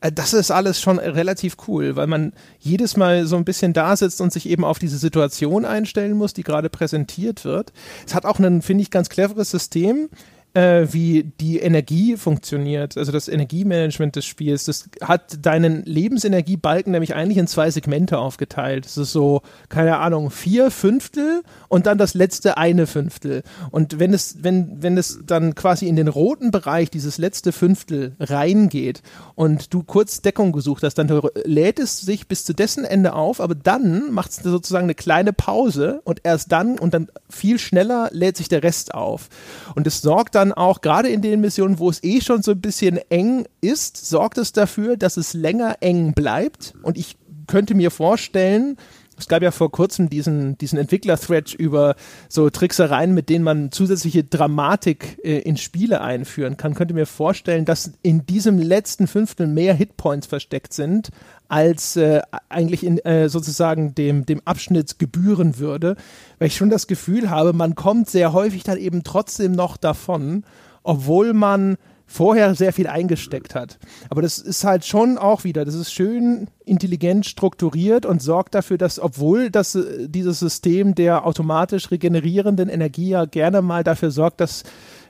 Äh, das ist alles schon relativ cool, weil man jedes Mal so ein bisschen da sitzt und sich eben auf diese Situation einstellen muss, die gerade präsentiert wird. Es hat auch ein, finde ich, ganz cleveres System. Äh, wie die Energie funktioniert, also das Energiemanagement des Spiels. Das hat deinen Lebensenergiebalken nämlich eigentlich in zwei Segmente aufgeteilt. Das ist so, keine Ahnung, vier Fünftel und dann das letzte eine Fünftel. Und wenn es, wenn, wenn es dann quasi in den roten Bereich dieses letzte Fünftel reingeht und du kurz Deckung gesucht hast, dann lädt es sich bis zu dessen Ende auf, aber dann macht es sozusagen eine kleine Pause und erst dann und dann viel schneller lädt sich der Rest auf. Und es sorgt dann auch, gerade in den Missionen, wo es eh schon so ein bisschen eng ist, sorgt es dafür, dass es länger eng bleibt. Und ich könnte mir vorstellen, es gab ja vor kurzem diesen, diesen Entwickler-Thread über so Tricksereien, mit denen man zusätzliche Dramatik äh, in Spiele einführen kann. Könnte mir vorstellen, dass in diesem letzten Fünftel mehr Hitpoints versteckt sind, als äh, eigentlich in äh, sozusagen dem, dem Abschnitt gebühren würde, weil ich schon das Gefühl habe, man kommt sehr häufig dann eben trotzdem noch davon, obwohl man vorher sehr viel eingesteckt hat. Aber das ist halt schon auch wieder, das ist schön intelligent strukturiert und sorgt dafür, dass obwohl das, äh, dieses System der automatisch regenerierenden Energie ja gerne mal dafür sorgt, dass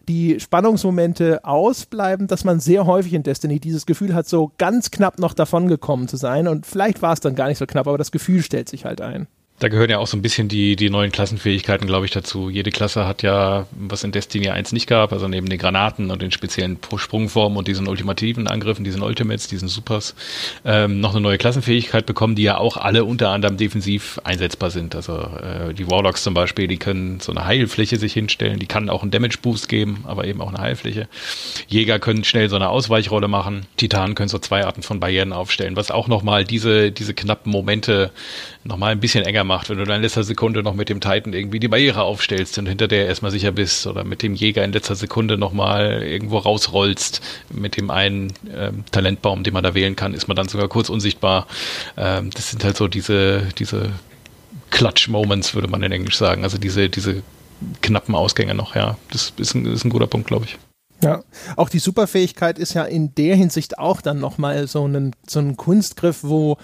die Spannungsmomente ausbleiben, dass man sehr häufig in Destiny dieses Gefühl hat, so ganz knapp noch davon gekommen zu sein. Und vielleicht war es dann gar nicht so knapp, aber das Gefühl stellt sich halt ein. Da gehören ja auch so ein bisschen die, die neuen Klassenfähigkeiten, glaube ich, dazu. Jede Klasse hat ja, was in Destiny 1 nicht gab, also neben den Granaten und den speziellen Sprungformen und diesen ultimativen Angriffen, diesen Ultimates, diesen Supers, ähm, noch eine neue Klassenfähigkeit bekommen, die ja auch alle unter anderem defensiv einsetzbar sind. Also äh, die Warlocks zum Beispiel, die können so eine Heilfläche sich hinstellen, die kann auch einen Damage-Boost geben, aber eben auch eine Heilfläche. Jäger können schnell so eine Ausweichrolle machen. Titanen können so zwei Arten von Barrieren aufstellen, was auch nochmal diese, diese knappen Momente nochmal ein bisschen enger macht, wenn du dann in letzter Sekunde noch mit dem Titan irgendwie die Barriere aufstellst und hinter der erstmal sicher bist oder mit dem Jäger in letzter Sekunde nochmal irgendwo rausrollst mit dem einen ähm, Talentbaum, den man da wählen kann, ist man dann sogar kurz unsichtbar. Ähm, das sind halt so diese, diese Clutch-Moments, würde man in Englisch sagen. Also diese, diese knappen Ausgänge noch, ja. Das ist ein, ist ein guter Punkt, glaube ich. Ja, auch die Superfähigkeit ist ja in der Hinsicht auch dann nochmal so ein, so ein Kunstgriff, wo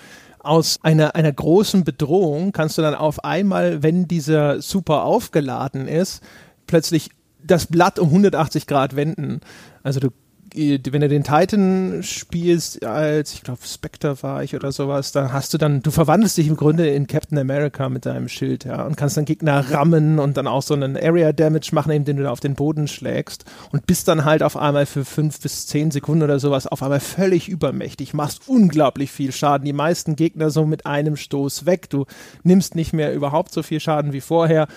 aus einer, einer großen Bedrohung kannst du dann auf einmal, wenn dieser Super aufgeladen ist, plötzlich das Blatt um 180 Grad wenden. Also du wenn du den Titan spielst, als ich glaube Spectre war ich oder sowas, dann hast du dann, du verwandelst dich im Grunde in Captain America mit deinem Schild, ja, und kannst dann Gegner rammen und dann auch so einen Area Damage machen, indem du da auf den Boden schlägst und bist dann halt auf einmal für fünf bis zehn Sekunden oder sowas auf einmal völlig übermächtig, machst unglaublich viel Schaden, die meisten Gegner so mit einem Stoß weg, du nimmst nicht mehr überhaupt so viel Schaden wie vorher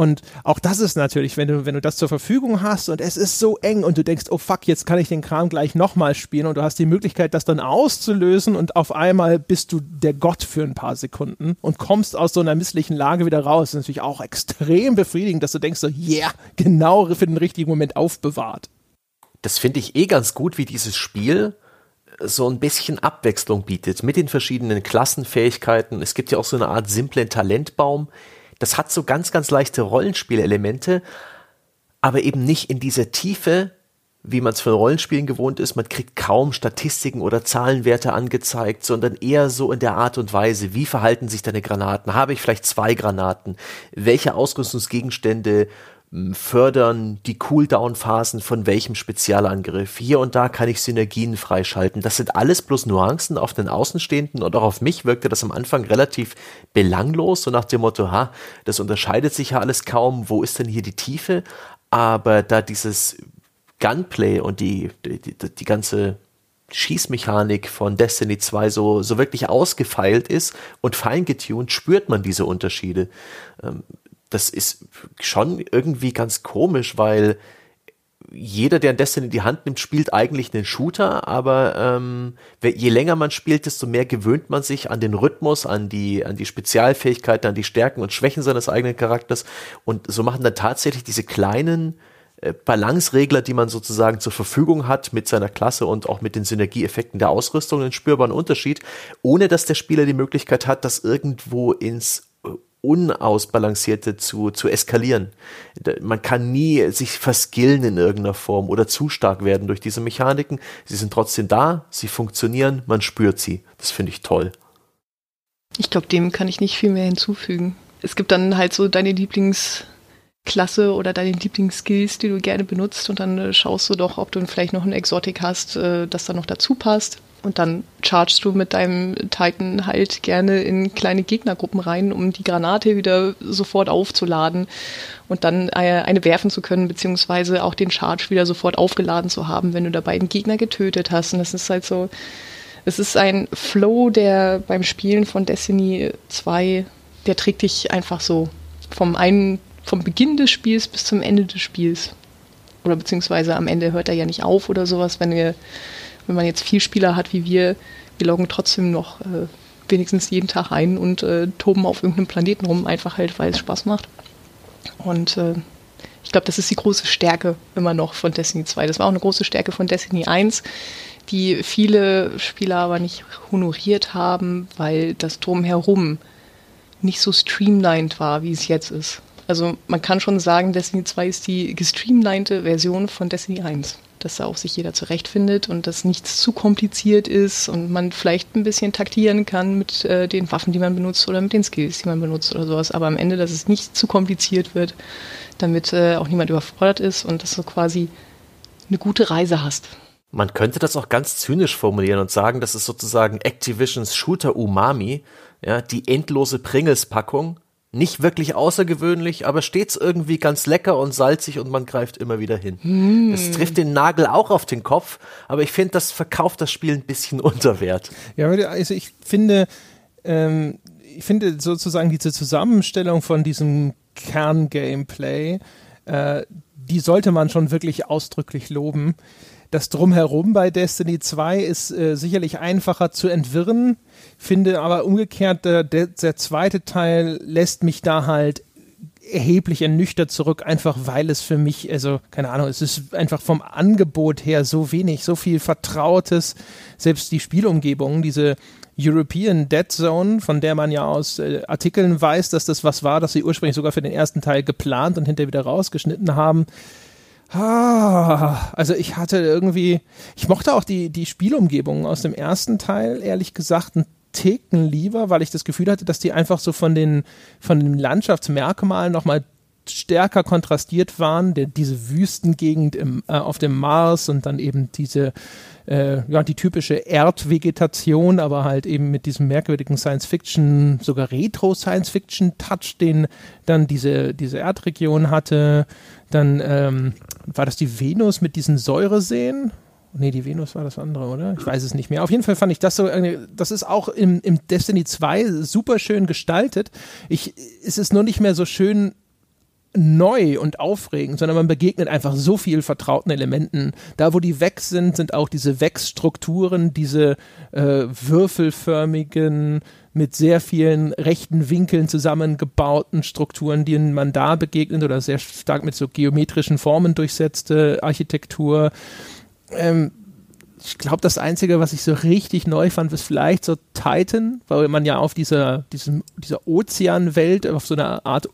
und auch das ist natürlich, wenn du, wenn du das zur Verfügung hast und es ist so eng und du denkst, oh fuck, jetzt kann ich den Kram gleich nochmal spielen und du hast die Möglichkeit, das dann auszulösen und auf einmal bist du der Gott für ein paar Sekunden und kommst aus so einer misslichen Lage wieder raus. Das ist natürlich auch extrem befriedigend, dass du denkst so, yeah, genau für den richtigen Moment aufbewahrt. Das finde ich eh ganz gut, wie dieses Spiel so ein bisschen Abwechslung bietet mit den verschiedenen Klassenfähigkeiten. Es gibt ja auch so eine Art simplen Talentbaum, das hat so ganz, ganz leichte Rollenspielelemente, aber eben nicht in dieser Tiefe, wie man es von Rollenspielen gewohnt ist. Man kriegt kaum Statistiken oder Zahlenwerte angezeigt, sondern eher so in der Art und Weise, wie verhalten sich deine Granaten? Habe ich vielleicht zwei Granaten? Welche Ausrüstungsgegenstände fördern die Cooldown-Phasen von welchem Spezialangriff. Hier und da kann ich Synergien freischalten. Das sind alles bloß Nuancen auf den Außenstehenden und auch auf mich wirkte das am Anfang relativ belanglos, so nach dem Motto, ha, das unterscheidet sich ja alles kaum, wo ist denn hier die Tiefe? Aber da dieses Gunplay und die, die, die, die ganze Schießmechanik von Destiny 2 so, so wirklich ausgefeilt ist und fein getuned, spürt man diese Unterschiede. Ähm, das ist schon irgendwie ganz komisch, weil jeder, der ein Destiny in die Hand nimmt, spielt eigentlich einen Shooter, aber ähm, je länger man spielt, desto mehr gewöhnt man sich an den Rhythmus, an die, an die Spezialfähigkeiten, an die Stärken und Schwächen seines eigenen Charakters. Und so machen dann tatsächlich diese kleinen äh, Balanceregler, die man sozusagen zur Verfügung hat mit seiner Klasse und auch mit den Synergieeffekten der Ausrüstung einen spürbaren Unterschied, ohne dass der Spieler die Möglichkeit hat, das irgendwo ins Unausbalancierte zu, zu eskalieren. Man kann nie sich verskillen in irgendeiner Form oder zu stark werden durch diese Mechaniken. Sie sind trotzdem da, sie funktionieren, man spürt sie. Das finde ich toll. Ich glaube, dem kann ich nicht viel mehr hinzufügen. Es gibt dann halt so deine Lieblings- Klasse oder deine Lieblingsskills, die du gerne benutzt und dann äh, schaust du doch, ob du vielleicht noch ein Exotik hast, äh, das dann noch dazu passt. Und dann chargest du mit deinem Titan halt gerne in kleine Gegnergruppen rein, um die Granate wieder sofort aufzuladen und dann äh, eine werfen zu können, beziehungsweise auch den Charge wieder sofort aufgeladen zu haben, wenn du dabei einen Gegner getötet hast. Und das ist halt so, es ist ein Flow, der beim Spielen von Destiny 2, der trägt dich einfach so vom einen, vom Beginn des Spiels bis zum Ende des Spiels. Oder beziehungsweise am Ende hört er ja nicht auf oder sowas, wenn wir wenn man jetzt vier Spieler hat wie wir, wir loggen trotzdem noch äh, wenigstens jeden Tag ein und äh, toben auf irgendeinem Planeten rum, einfach halt, weil es Spaß macht. Und äh, ich glaube, das ist die große Stärke immer noch von Destiny 2. Das war auch eine große Stärke von Destiny 1, die viele Spieler aber nicht honoriert haben, weil das Drumherum nicht so streamlined war, wie es jetzt ist. Also man kann schon sagen, Destiny 2 ist die gestreamlinete Version von Destiny 1 dass da auch sich jeder zurechtfindet und dass nichts zu kompliziert ist und man vielleicht ein bisschen taktieren kann mit äh, den Waffen, die man benutzt oder mit den Skills, die man benutzt oder sowas. Aber am Ende, dass es nicht zu kompliziert wird, damit äh, auch niemand überfordert ist und dass du quasi eine gute Reise hast. Man könnte das auch ganz zynisch formulieren und sagen, das ist sozusagen Activisions Shooter Umami, ja, die endlose Pringles-Packung, nicht wirklich außergewöhnlich, aber stets irgendwie ganz lecker und salzig und man greift immer wieder hin. Mm. Das trifft den Nagel auch auf den Kopf, aber ich finde, das verkauft das Spiel ein bisschen unter Wert. Ja, also ich finde, ähm, ich finde sozusagen diese Zusammenstellung von diesem Kern-Gameplay, äh, die sollte man schon wirklich ausdrücklich loben. Das Drumherum bei Destiny 2 ist äh, sicherlich einfacher zu entwirren, finde aber umgekehrt, der, der, zweite Teil lässt mich da halt erheblich ernüchtert zurück, einfach weil es für mich, also keine Ahnung, es ist einfach vom Angebot her so wenig, so viel Vertrautes, selbst die Spielumgebung, diese European Dead Zone, von der man ja aus äh, Artikeln weiß, dass das was war, das sie ursprünglich sogar für den ersten Teil geplant und hinterher wieder rausgeschnitten haben. Ah, also ich hatte irgendwie, ich mochte auch die, die Spielumgebung aus dem ersten Teil, ehrlich gesagt, ein Ticken lieber, weil ich das Gefühl hatte, dass die einfach so von den, von den Landschaftsmerkmalen nochmal stärker kontrastiert waren, der, diese Wüstengegend im, äh, auf dem Mars und dann eben diese, äh, ja, die typische Erdvegetation, aber halt eben mit diesem merkwürdigen Science-Fiction, sogar Retro-Science-Fiction-Touch, den dann diese, diese Erdregion hatte. Dann ähm, war das die Venus mit diesen Säureseen. Nee, die Venus war das andere, oder? Ich weiß es nicht mehr. Auf jeden Fall fand ich das so, das ist auch im, im Destiny 2 super schön gestaltet. Ich, es ist nur nicht mehr so schön neu und aufregend, sondern man begegnet einfach so viel vertrauten Elementen. Da, wo die weg sind, sind auch diese Wechsstrukturen, diese äh, würfelförmigen, mit sehr vielen rechten Winkeln zusammengebauten Strukturen, denen man da begegnet oder sehr stark mit so geometrischen Formen durchsetzte Architektur. Ähm, ich glaube, das Einzige, was ich so richtig neu fand, ist vielleicht so Titan, weil man ja auf dieser, diesem, dieser Ozeanwelt, auf so einer Art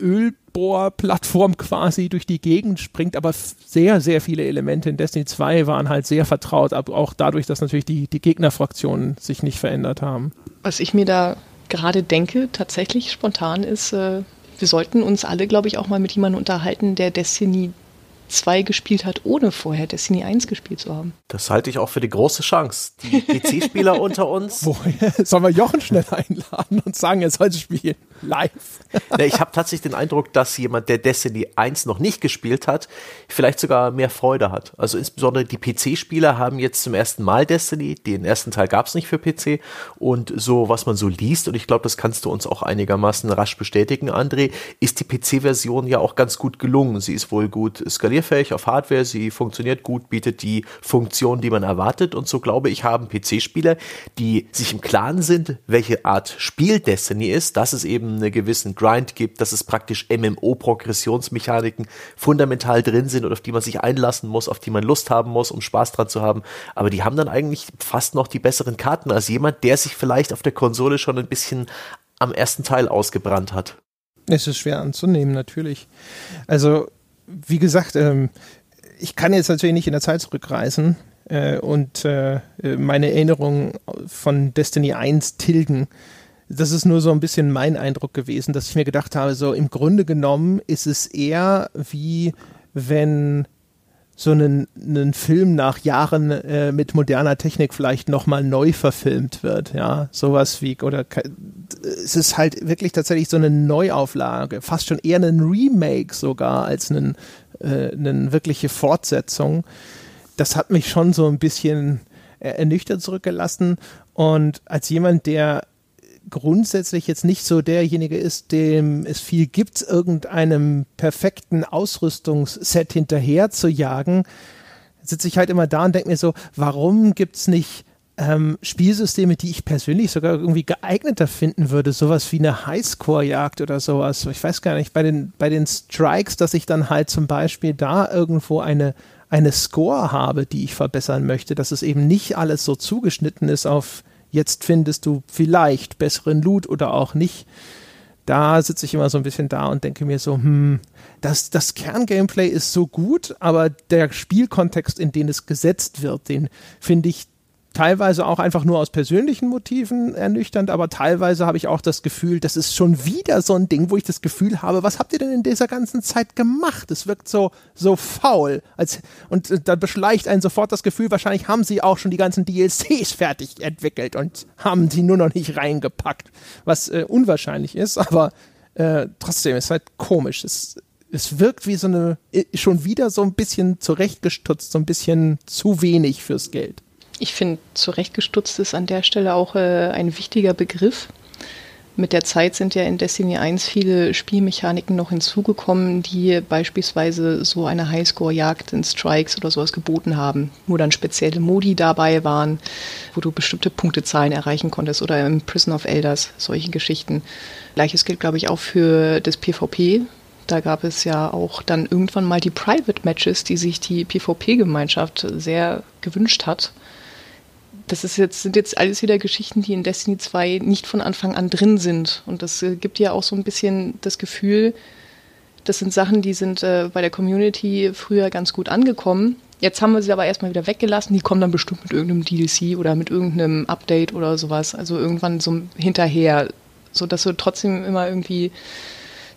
Ölbohrplattform quasi durch die Gegend springt, aber sehr, sehr viele Elemente in Destiny 2 waren halt sehr vertraut, auch dadurch, dass natürlich die, die Gegnerfraktionen sich nicht verändert haben. Was ich mir da gerade denke, tatsächlich spontan ist, äh, wir sollten uns alle, glaube ich, auch mal mit jemandem unterhalten, der Destiny 2 gespielt hat, ohne vorher Destiny 1 gespielt zu haben. Das halte ich auch für die große Chance. Die PC-Spieler unter uns. Woher? Sollen wir Jochen schnell einladen und sagen, er soll spielen? Live. Ja, ich habe tatsächlich den Eindruck, dass jemand, der Destiny 1 noch nicht gespielt hat, vielleicht sogar mehr Freude hat. Also insbesondere die PC-Spieler haben jetzt zum ersten Mal Destiny. Den ersten Teil gab es nicht für PC. Und so, was man so liest, und ich glaube, das kannst du uns auch einigermaßen rasch bestätigen, André, ist die PC-Version ja auch ganz gut gelungen. Sie ist wohl gut skalierfähig auf Hardware, sie funktioniert gut, bietet die Funktion, die man erwartet. Und so glaube ich, haben PC-Spieler, die sich im Klaren sind, welche Art Spiel Destiny ist, dass es eben einen gewissen Grind gibt, dass es praktisch MMO-Progressionsmechaniken fundamental drin sind und auf die man sich einlassen muss, auf die man Lust haben muss, um Spaß dran zu haben. Aber die haben dann eigentlich fast noch die besseren Karten als jemand, der sich vielleicht auf der Konsole schon ein bisschen am ersten Teil ausgebrannt hat. Es ist schwer anzunehmen, natürlich. Also, wie gesagt, ähm, ich kann jetzt natürlich nicht in der Zeit zurückreisen äh, und äh, meine Erinnerungen von Destiny 1 tilgen. das ist nur so ein bisschen mein Eindruck gewesen, dass ich mir gedacht habe, so im Grunde genommen ist es eher wie wenn so einen, einen Film nach Jahren äh, mit moderner Technik vielleicht nochmal neu verfilmt wird, ja, sowas wie, oder es ist halt wirklich tatsächlich so eine Neuauflage, fast schon eher ein Remake sogar als einen, äh, eine wirkliche Fortsetzung. Das hat mich schon so ein bisschen äh, ernüchtert zurückgelassen und als jemand, der grundsätzlich jetzt nicht so derjenige ist, dem es viel gibt, irgendeinem perfekten Ausrüstungsset hinterher zu jagen, sitze ich halt immer da und denke mir so, warum gibt es nicht ähm, Spielsysteme, die ich persönlich sogar irgendwie geeigneter finden würde, sowas wie eine Highscore-Jagd oder sowas. Ich weiß gar nicht, bei den, bei den Strikes, dass ich dann halt zum Beispiel da irgendwo eine, eine Score habe, die ich verbessern möchte, dass es eben nicht alles so zugeschnitten ist auf jetzt findest du vielleicht besseren Loot oder auch nicht. Da sitze ich immer so ein bisschen da und denke mir so, hm, das, das Kerngameplay ist so gut, aber der Spielkontext, in den es gesetzt wird, den finde ich teilweise auch einfach nur aus persönlichen Motiven ernüchternd, aber teilweise habe ich auch das Gefühl, das ist schon wieder so ein Ding, wo ich das Gefühl habe, was habt ihr denn in dieser ganzen Zeit gemacht? Es wirkt so, so faul. Als, und äh, da beschleicht einen sofort das Gefühl, wahrscheinlich haben sie auch schon die ganzen DLCs fertig entwickelt und haben die nur noch nicht reingepackt, was äh, unwahrscheinlich ist, aber äh, trotzdem ist halt komisch. Es, es wirkt wie so eine, äh, schon wieder so ein bisschen zurechtgestutzt, so ein bisschen zu wenig fürs Geld. Ich finde, zurechtgestutzt ist an der Stelle auch äh, ein wichtiger Begriff. Mit der Zeit sind ja in Destiny 1 viele Spielmechaniken noch hinzugekommen, die beispielsweise so eine Highscore-Jagd in Strikes oder sowas geboten haben, wo dann spezielle Modi dabei waren, wo du bestimmte Punktezahlen erreichen konntest oder im Prison of Elders, solche Geschichten. Gleiches gilt, glaube ich, auch für das PvP. Da gab es ja auch dann irgendwann mal die Private Matches, die sich die PvP-Gemeinschaft sehr gewünscht hat das ist jetzt, sind jetzt alles wieder Geschichten, die in Destiny 2 nicht von Anfang an drin sind. Und das äh, gibt ja auch so ein bisschen das Gefühl, das sind Sachen, die sind äh, bei der Community früher ganz gut angekommen. Jetzt haben wir sie aber erstmal wieder weggelassen. Die kommen dann bestimmt mit irgendeinem DLC oder mit irgendeinem Update oder sowas. Also irgendwann so hinterher, sodass du trotzdem immer irgendwie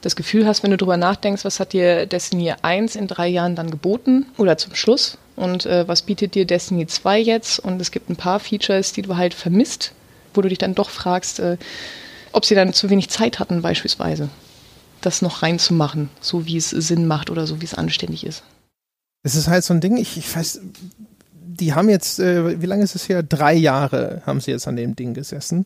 das Gefühl hast, wenn du drüber nachdenkst, was hat dir Destiny 1 in drei Jahren dann geboten oder zum Schluss und äh, was bietet dir Destiny 2 jetzt und es gibt ein paar Features, die du halt vermisst, wo du dich dann doch fragst, äh, ob sie dann zu wenig Zeit hatten beispielsweise, das noch reinzumachen, so wie es Sinn macht oder so wie es anständig ist. Es ist halt so ein Ding, ich, ich weiß, die haben jetzt, äh, wie lange ist es her? Drei Jahre haben sie jetzt an dem Ding gesessen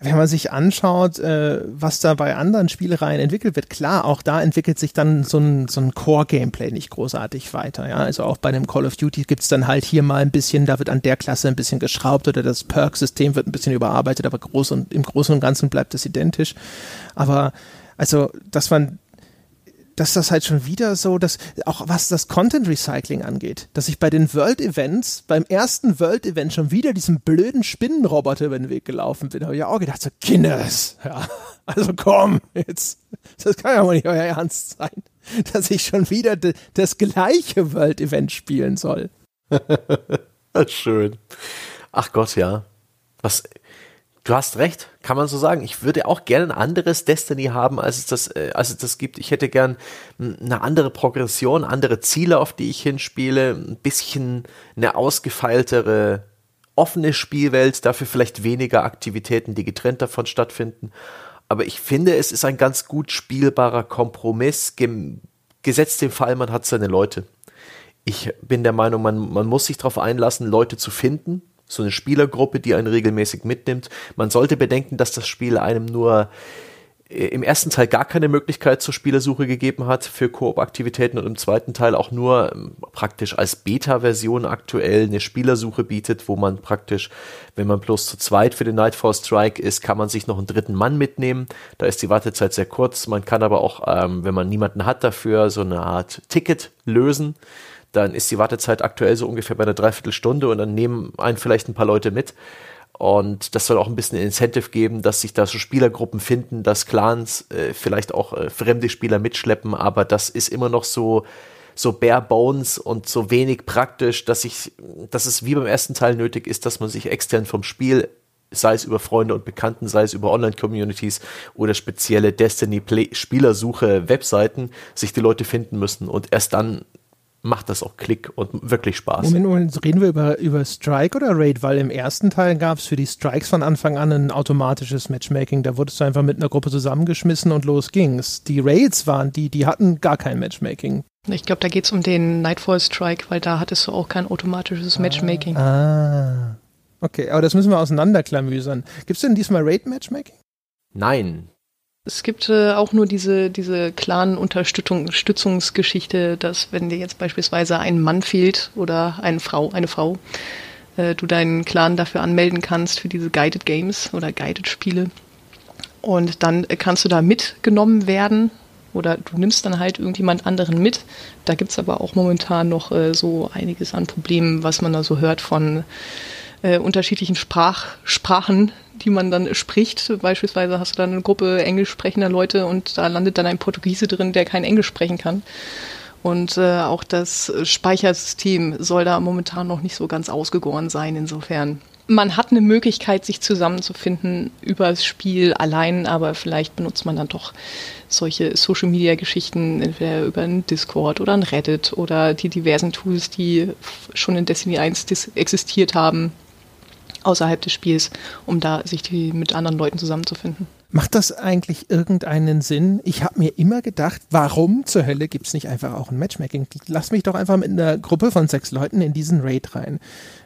wenn man sich anschaut, äh, was da bei anderen Spielereien entwickelt wird, klar, auch da entwickelt sich dann so ein, so ein Core-Gameplay nicht großartig weiter. Ja? Also auch bei einem Call of Duty gibt es dann halt hier mal ein bisschen, da wird an der Klasse ein bisschen geschraubt oder das Perk-System wird ein bisschen überarbeitet, aber groß und, im Großen und Ganzen bleibt es identisch. Aber also, dass man dass das halt schon wieder so, dass auch was das Content Recycling angeht, dass ich bei den World Events, beim ersten World Event schon wieder diesem blöden Spinnenroboter über den Weg gelaufen bin, habe ich auch gedacht, so Kinders, ja, also komm, jetzt, das kann ja wohl nicht euer Ernst sein, dass ich schon wieder das gleiche World Event spielen soll. Schön. Ach Gott, ja. Was, Du hast recht, kann man so sagen. Ich würde auch gerne ein anderes Destiny haben, als es das, äh, als es das gibt. Ich hätte gern eine andere Progression, andere Ziele, auf die ich hinspiele, ein bisschen eine ausgefeiltere, offene Spielwelt, dafür vielleicht weniger Aktivitäten, die getrennt davon stattfinden. Aber ich finde, es ist ein ganz gut spielbarer Kompromiss, gesetzt dem Fall, man hat seine Leute. Ich bin der Meinung, man, man muss sich darauf einlassen, Leute zu finden, so eine Spielergruppe, die einen regelmäßig mitnimmt. Man sollte bedenken, dass das Spiel einem nur äh, im ersten Teil gar keine Möglichkeit zur Spielersuche gegeben hat für Koop-Aktivitäten und im zweiten Teil auch nur ähm, praktisch als Beta-Version aktuell eine Spielersuche bietet, wo man praktisch, wenn man bloß zu zweit für den Nightfall Strike ist, kann man sich noch einen dritten Mann mitnehmen. Da ist die Wartezeit sehr kurz. Man kann aber auch, ähm, wenn man niemanden hat dafür, so eine Art Ticket lösen dann ist die Wartezeit aktuell so ungefähr bei einer Dreiviertelstunde und dann nehmen einen vielleicht ein paar Leute mit. Und das soll auch ein bisschen Incentive geben, dass sich da so Spielergruppen finden, dass Clans äh, vielleicht auch äh, fremde Spieler mitschleppen, aber das ist immer noch so, so bare bones und so wenig praktisch, dass ich, dass es wie beim ersten Teil nötig ist, dass man sich extern vom Spiel sei es über Freunde und Bekannten, sei es über Online-Communities oder spezielle Destiny-Spielersuche-Webseiten, sich die Leute finden müssen und erst dann macht das auch Klick und wirklich Spaß. Moment, Moment, reden wir über, über Strike oder Raid? Weil im ersten Teil gab es für die Strikes von Anfang an ein automatisches Matchmaking. Da wurdest du einfach mit einer Gruppe zusammengeschmissen und los ging's. Die Raids waren die, die hatten gar kein Matchmaking. Ich glaube, da geht es um den Nightfall Strike, weil da hattest du auch kein automatisches Matchmaking. Ah. Okay, aber das müssen wir auseinanderklamüsern. Gibt es denn diesmal Raid-Matchmaking? Nein, es gibt äh, auch nur diese, diese klaren Unterstützungsgeschichte, dass wenn dir jetzt beispielsweise ein Mann fehlt oder eine Frau, eine Frau, äh, du deinen Clan dafür anmelden kannst für diese Guided Games oder Guided Spiele. Und dann äh, kannst du da mitgenommen werden oder du nimmst dann halt irgendjemand anderen mit. Da gibt es aber auch momentan noch äh, so einiges an Problemen, was man da so hört von äh, unterschiedlichen Sprach, Sprachen, die man dann spricht. Beispielsweise hast du dann eine Gruppe englisch sprechender Leute und da landet dann ein Portugiese drin, der kein Englisch sprechen kann. Und äh, auch das Speichersystem soll da momentan noch nicht so ganz ausgegoren sein. Insofern, man hat eine Möglichkeit, sich zusammenzufinden über das Spiel allein, aber vielleicht benutzt man dann doch solche Social-Media-Geschichten, entweder über einen Discord oder ein Reddit oder die diversen Tools, die schon in Destiny 1 existiert haben, außerhalb des Spiels, um da sich die mit anderen Leuten zusammenzufinden. Macht das eigentlich irgendeinen Sinn? Ich habe mir immer gedacht, warum zur Hölle gibt es nicht einfach auch ein Matchmaking? Lass mich doch einfach mit einer Gruppe von sechs Leuten in diesen Raid rein.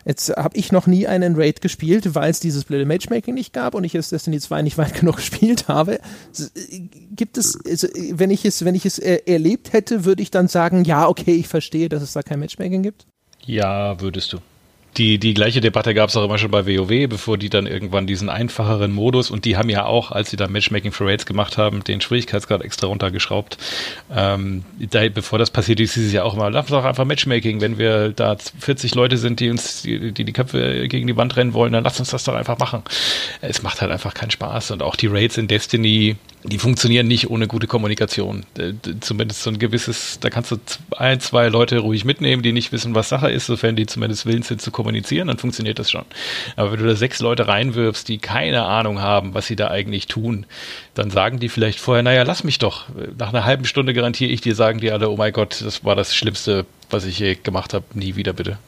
Jetzt habe ich noch nie einen Raid gespielt, weil es dieses blöde Matchmaking nicht gab und ich es Destiny 2 nicht weit genug gespielt habe. Gibt es, also, wenn ich es, wenn ich es erlebt hätte, würde ich dann sagen, ja, okay, ich verstehe, dass es da kein Matchmaking gibt? Ja, würdest du die, die gleiche Debatte gab es auch immer schon bei WoW, bevor die dann irgendwann diesen einfacheren Modus und die haben ja auch, als sie da Matchmaking for Raids gemacht haben, den Schwierigkeitsgrad extra runtergeschraubt. Ähm, da, bevor das passiert ist, hieß es ja auch immer, lass doch einfach Matchmaking, wenn wir da 40 Leute sind, die uns die, die, die Köpfe gegen die Wand rennen wollen, dann lass uns das doch einfach machen. Es macht halt einfach keinen Spaß und auch die Raids in Destiny die funktionieren nicht ohne gute Kommunikation. Zumindest so ein gewisses, da kannst du ein, zwei Leute ruhig mitnehmen, die nicht wissen, was Sache ist, sofern die zumindest willens sind zu kommunizieren, dann funktioniert das schon. Aber wenn du da sechs Leute reinwirfst, die keine Ahnung haben, was sie da eigentlich tun, dann sagen die vielleicht vorher, naja, lass mich doch. Nach einer halben Stunde garantiere ich dir, sagen die alle, oh mein Gott, das war das Schlimmste, was ich je gemacht habe, nie wieder bitte.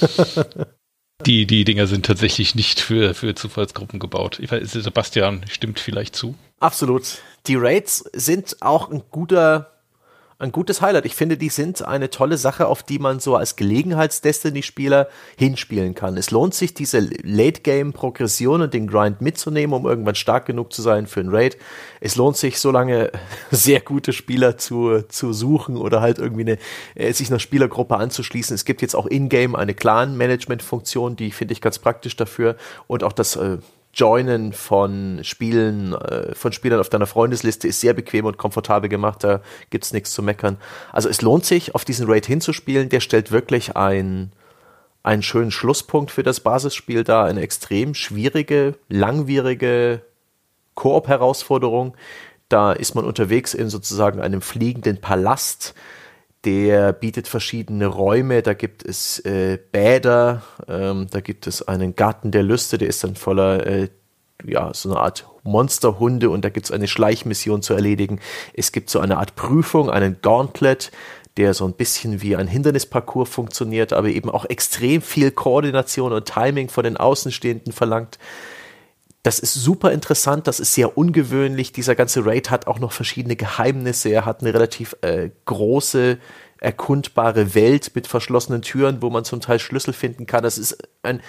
Die, die Dinger sind tatsächlich nicht für, für Zufallsgruppen gebaut. Ich weiß, Sebastian stimmt vielleicht zu. Absolut. Die Raids sind auch ein guter ein gutes Highlight. Ich finde, die sind eine tolle Sache, auf die man so als Gelegenheits-Destiny-Spieler hinspielen kann. Es lohnt sich, diese Late-Game-Progression und den Grind mitzunehmen, um irgendwann stark genug zu sein für ein Raid. Es lohnt sich, so lange sehr gute Spieler zu, zu suchen oder halt irgendwie eine, äh, sich einer Spielergruppe anzuschließen. Es gibt jetzt auch in-game eine Clan-Management-Funktion, die finde ich ganz praktisch dafür und auch das äh, Joinen von Spielen, äh, von Spielern auf deiner Freundesliste ist sehr bequem und komfortabel gemacht, da gibt's nichts zu meckern. Also es lohnt sich, auf diesen Raid hinzuspielen, der stellt wirklich ein, einen schönen Schlusspunkt für das Basisspiel dar, eine extrem schwierige, langwierige Koop-Herausforderung. Da ist man unterwegs in sozusagen einem fliegenden Palast, der bietet verschiedene Räume. Da gibt es äh, Bäder, ähm, da gibt es einen Garten der Lüste, der ist dann voller, äh, ja, so eine Art Monsterhunde und da gibt es eine Schleichmission zu erledigen. Es gibt so eine Art Prüfung, einen Gauntlet, der so ein bisschen wie ein Hindernisparcours funktioniert, aber eben auch extrem viel Koordination und Timing von den Außenstehenden verlangt. Das ist super interessant, das ist sehr ungewöhnlich. Dieser ganze Raid hat auch noch verschiedene Geheimnisse. Er hat eine relativ äh, große, erkundbare Welt mit verschlossenen Türen, wo man zum Teil Schlüssel finden kann. Das ist ein,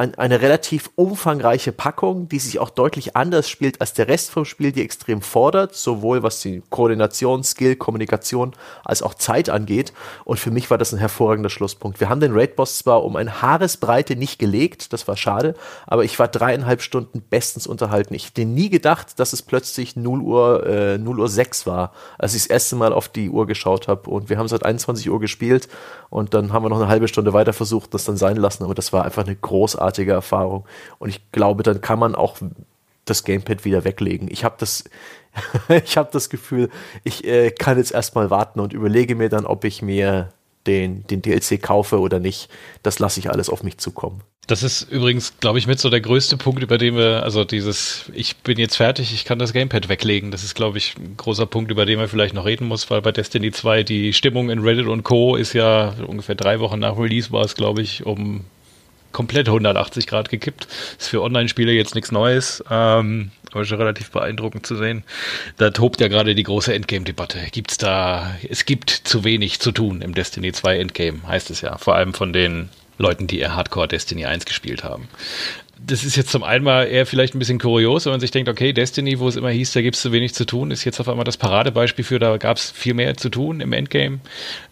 ein, eine relativ umfangreiche Packung, die sich auch deutlich anders spielt als der Rest vom Spiel, die extrem fordert, sowohl was die Koordination, Skill, Kommunikation als auch Zeit angeht. Und für mich war das ein hervorragender Schlusspunkt. Wir haben den Raid-Boss zwar um ein Haaresbreite nicht gelegt, das war schade, aber ich war dreieinhalb Stunden bestens unterhalten. Ich hätte nie gedacht, dass es plötzlich 0 Uhr, äh, 0 Uhr 6 war, als ich das erste Mal auf die Uhr geschaut habe. Und wir haben seit 21 Uhr gespielt und dann haben wir noch eine halbe Stunde weiter versucht, das dann sein lassen. Aber das war einfach eine großartige großartige Erfahrung. Und ich glaube, dann kann man auch das Gamepad wieder weglegen. Ich habe das, ich habe das Gefühl, ich äh, kann jetzt erstmal warten und überlege mir dann, ob ich mir den, den DLC kaufe oder nicht. Das lasse ich alles auf mich zukommen. Das ist übrigens, glaube ich, mit so der größte Punkt, über den wir, also dieses, ich bin jetzt fertig, ich kann das Gamepad weglegen. Das ist, glaube ich, ein großer Punkt, über den man vielleicht noch reden muss, weil bei Destiny 2 die Stimmung in Reddit und Co. ist ja ungefähr drei Wochen nach Release war es, glaube ich, um komplett 180 Grad gekippt. Ist für Online-Spiele jetzt nichts Neues, ähm, aber schon relativ beeindruckend zu sehen. Da tobt ja gerade die große Endgame-Debatte. Gibt's da, es gibt zu wenig zu tun im Destiny 2 Endgame, heißt es ja. Vor allem von den Leuten, die eher Hardcore Destiny 1 gespielt haben. Das ist jetzt zum einen mal eher vielleicht ein bisschen kurios, wenn man sich denkt, okay, Destiny, wo es immer hieß, da gibt es zu wenig zu tun, ist jetzt auf einmal das Paradebeispiel für, da gab es viel mehr zu tun im Endgame.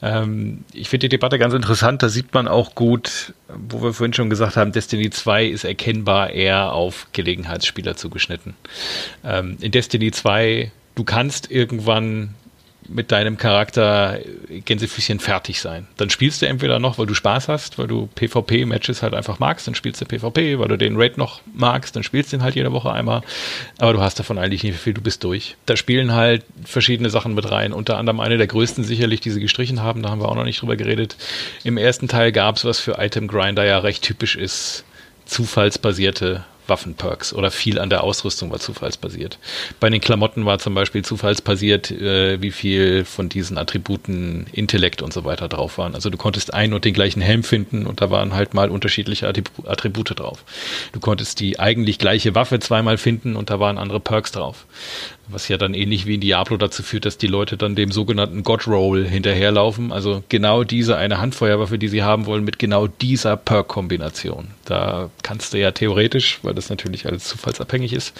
Ähm, ich finde die Debatte ganz interessant, da sieht man auch gut, wo wir vorhin schon gesagt haben, Destiny 2 ist erkennbar eher auf Gelegenheitsspieler zugeschnitten. Ähm, in Destiny 2, du kannst irgendwann mit deinem Charakter Gänsefüßchen fertig sein. Dann spielst du entweder noch, weil du Spaß hast, weil du PvP-Matches halt einfach magst, dann spielst du PvP, weil du den Raid noch magst, dann spielst du den halt jede Woche einmal. Aber du hast davon eigentlich nicht viel, du bist durch. Da spielen halt verschiedene Sachen mit rein. Unter anderem eine der größten sicherlich, die sie gestrichen haben, da haben wir auch noch nicht drüber geredet. Im ersten Teil gab es, was für Item Grinder ja recht typisch ist, zufallsbasierte Waffenperks oder viel an der Ausrüstung war zufallsbasiert. Bei den Klamotten war zum Beispiel zufallsbasiert, äh, wie viel von diesen Attributen Intellekt und so weiter drauf waren. Also du konntest einen und den gleichen Helm finden und da waren halt mal unterschiedliche Attribute drauf. Du konntest die eigentlich gleiche Waffe zweimal finden und da waren andere Perks drauf. Was ja dann ähnlich wie in Diablo dazu führt, dass die Leute dann dem sogenannten God Roll hinterherlaufen. Also genau diese eine Handfeuerwaffe, die sie haben wollen, mit genau dieser Perk-Kombination. Da kannst du ja theoretisch, weil das natürlich alles zufallsabhängig ist,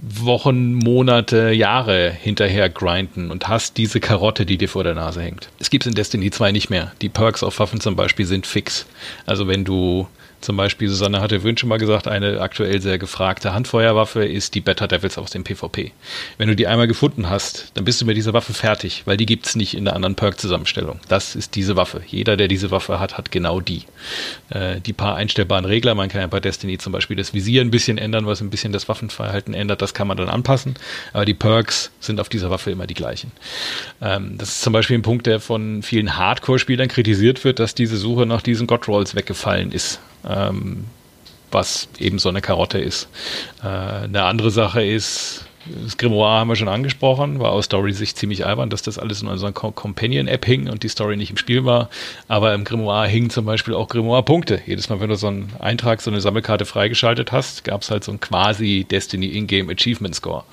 Wochen, Monate, Jahre hinterher grinden und hast diese Karotte, die dir vor der Nase hängt. Es gibt es in Destiny 2 nicht mehr. Die Perks auf Waffen zum Beispiel sind fix. Also wenn du zum Beispiel, Susanne hatte Wünsche mal gesagt, eine aktuell sehr gefragte Handfeuerwaffe ist die Better Devils aus dem PvP. Wenn du die einmal gefunden hast, dann bist du mit dieser Waffe fertig, weil die gibt es nicht in der anderen Perk-Zusammenstellung. Das ist diese Waffe. Jeder, der diese Waffe hat, hat genau die. Äh, die paar einstellbaren Regler, man kann ja bei Destiny zum Beispiel das Visier ein bisschen ändern, was ein bisschen das Waffenverhalten ändert, das kann man dann anpassen. Aber die Perks sind auf dieser Waffe immer die gleichen. Ähm, das ist zum Beispiel ein Punkt, der von vielen Hardcore-Spielern kritisiert wird, dass diese Suche nach diesen God Rolls weggefallen ist ähm, was eben so eine Karotte ist. Äh, eine andere Sache ist, das Grimoire haben wir schon angesprochen, war aus Story-Sicht ziemlich albern, dass das alles in unserer Companion-App hing und die Story nicht im Spiel war. Aber im Grimoire hingen zum Beispiel auch Grimoire-Punkte. Jedes Mal, wenn du so einen Eintrag, so eine Sammelkarte freigeschaltet hast, gab es halt so einen quasi Destiny In-Game Achievement Score.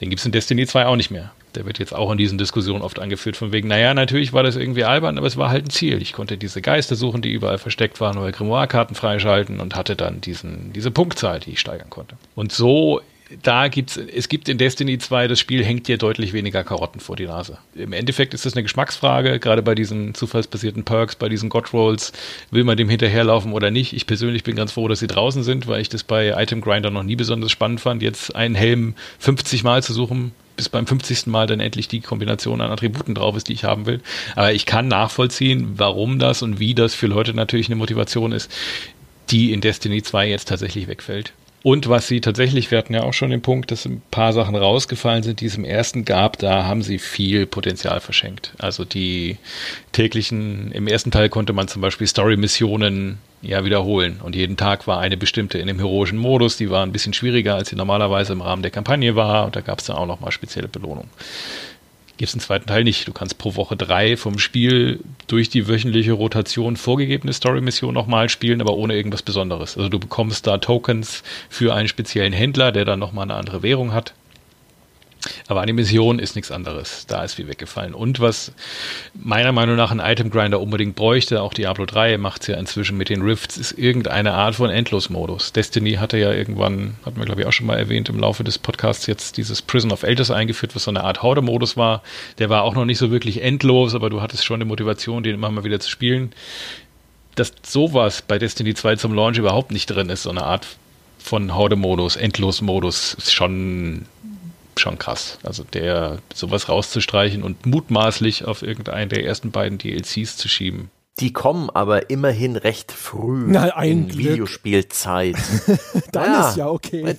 Den gibt es in Destiny 2 auch nicht mehr der wird jetzt auch in diesen Diskussionen oft angeführt, von wegen, naja, natürlich war das irgendwie albern, aber es war halt ein Ziel. Ich konnte diese Geister suchen, die überall versteckt waren, oder Grimoire-Karten freischalten und hatte dann diesen, diese Punktzahl, die ich steigern konnte. Und so da gibt's, es gibt in Destiny 2, das Spiel hängt dir deutlich weniger Karotten vor die Nase. Im Endeffekt ist das eine Geschmacksfrage, gerade bei diesen zufallsbasierten Perks, bei diesen God Rolls, will man dem hinterherlaufen oder nicht. Ich persönlich bin ganz froh, dass sie draußen sind, weil ich das bei Item Grinder noch nie besonders spannend fand, jetzt einen Helm 50 Mal zu suchen, bis beim 50. Mal dann endlich die Kombination an Attributen drauf ist, die ich haben will. Aber ich kann nachvollziehen, warum das und wie das für Leute natürlich eine Motivation ist, die in Destiny 2 jetzt tatsächlich wegfällt. Und was sie tatsächlich, wir hatten ja auch schon den Punkt, dass ein paar Sachen rausgefallen sind, die es im ersten gab, da haben sie viel Potenzial verschenkt. Also die täglichen, im ersten Teil konnte man zum Beispiel Story-Missionen ja wiederholen. Und jeden Tag war eine bestimmte in dem heroischen Modus, die war ein bisschen schwieriger, als sie normalerweise im Rahmen der Kampagne war. Und da gab es dann auch nochmal spezielle Belohnungen gibt es einen zweiten Teil nicht. Du kannst pro Woche drei vom Spiel durch die wöchentliche Rotation vorgegebene Story-Mission nochmal spielen, aber ohne irgendwas Besonderes. Also du bekommst da Tokens für einen speziellen Händler, der dann nochmal eine andere Währung hat. Aber eine Mission ist nichts anderes. Da ist viel weggefallen. Und was meiner Meinung nach ein Item Grinder unbedingt bräuchte, auch Diablo 3 macht es ja inzwischen mit den Rifts, ist irgendeine Art von Endlosmodus. Destiny hatte ja irgendwann, hatten wir glaube ich auch schon mal erwähnt im Laufe des Podcasts, jetzt dieses Prison of Elders eingeführt, was so eine Art Horde-Modus war. Der war auch noch nicht so wirklich endlos, aber du hattest schon die Motivation, den immer mal wieder zu spielen. Dass sowas bei Destiny 2 zum Launch überhaupt nicht drin ist, so eine Art von Horde-Modus, Endlos-Modus, ist schon schon krass. Also der sowas rauszustreichen und mutmaßlich auf irgendeinen der ersten beiden DLCs zu schieben. Die kommen aber immerhin recht früh Na, in Glück. Videospielzeit. Dann Ja. ist ja okay.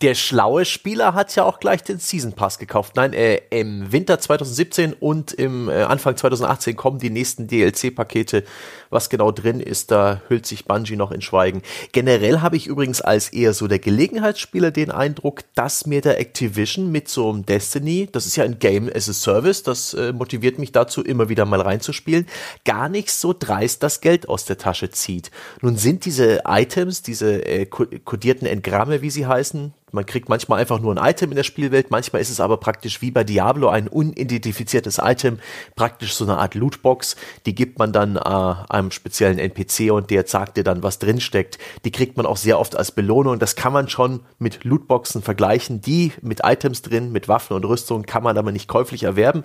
Der schlaue Spieler hat ja auch gleich den Season Pass gekauft. Nein, äh, im Winter 2017 und im äh, Anfang 2018 kommen die nächsten DLC-Pakete. Was genau drin ist, da hüllt sich Bungie noch in Schweigen. Generell habe ich übrigens als eher so der Gelegenheitsspieler den Eindruck, dass mir der Activision mit so einem Destiny, das ist ja ein Game as a Service, das äh, motiviert mich dazu, immer wieder mal reinzuspielen, gar nicht so dreist das Geld aus der Tasche zieht. Nun sind diese Items, diese äh, ko- kodierten Engramme, wie sie heißen, man kriegt manchmal einfach nur ein Item in der Spielwelt, manchmal ist es aber praktisch wie bei Diablo ein unidentifiziertes Item, praktisch so eine Art Lootbox, die gibt man dann äh, einem speziellen NPC und der sagt dir dann, was drinsteckt. Die kriegt man auch sehr oft als Belohnung. Das kann man schon mit Lootboxen vergleichen, die mit Items drin, mit Waffen und Rüstung kann man aber nicht käuflich erwerben.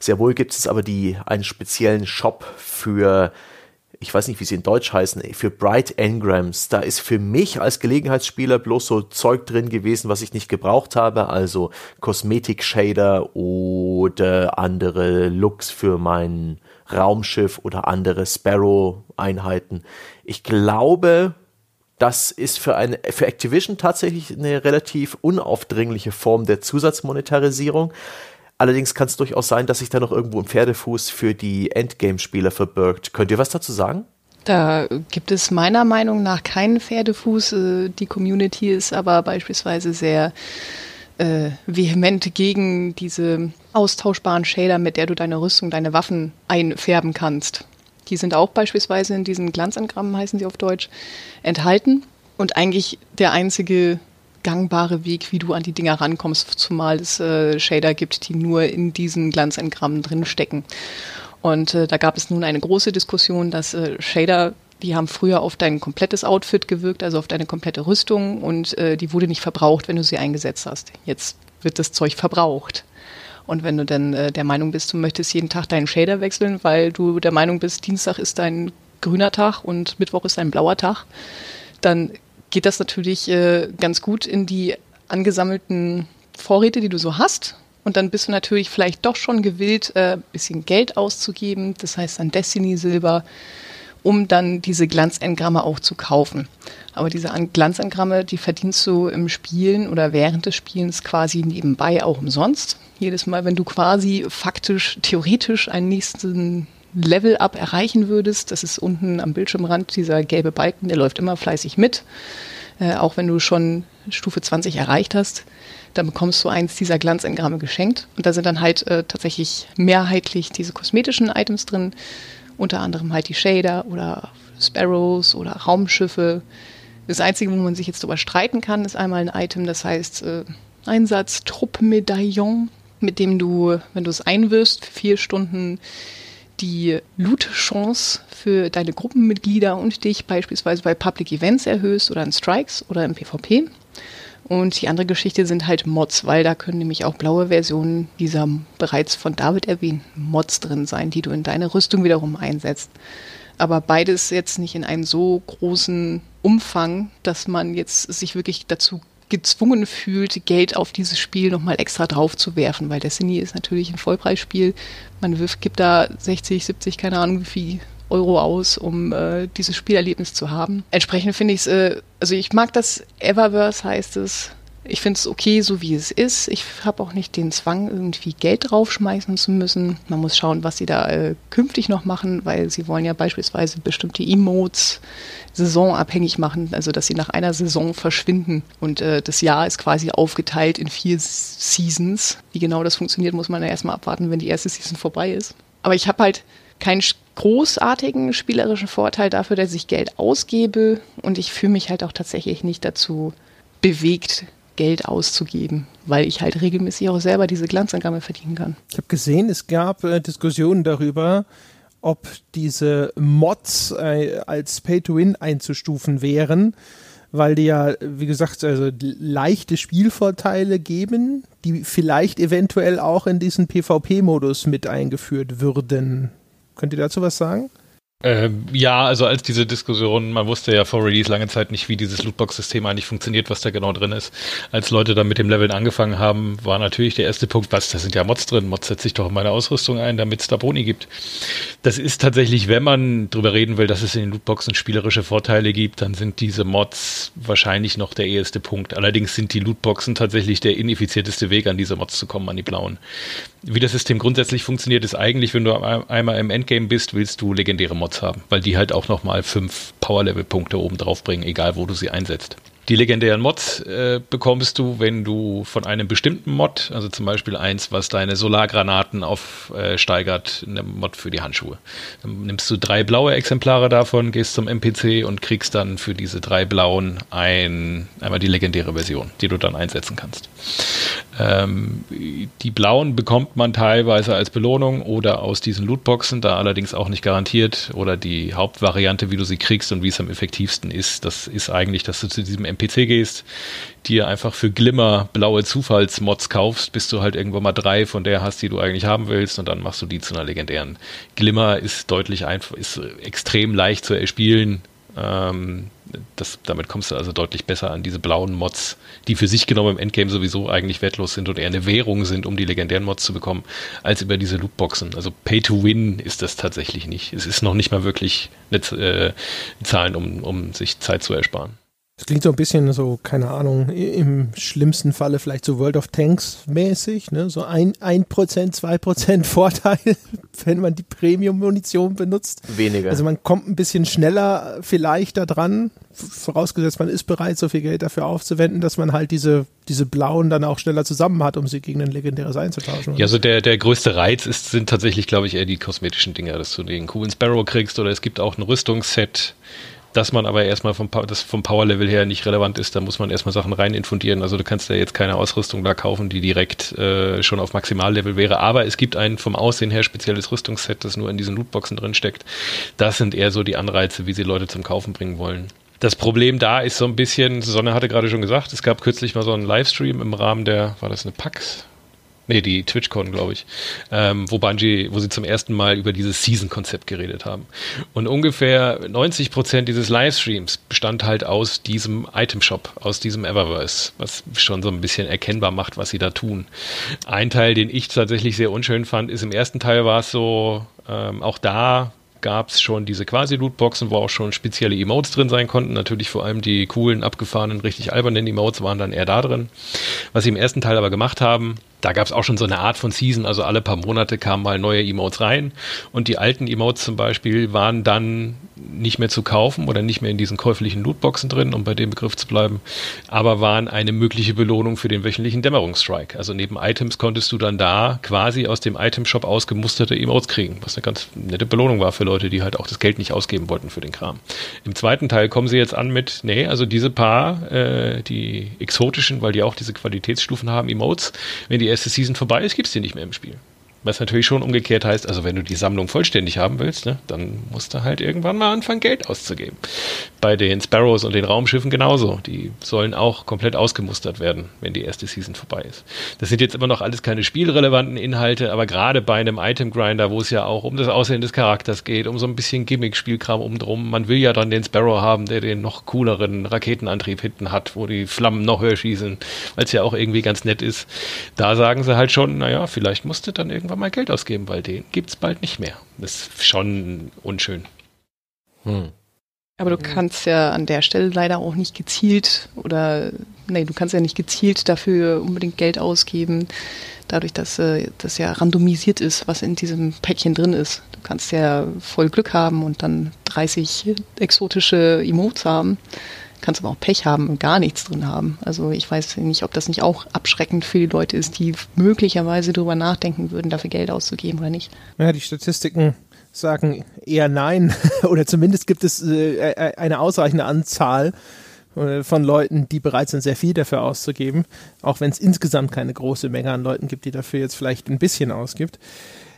Sehr wohl gibt es aber die einen speziellen Shop für ich weiß nicht, wie sie in Deutsch heißen, für Bright Engrams. Da ist für mich als Gelegenheitsspieler bloß so Zeug drin gewesen, was ich nicht gebraucht habe, also Kosmetik-Shader oder andere Looks für mein Raumschiff oder andere Sparrow-Einheiten. Ich glaube, das ist für, eine, für Activision tatsächlich eine relativ unaufdringliche Form der Zusatzmonetarisierung. Allerdings kann es durchaus sein, dass sich da noch irgendwo ein Pferdefuß für die Endgame-Spieler verbirgt. Könnt ihr was dazu sagen? Da gibt es meiner Meinung nach keinen Pferdefuß. Äh, Die Community ist aber beispielsweise sehr äh, vehement gegen diese austauschbaren Shader, mit der du deine Rüstung, deine Waffen einfärben kannst. Die sind auch beispielsweise in diesen Glanzengrammen, heißen sie auf Deutsch, enthalten. Und eigentlich der einzige gangbare Weg, wie du an die Dinger rankommst, zumal es äh, Shader gibt, die nur in diesen Glanzengrammen drin stecken. Und äh, da gab es nun eine große Diskussion, dass äh, Shader, die haben früher auf dein komplettes Outfit gewirkt, also auf deine komplette Rüstung und äh, die wurde nicht verbraucht, wenn du sie eingesetzt hast. Jetzt wird das Zeug verbraucht. Und wenn du dann äh, der Meinung bist, du möchtest jeden Tag deinen Shader wechseln, weil du der Meinung bist, Dienstag ist dein grüner Tag und Mittwoch ist ein blauer Tag, dann geht das natürlich äh, ganz gut in die angesammelten Vorräte, die du so hast. Und dann bist du natürlich vielleicht doch schon gewillt, ein äh, bisschen Geld auszugeben, das heißt dann Destiny-Silber, um dann diese Glanzengramme auch zu kaufen. Aber diese An Glanzengramme, die verdienst du im Spielen oder während des Spielens quasi nebenbei auch umsonst. Jedes Mal, wenn du quasi faktisch, theoretisch einen nächsten Level-Up erreichen würdest, das ist unten am Bildschirmrand dieser gelbe Balken, der läuft immer fleißig mit. Äh, auch wenn du schon Stufe 20 erreicht hast, dann bekommst du eins dieser Glanzengramme geschenkt. Und da sind dann halt äh, tatsächlich mehrheitlich diese kosmetischen Items drin, unter anderem halt die Shader oder Sparrows oder Raumschiffe. Das Einzige, wo man sich jetzt darüber streiten kann, ist einmal ein Item, das heißt äh, Einsatz Truppmedaillon, mit dem du, wenn du es einwirfst, vier Stunden die Loot-Chance für deine Gruppenmitglieder und dich beispielsweise bei Public Events erhöhst oder in Strikes oder im PvP. Und die andere Geschichte sind halt Mods, weil da können nämlich auch blaue Versionen dieser bereits von David erwähnten Mods drin sein, die du in deine Rüstung wiederum einsetzt. Aber beides jetzt nicht in einem so großen Umfang, dass man jetzt sich wirklich dazu gezwungen fühlt, Geld auf dieses Spiel nochmal extra drauf zu werfen, weil Destiny ist natürlich ein Vollpreisspiel. Man wirft, gibt da 60, 70, keine Ahnung wie viel Euro aus, um äh, dieses Spielerlebnis zu haben. Entsprechend finde ich es, äh, also ich mag das Eververse heißt es. Ich finde es okay, so wie es ist. Ich habe auch nicht den Zwang, irgendwie Geld draufschmeißen zu müssen. Man muss schauen, was sie da äh, künftig noch machen, weil sie wollen ja beispielsweise bestimmte Emotes saisonabhängig machen, also dass sie nach einer Saison verschwinden. Und äh, das Jahr ist quasi aufgeteilt in vier Seasons. Wie genau das funktioniert, muss man ja erstmal abwarten, wenn die erste Season vorbei ist. Aber ich habe halt keinen großartigen spielerischen Vorteil dafür, dass ich Geld ausgebe und ich fühle mich halt auch tatsächlich nicht dazu bewegt, Geld auszugeben, weil ich halt regelmäßig auch selber diese Glanzangabe verdienen kann. Ich habe gesehen, es gab äh, Diskussionen darüber, ob diese Mods äh, als Pay-to-Win einzustufen wären, weil die ja, wie gesagt, also leichte Spielvorteile geben, die vielleicht eventuell auch in diesen PvP-Modus mit eingeführt würden. Könnt ihr dazu was sagen? Ähm, ja, also als diese Diskussion, man wusste ja vor Release lange Zeit nicht, wie dieses Lootbox-System eigentlich funktioniert, was da genau drin ist. Als Leute dann mit dem Leveln angefangen haben, war natürlich der erste Punkt, was, da sind ja Mods drin, Mods setze ich doch in meine Ausrüstung ein, damit es da Boni gibt. Das ist tatsächlich, wenn man drüber reden will, dass es in den Lootboxen spielerische Vorteile gibt, dann sind diese Mods wahrscheinlich noch der erste Punkt. Allerdings sind die Lootboxen tatsächlich der ineffizienteste Weg, an diese Mods zu kommen, an die blauen. Wie das System grundsätzlich funktioniert, ist eigentlich, wenn du einmal im Endgame bist, willst du legendäre Mods haben, weil die halt auch nochmal fünf Power-Level-Punkte oben drauf bringen, egal wo du sie einsetzt. Die legendären Mods äh, bekommst du, wenn du von einem bestimmten Mod, also zum Beispiel eins, was deine Solargranaten aufsteigert, äh, eine Mod für die Handschuhe. Dann nimmst du drei blaue Exemplare davon, gehst zum NPC und kriegst dann für diese drei blauen ein, einmal die legendäre Version, die du dann einsetzen kannst. Ähm, die blauen bekommt man teilweise als Belohnung oder aus diesen Lootboxen, da allerdings auch nicht garantiert. Oder die Hauptvariante, wie du sie kriegst und wie es am effektivsten ist, das ist eigentlich, dass du zu diesem NPC gehst, dir einfach für Glimmer blaue Zufallsmods kaufst, bis du halt irgendwann mal drei von der hast, die du eigentlich haben willst, und dann machst du die zu einer legendären. Glimmer ist deutlich einfach, ist extrem leicht zu erspielen. Ähm, das, damit kommst du also deutlich besser an diese blauen Mods, die für sich genommen im Endgame sowieso eigentlich wertlos sind und eher eine Währung sind, um die legendären Mods zu bekommen, als über diese Lootboxen. Also Pay to Win ist das tatsächlich nicht. Es ist noch nicht mal wirklich eine äh, Zahlen, um, um sich Zeit zu ersparen. Das klingt so ein bisschen so, keine Ahnung, im schlimmsten Falle vielleicht so World of Tanks mäßig, ne? So ein, ein Prozent, zwei Prozent Vorteil, wenn man die Premium-Munition benutzt. Weniger. Also man kommt ein bisschen schneller vielleicht da dran, vorausgesetzt man ist bereit, so viel Geld dafür aufzuwenden, dass man halt diese, diese blauen dann auch schneller zusammen hat, um sie gegen ein legendäres einzutauschen. Ja, also der, der größte Reiz ist, sind tatsächlich, glaube ich, eher die kosmetischen Dinge, dass du den coolen Sparrow kriegst oder es gibt auch ein Rüstungsset, dass man aber erstmal vom, das vom Power-Level her nicht relevant ist, da muss man erstmal Sachen rein infundieren. Also du kannst ja jetzt keine Ausrüstung da kaufen, die direkt äh, schon auf Maximallevel wäre. Aber es gibt ein vom Aussehen her spezielles Rüstungsset, das nur in diesen Lootboxen drin steckt. Das sind eher so die Anreize, wie sie Leute zum Kaufen bringen wollen. Das Problem da ist so ein bisschen, Sonne hatte gerade schon gesagt, es gab kürzlich mal so einen Livestream im Rahmen der, war das eine PAX? Nee, die TwitchCon, glaube ich. Ähm, wo Bungie, wo sie zum ersten Mal über dieses Season-Konzept geredet haben. Und ungefähr 90 Prozent dieses Livestreams bestand halt aus diesem Item-Shop, aus diesem Eververse, was schon so ein bisschen erkennbar macht, was sie da tun. Ein Teil, den ich tatsächlich sehr unschön fand, ist im ersten Teil war es so, ähm, auch da gab es schon diese Quasi-Lootboxen, wo auch schon spezielle Emotes drin sein konnten. Natürlich vor allem die coolen, abgefahrenen, richtig albernen Emotes waren dann eher da drin. Was sie im ersten Teil aber gemacht haben, da gab es auch schon so eine Art von Season, also alle paar Monate kamen mal neue Emotes rein. Und die alten Emotes zum Beispiel waren dann nicht mehr zu kaufen oder nicht mehr in diesen käuflichen Lootboxen drin, um bei dem Begriff zu bleiben, aber waren eine mögliche Belohnung für den wöchentlichen Dämmerungsstrike. Also neben Items konntest du dann da quasi aus dem Itemshop ausgemusterte Emotes kriegen, was eine ganz nette Belohnung war für Leute, die halt auch das Geld nicht ausgeben wollten für den Kram. Im zweiten Teil kommen sie jetzt an mit, nee, also diese paar, äh, die exotischen, weil die auch diese Qualitätsstufen haben, Emotes, wenn die erste Season vorbei ist, gibt es die nicht mehr im Spiel. Was natürlich schon umgekehrt heißt, also wenn du die Sammlung vollständig haben willst, ne, dann musst du halt irgendwann mal anfangen, Geld auszugeben. Bei den Sparrows und den Raumschiffen genauso. Die sollen auch komplett ausgemustert werden, wenn die erste Season vorbei ist. Das sind jetzt immer noch alles keine spielrelevanten Inhalte, aber gerade bei einem Item Grinder, wo es ja auch um das Aussehen des Charakters geht, um so ein bisschen Gimmick-Spielkram umdrum, man will ja dann den Sparrow haben, der den noch cooleren Raketenantrieb hinten hat, wo die Flammen noch höher schießen, weil es ja auch irgendwie ganz nett ist. Da sagen sie halt schon, naja, vielleicht musst du dann irgendwann einfach mal Geld ausgeben, weil den gibt es bald nicht mehr. Das ist schon unschön. Hm. Aber du kannst ja an der Stelle leider auch nicht gezielt oder nee, du kannst ja nicht gezielt dafür unbedingt Geld ausgeben, dadurch, dass äh, das ja randomisiert ist, was in diesem Päckchen drin ist. Du kannst ja voll Glück haben und dann 30 exotische Emotes haben kannst aber auch Pech haben und gar nichts drin haben. Also ich weiß nicht, ob das nicht auch abschreckend für die Leute ist, die möglicherweise darüber nachdenken würden, dafür Geld auszugeben oder nicht. Ja, die Statistiken sagen eher nein. oder zumindest gibt es äh, äh, eine ausreichende Anzahl äh, von Leuten, die bereit sind, sehr viel dafür auszugeben, auch wenn es insgesamt keine große Menge an Leuten gibt, die dafür jetzt vielleicht ein bisschen ausgibt.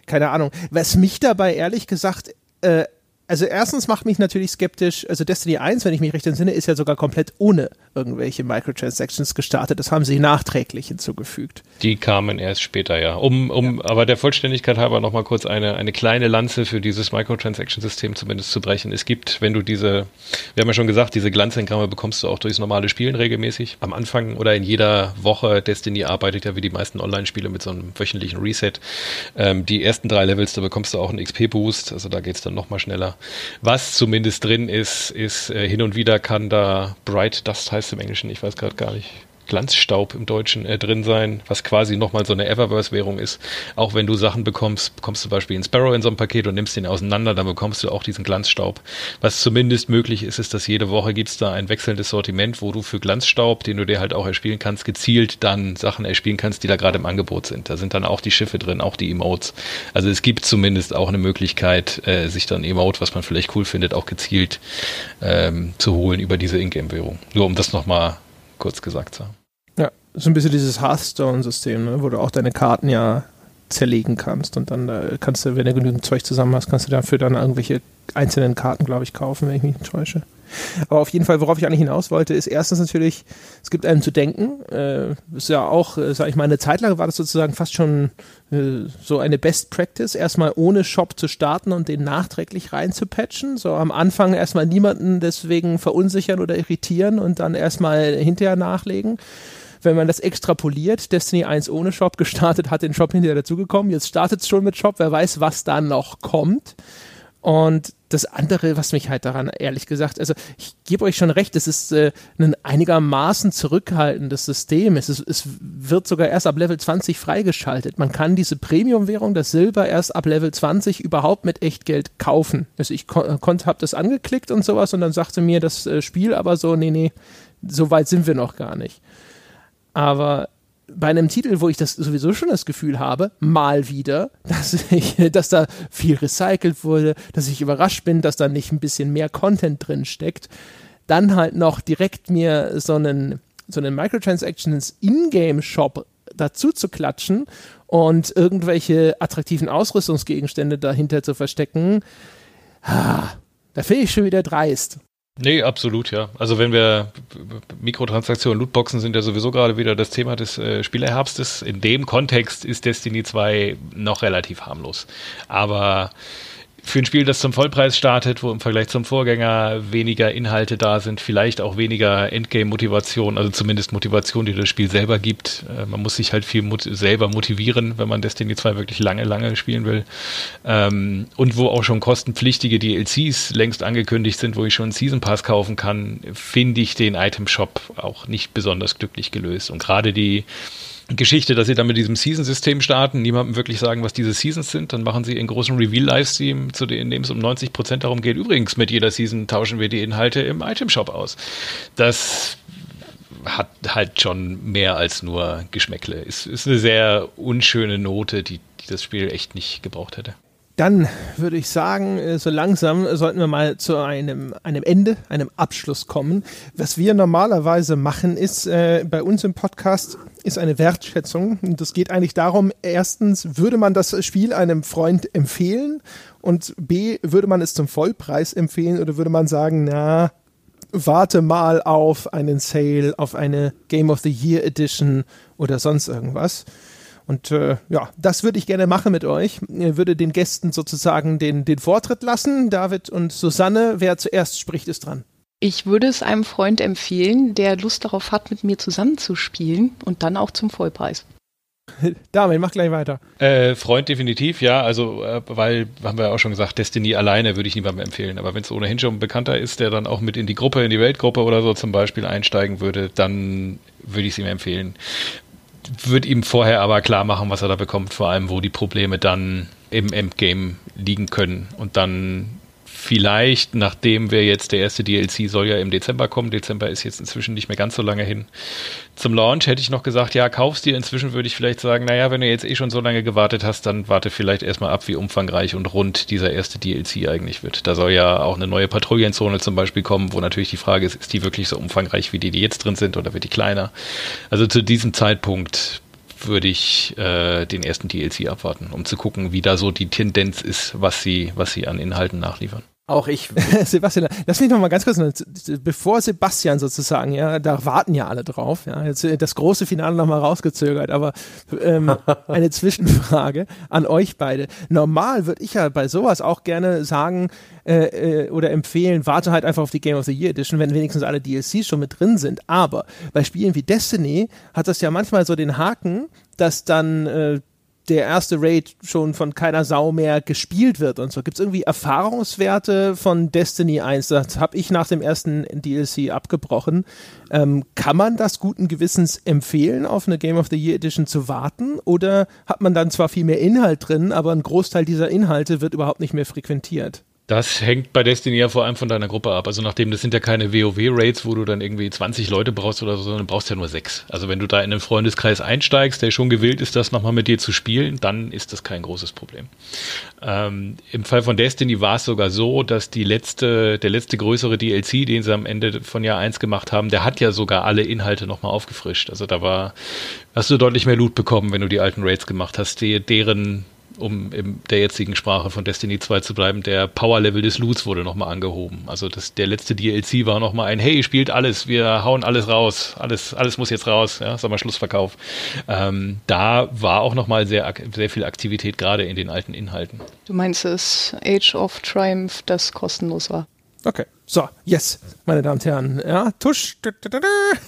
Keine Ahnung. Was mich dabei ehrlich gesagt äh, also erstens macht mich natürlich skeptisch, also Destiny 1, wenn ich mich recht entsinne, ist ja sogar komplett ohne irgendwelche Microtransactions gestartet. Das haben sie nachträglich hinzugefügt. Die kamen erst später, ja. Um, um ja. aber der Vollständigkeit halber nochmal kurz eine, eine kleine Lanze für dieses Microtransaction-System zumindest zu brechen. Es gibt, wenn du diese, wir haben ja schon gesagt, diese Glanzengramme bekommst du auch durchs normale Spielen regelmäßig. Am Anfang oder in jeder Woche, Destiny arbeitet ja wie die meisten Online-Spiele mit so einem wöchentlichen Reset. Ähm, die ersten drei Levels, da bekommst du auch einen XP-Boost, also da geht es dann nochmal schneller. Was zumindest drin ist, ist äh, hin und wieder kann da Bright Dust heißt im Englischen, ich weiß gerade gar nicht, Glanzstaub im Deutschen äh, drin sein, was quasi nochmal so eine Eververse-Währung ist. Auch wenn du Sachen bekommst, bekommst du zum Beispiel einen Sparrow in so einem Paket und nimmst den auseinander, dann bekommst du auch diesen Glanzstaub. Was zumindest möglich ist, ist, dass jede Woche gibt es da ein wechselndes Sortiment, wo du für Glanzstaub, den du dir halt auch erspielen kannst, gezielt dann Sachen erspielen kannst, die da gerade im Angebot sind. Da sind dann auch die Schiffe drin, auch die Emotes. Also es gibt zumindest auch eine Möglichkeit, äh, sich dann Emote, was man vielleicht cool findet, auch gezielt ähm, zu holen über diese Ingame-Währung. Nur um das nochmal kurz gesagt haben. Ja, so ein bisschen dieses Hearthstone-System, ne, wo du auch deine Karten ja zerlegen kannst und dann äh, kannst du, wenn du genügend Zeug zusammen hast, kannst du dafür dann irgendwelche einzelnen Karten, glaube ich, kaufen, wenn ich mich nicht täusche. Aber auf jeden Fall, worauf ich eigentlich hinaus wollte, ist erstens natürlich, es gibt einem zu denken. Äh, ist ja auch, äh, sag ich mal, eine Zeit lang war das sozusagen fast schon äh, so eine Best Practice, erstmal ohne Shop zu starten und den nachträglich rein zu patchen. So am Anfang erstmal niemanden deswegen verunsichern oder irritieren und dann erstmal hinterher nachlegen wenn man das extrapoliert, Destiny 1 ohne Shop gestartet, hat den Shop hinterher dazugekommen, jetzt startet es schon mit Shop, wer weiß, was da noch kommt. Und das andere, was mich halt daran, ehrlich gesagt, also ich gebe euch schon recht, es ist äh, ein einigermaßen zurückhaltendes System. Es, ist, es wird sogar erst ab Level 20 freigeschaltet. Man kann diese Premium-Währung, das Silber, erst ab Level 20 überhaupt mit Echtgeld kaufen. Also ich konnte, habe das angeklickt und sowas und dann sagte mir das äh, Spiel aber so, nee, nee, so weit sind wir noch gar nicht. Aber bei einem Titel, wo ich das sowieso schon das Gefühl habe, mal wieder, dass, ich, dass da viel recycelt wurde, dass ich überrascht bin, dass da nicht ein bisschen mehr Content drin steckt, dann halt noch direkt mir so einen, so einen Microtransactions Ingame-Shop dazu zu klatschen und irgendwelche attraktiven Ausrüstungsgegenstände dahinter zu verstecken, da finde ich schon wieder dreist. Nee, absolut, ja. Also wenn wir Mikrotransaktionen, Lootboxen sind ja sowieso gerade wieder das Thema des äh, Spielerherbstes. In dem Kontext ist Destiny 2 noch relativ harmlos. Aber für ein Spiel, das zum Vollpreis startet, wo im Vergleich zum Vorgänger weniger Inhalte da sind, vielleicht auch weniger Endgame-Motivation, also zumindest Motivation, die das Spiel selber gibt. Äh, man muss sich halt viel mot selber motivieren, wenn man Destiny 2 wirklich lange, lange spielen will. Ähm, und wo auch schon kostenpflichtige DLCs längst angekündigt sind, wo ich schon einen Season Pass kaufen kann, finde ich den Item Shop auch nicht besonders glücklich gelöst. Und gerade die Geschichte, dass sie dann mit diesem Season-System starten, niemandem wirklich sagen, was diese Seasons sind. Dann machen sie einen großen Reveal-Livestream, in dem es um 90 Prozent darum geht. Übrigens, mit jeder Season tauschen wir die Inhalte im Item-Shop aus. Das hat halt schon mehr als nur Geschmäckle. Ist, ist eine sehr unschöne Note, die, die das Spiel echt nicht gebraucht hätte. Dann würde ich sagen, äh, so langsam sollten wir mal zu einem, einem Ende, einem Abschluss kommen. Was wir normalerweise machen, ist äh, bei uns im Podcast ist eine Wertschätzung. Und das geht eigentlich darum, erstens, würde man das Spiel einem Freund empfehlen? Und B, würde man es zum Vollpreis empfehlen oder würde man sagen, na, warte mal auf einen Sale, auf eine Game of the Year Edition oder sonst irgendwas? Und äh, ja, das würde ich gerne machen mit euch. Ich würde den Gästen sozusagen den, den Vortritt lassen. David und Susanne, wer zuerst spricht, ist dran. Ich würde es einem Freund empfehlen, der Lust darauf hat, mit mir zusammenzuspielen und dann auch zum Vollpreis. Damit, mach gleich weiter. Äh, Freund definitiv, ja. Also, äh, weil, haben wir ja auch schon gesagt, Destiny alleine würde ich niemandem empfehlen. Aber wenn es ohnehin schon ein Bekannter ist, der dann auch mit in die Gruppe, in die Weltgruppe oder so zum Beispiel einsteigen würde, dann würde ich es ihm empfehlen würde ihm vorher aber klar machen, was er da bekommt, vor allem wo die Probleme dann im Endgame liegen können. Und dann vielleicht, nachdem wir jetzt, der erste DLC soll ja im Dezember kommen, Dezember ist jetzt inzwischen nicht mehr ganz so lange hin. Zum Launch hätte ich noch gesagt, ja, kaufst dir. Inzwischen würde ich vielleicht sagen, naja, wenn du jetzt eh schon so lange gewartet hast, dann warte vielleicht erstmal ab, wie umfangreich und rund dieser erste DLC eigentlich wird. Da soll ja auch eine neue Patrouillenzone zum Beispiel kommen, wo natürlich die Frage ist, ist die wirklich so umfangreich wie die, die jetzt drin sind oder wird die kleiner? Also zu diesem Zeitpunkt würde ich äh, den ersten DLC abwarten, um zu gucken, wie da so die Tendenz ist, was sie, was sie an Inhalten nachliefern. Auch ich. Sebastian, lass mich noch mal ganz kurz, bevor Sebastian sozusagen, ja, da warten ja alle drauf, ja, jetzt äh, das große Finale noch mal rausgezögert, aber ähm, eine Zwischenfrage an euch beide. Normal würde ich ja bei sowas auch gerne sagen äh, äh, oder empfehlen, warte halt einfach auf die Game of the Year Edition, wenn wenigstens alle DLCs schon mit drin sind. Aber bei Spielen wie Destiny hat das ja manchmal so den Haken, dass dann äh, der erste Raid schon von keiner Sau mehr gespielt wird und so. Gibt es irgendwie Erfahrungswerte von Destiny 1? Das habe ich nach dem ersten DLC abgebrochen. Ähm, kann man das guten Gewissens empfehlen, auf eine Game of the Year Edition zu warten? Oder hat man dann zwar viel mehr Inhalt drin, aber ein Großteil dieser Inhalte wird überhaupt nicht mehr frequentiert? Das hängt bei Destiny ja vor allem von deiner Gruppe ab. Also nachdem das sind ja keine WoW-Raids, wo du dann irgendwie 20 Leute brauchst oder so, sondern brauchst ja nur sechs. Also wenn du da in einen Freundeskreis einsteigst, der schon gewillt ist, das nochmal mit dir zu spielen, dann ist das kein großes Problem. Ähm, Im Fall von Destiny war es sogar so, dass die letzte, der letzte größere DLC, den sie am Ende von Jahr 1 gemacht haben, der hat ja sogar alle Inhalte nochmal aufgefrischt. Also da war, hast du deutlich mehr Loot bekommen, wenn du die alten Raids gemacht hast, die, deren um in der jetzigen Sprache von Destiny 2 zu bleiben, der Power-Level des Loots wurde nochmal angehoben. Also das, der letzte DLC war nochmal ein, hey, spielt alles, wir hauen alles raus, alles, alles muss jetzt raus, ja, sag mal Schlussverkauf. Ähm, da war auch nochmal sehr, sehr viel Aktivität, gerade in den alten Inhalten. Du meinst es Age of Triumph, das kostenlos war? Okay. So, yes, meine Damen und Herren. Ja, Tusch,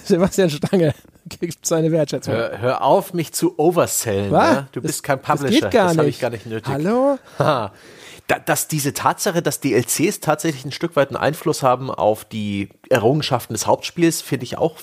Sebastian Stange gibt seine Wertschätzung. Hör, hör auf, mich zu oversellen. Ja? Du bist kein Publisher. Das, das habe ich gar nicht nötig. Hallo? Ha. dass diese Tatsache, dass DLCs tatsächlich ein Stück weit einen Einfluss haben auf die Errungenschaften des Hauptspiels, finde ich auch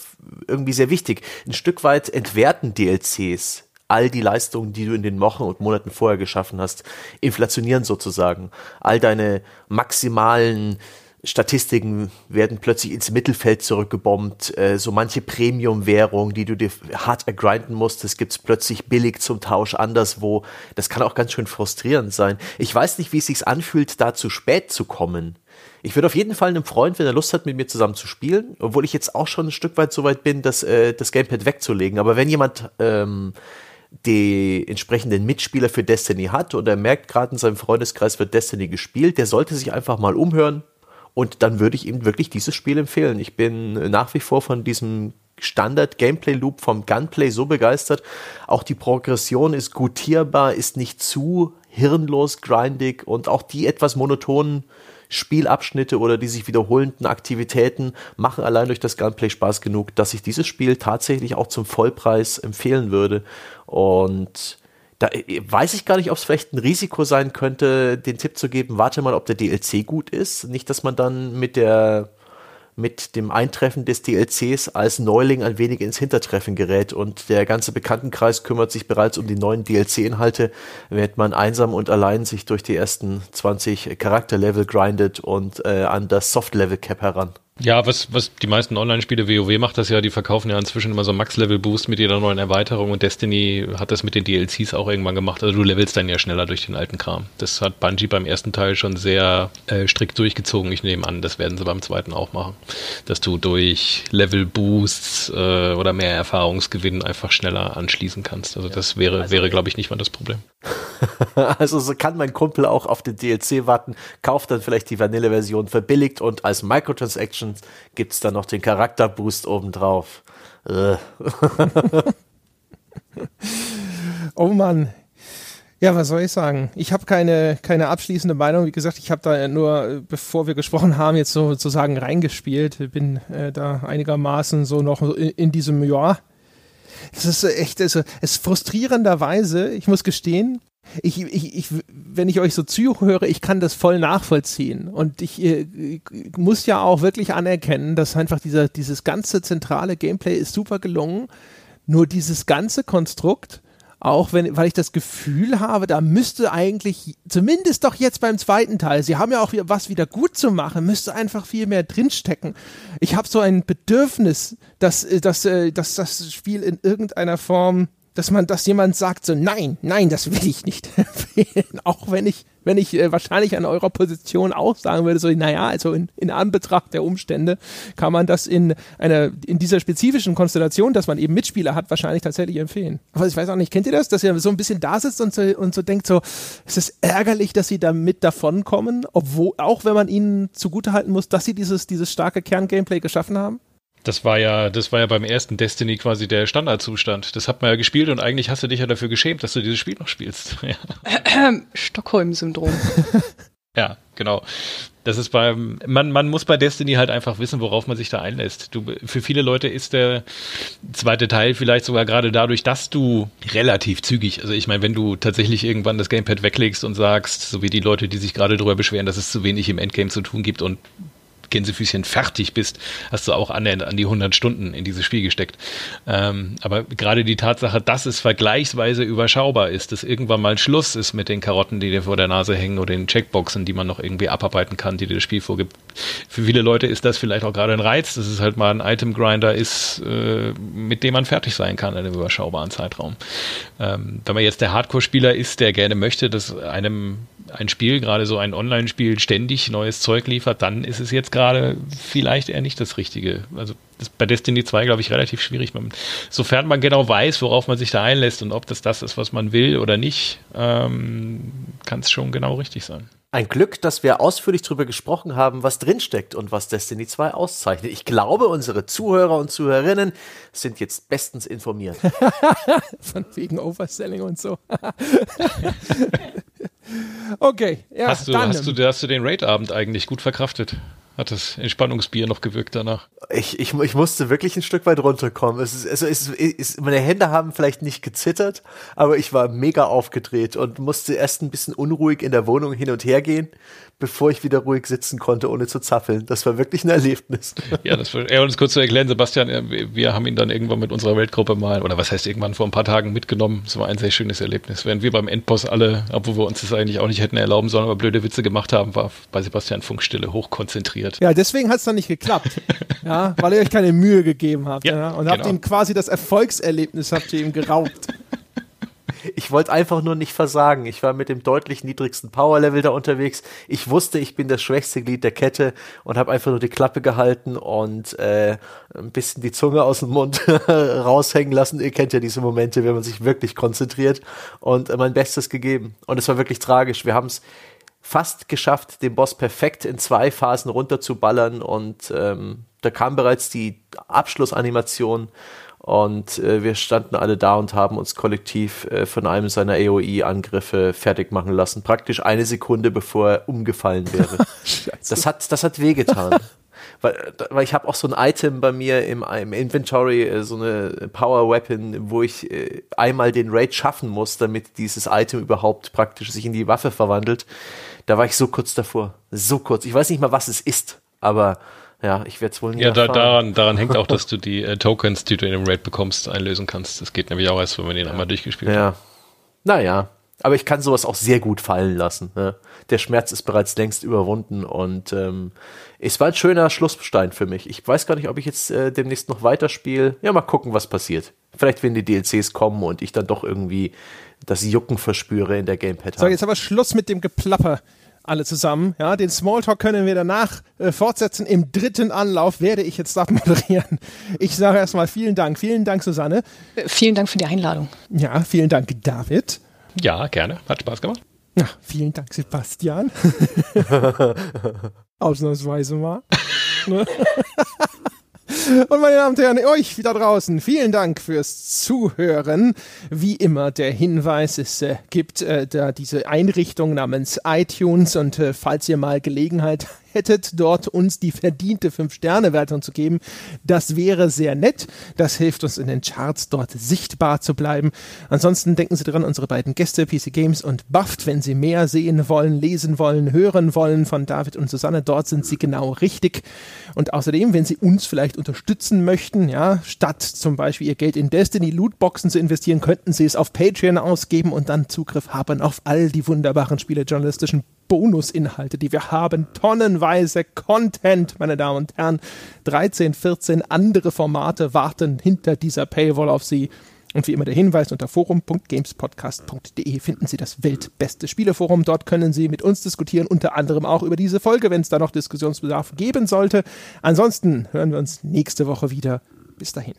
irgendwie sehr wichtig. Ein Stück weit entwerten DLCs all die Leistungen, die du in den Wochen und Monaten vorher geschaffen hast, inflationieren sozusagen. All deine maximalen Statistiken werden plötzlich ins Mittelfeld zurückgebombt. Äh, so manche Premium-Währung, die du dir hart ergrinden musstest, gibt's plötzlich billig zum Tausch anderswo. Das kann auch ganz schön frustrierend sein. Ich weiß nicht, wie es sich anfühlt, da zu spät zu kommen. Ich würde auf jeden Fall einem Freund, wenn er Lust hat, mit mir zusammen zu spielen, obwohl ich jetzt auch schon ein Stück weit so weit bin, das, äh, das Gamepad wegzulegen. Aber wenn jemand ähm, die entsprechenden Mitspieler für Destiny hat und er merkt gerade in seinem Freundeskreis wird Destiny gespielt, der sollte sich einfach mal umhören, und dann würde ich ihm wirklich dieses Spiel empfehlen. Ich bin nach wie vor von diesem Standard-Gameplay-Loop vom Gunplay so begeistert. Auch die Progression ist gutierbar, ist nicht zu hirnlos, grindig und auch die etwas monotonen Spielabschnitte oder die sich wiederholenden Aktivitäten machen allein durch das Gunplay Spaß genug, dass ich dieses Spiel tatsächlich auch zum Vollpreis empfehlen würde. Und da äh, weiß ich gar nicht, ob es vielleicht ein Risiko sein könnte, den Tipp zu geben, warte mal, ob der DLC gut ist. Nicht, dass man dann mit der mit dem Eintreffen des DLCs als Neuling ein wenig ins Hintertreffen gerät und der ganze Bekanntenkreis kümmert sich bereits um die neuen DLC-Inhalte, während man einsam und allein sich durch die ersten 20 Charakterlevel grindet und äh, an das Soft-Level-Cap heran. Ja, was, was die meisten Online-Spiele, WoW macht das ja, die verkaufen ja inzwischen immer so Max-Level-Boost mit jeder neuen Erweiterung und Destiny hat das mit den DLCs auch irgendwann gemacht. Also du levelst dann ja schneller durch den alten Kram. Das hat Bungie beim ersten Teil schon sehr äh, strikt durchgezogen. Ich nehme an, das werden sie beim zweiten auch machen. Dass du durch Level-Boosts äh, oder mehr Erfahrungsgewinn einfach schneller anschließen kannst. Also das wäre, also, wäre glaube ich, nicht mal das Problem. also so kann mein Kumpel auch auf den DLC warten, kauft dann vielleicht die Vanille-Version verbilligt und als Microtransactions gibt es dann noch den Charakterboost obendrauf. Äh. oh Mann. Ja, was soll ich sagen? Ich habe keine, keine abschließende Meinung. Wie gesagt, ich habe da nur, bevor wir gesprochen haben, jetzt sozusagen reingespielt. Bin äh, da einigermaßen so noch in, in diesem Jahr. Es ist echt, es ist frustrierenderweise, ich muss gestehen, ich, ich, ich, wenn ich euch so zuhöre, ich kann das voll nachvollziehen. Und ich, ich, äh, muss ja auch wirklich anerkennen, dass einfach dieser, dieses ganze zentrale Gameplay ist super gelungen. Nur dieses ganze Konstrukt, auch wenn, weil ich das Gefühl habe, da müsste eigentlich, zumindest doch jetzt beim zweiten Teil, sie haben ja auch was wieder gut zu machen, müsste einfach viel mehr drinstecken. Ich habe so ein Bedürfnis, dass, äh, dass, äh, dass das Spiel in irgendeiner Form dass man, dass jemand sagt so, nein, nein, das will ich nicht empfehlen, auch wenn ich wenn ich äh, wahrscheinlich an eurer Position auch sagen würde, so, naja, also in, in Anbetracht der Umstände kann man das in einer, in dieser spezifischen Konstellation, dass man eben Mitspieler hat, wahrscheinlich tatsächlich empfehlen. Aber ich weiß auch nicht, kennt ihr das, dass ihr so ein bisschen da sitzt und so, und so denkt so, es ist ärgerlich, dass sie damit davonkommen, obwohl, auch wenn man ihnen zugutehalten muss, dass sie dieses, dieses starke Kerngameplay geschaffen haben? Das war ja, das war ja beim ersten Destiny quasi der Standardzustand. Das hat man ja gespielt und eigentlich hast du dich ja dafür geschämt, dass du dieses Spiel noch spielst. Ja. Stockholm-Syndrom. ja, genau. Das ist beim, man, man muss bei Destiny halt einfach wissen, worauf man sich da einlässt. Du, für viele Leute ist der zweite Teil vielleicht sogar gerade dadurch, dass du relativ zügig, also ich meine, wenn du tatsächlich irgendwann das Gamepad weglegst und sagst, so wie die Leute, die sich gerade darüber beschweren, dass es zu wenig im Endgame zu tun gibt und Gänsefüßchen fertig bist, hast du auch annähernd an die 100 Stunden in dieses Spiel gesteckt. Ähm, aber gerade die Tatsache, dass es vergleichsweise überschaubar ist, dass irgendwann mal Schluss ist mit den Karotten, die dir vor der Nase hängen oder den Checkboxen, die man noch irgendwie abarbeiten kann, die dir das Spiel vorgibt. Für viele Leute ist das vielleicht auch gerade ein Reiz, dass es halt mal ein Item-Grinder ist, äh, mit dem man fertig sein kann in einem überschaubaren Zeitraum. Ähm, wenn man jetzt der Hardcore-Spieler ist, der gerne möchte, dass einem ein Spiel, gerade so ein Online-Spiel, ständig neues Zeug liefert, dann ist es jetzt gerade vielleicht eher nicht das Richtige. Also das ist bei Destiny 2, glaube ich, relativ schwierig. Man, sofern man genau weiß, worauf man sich da einlässt und ob das das ist, was man will oder nicht, ähm, kann es schon genau richtig sein. Ein Glück, dass wir ausführlich darüber gesprochen haben, was drinsteckt und was Destiny 2 auszeichnet. Ich glaube, unsere Zuhörer und Zuhörerinnen sind jetzt bestens informiert. Von wegen Overselling und so. okay, ja, hast du, dann. Hast du, hast du den Raid-Abend eigentlich gut verkraftet? Hat das Entspannungsbier noch gewirkt danach? Ich, ich, ich musste wirklich ein Stück weit runterkommen. Es ist, also es ist, meine Hände haben vielleicht nicht gezittert, aber ich war mega aufgedreht und musste erst ein bisschen unruhig in der Wohnung hin und her gehen bevor ich wieder ruhig sitzen konnte, ohne zu zappeln. Das war wirklich ein Erlebnis. Ja, das war, ja, uns kurz zu erklären, Sebastian, wir haben ihn dann irgendwann mit unserer Weltgruppe mal, oder was heißt irgendwann vor ein paar Tagen mitgenommen. Das war ein sehr schönes Erlebnis. Während wir beim Endboss alle, obwohl wir uns das eigentlich auch nicht hätten erlauben sollen, aber blöde Witze gemacht haben, war bei Sebastian Funkstille hochkonzentriert. Ja, deswegen hat es dann nicht geklappt. ja, weil ihr euch keine Mühe gegeben habt. Ja, ja und genau. habt ihm quasi das Erfolgserlebnis habt ihr ihm geraubt. Ich wollte einfach nur nicht versagen. Ich war mit dem deutlich niedrigsten Power-Level da unterwegs. Ich wusste, ich bin das schwächste Glied der Kette und habe einfach nur die Klappe gehalten und äh, ein bisschen die Zunge aus dem Mund raushängen lassen. Ihr kennt ja diese Momente, wenn man sich wirklich konzentriert und äh, mein Bestes gegeben. Und es war wirklich tragisch. Wir haben es fast geschafft, den Boss perfekt in zwei Phasen runterzuballern und ähm, da kam bereits die Abschlussanimation und äh, wir standen alle da und haben uns kollektiv äh, von einem seiner AOE-Angriffe fertig machen lassen. Praktisch eine Sekunde, bevor er umgefallen wäre. das hat, das hat wehgetan. weil, weil ich habe auch so ein Item bei mir im, im Inventory, äh, so eine Power Weapon, wo ich äh, einmal den Raid schaffen muss, damit dieses Item überhaupt praktisch sich in die Waffe verwandelt. Da war ich so kurz davor. So kurz. Ich weiß nicht mal, was es ist, aber ja, ich werde es wohl nicht Ja, da, daran, daran hängt auch, dass du die äh, Tokens, die du in dem Raid bekommst, einlösen kannst. Das geht nämlich auch erst, wenn man den ja. einmal durchgespielt ja. hat. Naja, aber ich kann sowas auch sehr gut fallen lassen. Ne? Der Schmerz ist bereits längst überwunden und ähm, es war ein schöner Schlussstein für mich. Ich weiß gar nicht, ob ich jetzt äh, demnächst noch weiterspiele. Ja, mal gucken, was passiert. Vielleicht, wenn die DLCs kommen und ich dann doch irgendwie das Jucken verspüre in der Gamepad. So, jetzt aber Schluss mit dem Geplapper alle zusammen. Ja, den Smalltalk können wir danach äh, fortsetzen. Im dritten Anlauf werde ich jetzt abmoderieren. Ich sage erstmal vielen Dank. Vielen Dank, Susanne. Äh, vielen Dank für die Einladung. Ja, vielen Dank, David. Ja, gerne. Hat Spaß gemacht. Ja, vielen Dank, Sebastian. Ausnahmsweise mal. Und meine Damen und Herren, euch wieder draußen, vielen Dank fürs Zuhören. Wie immer der Hinweis, es äh, gibt äh, da diese Einrichtung namens iTunes und äh, falls ihr mal Gelegenheit hättet, dort uns die verdiente 5-Sterne-Wertung zu geben. Das wäre sehr nett. Das hilft uns in den Charts dort sichtbar zu bleiben. Ansonsten denken Sie dran, unsere beiden Gäste, PC Games und Buffed, wenn Sie mehr sehen wollen, lesen wollen, hören wollen von David und Susanne, dort sind Sie genau richtig. Und außerdem, wenn Sie uns vielleicht unterstützen möchten, ja, statt zum Beispiel Ihr Geld in Destiny Lootboxen zu investieren, könnten Sie es auf Patreon ausgeben und dann Zugriff haben auf all die wunderbaren spielejournalistischen Bonusinhalte, die wir haben. Tonnenweise Content, meine Damen und Herren. 13, 14 andere Formate warten hinter dieser Paywall auf Sie. Und wie immer der Hinweis, unter forum.gamespodcast.de finden Sie das weltbeste Spieleforum. Dort können Sie mit uns diskutieren, unter anderem auch über diese Folge, wenn es da noch Diskussionsbedarf geben sollte. Ansonsten hören wir uns nächste Woche wieder. Bis dahin.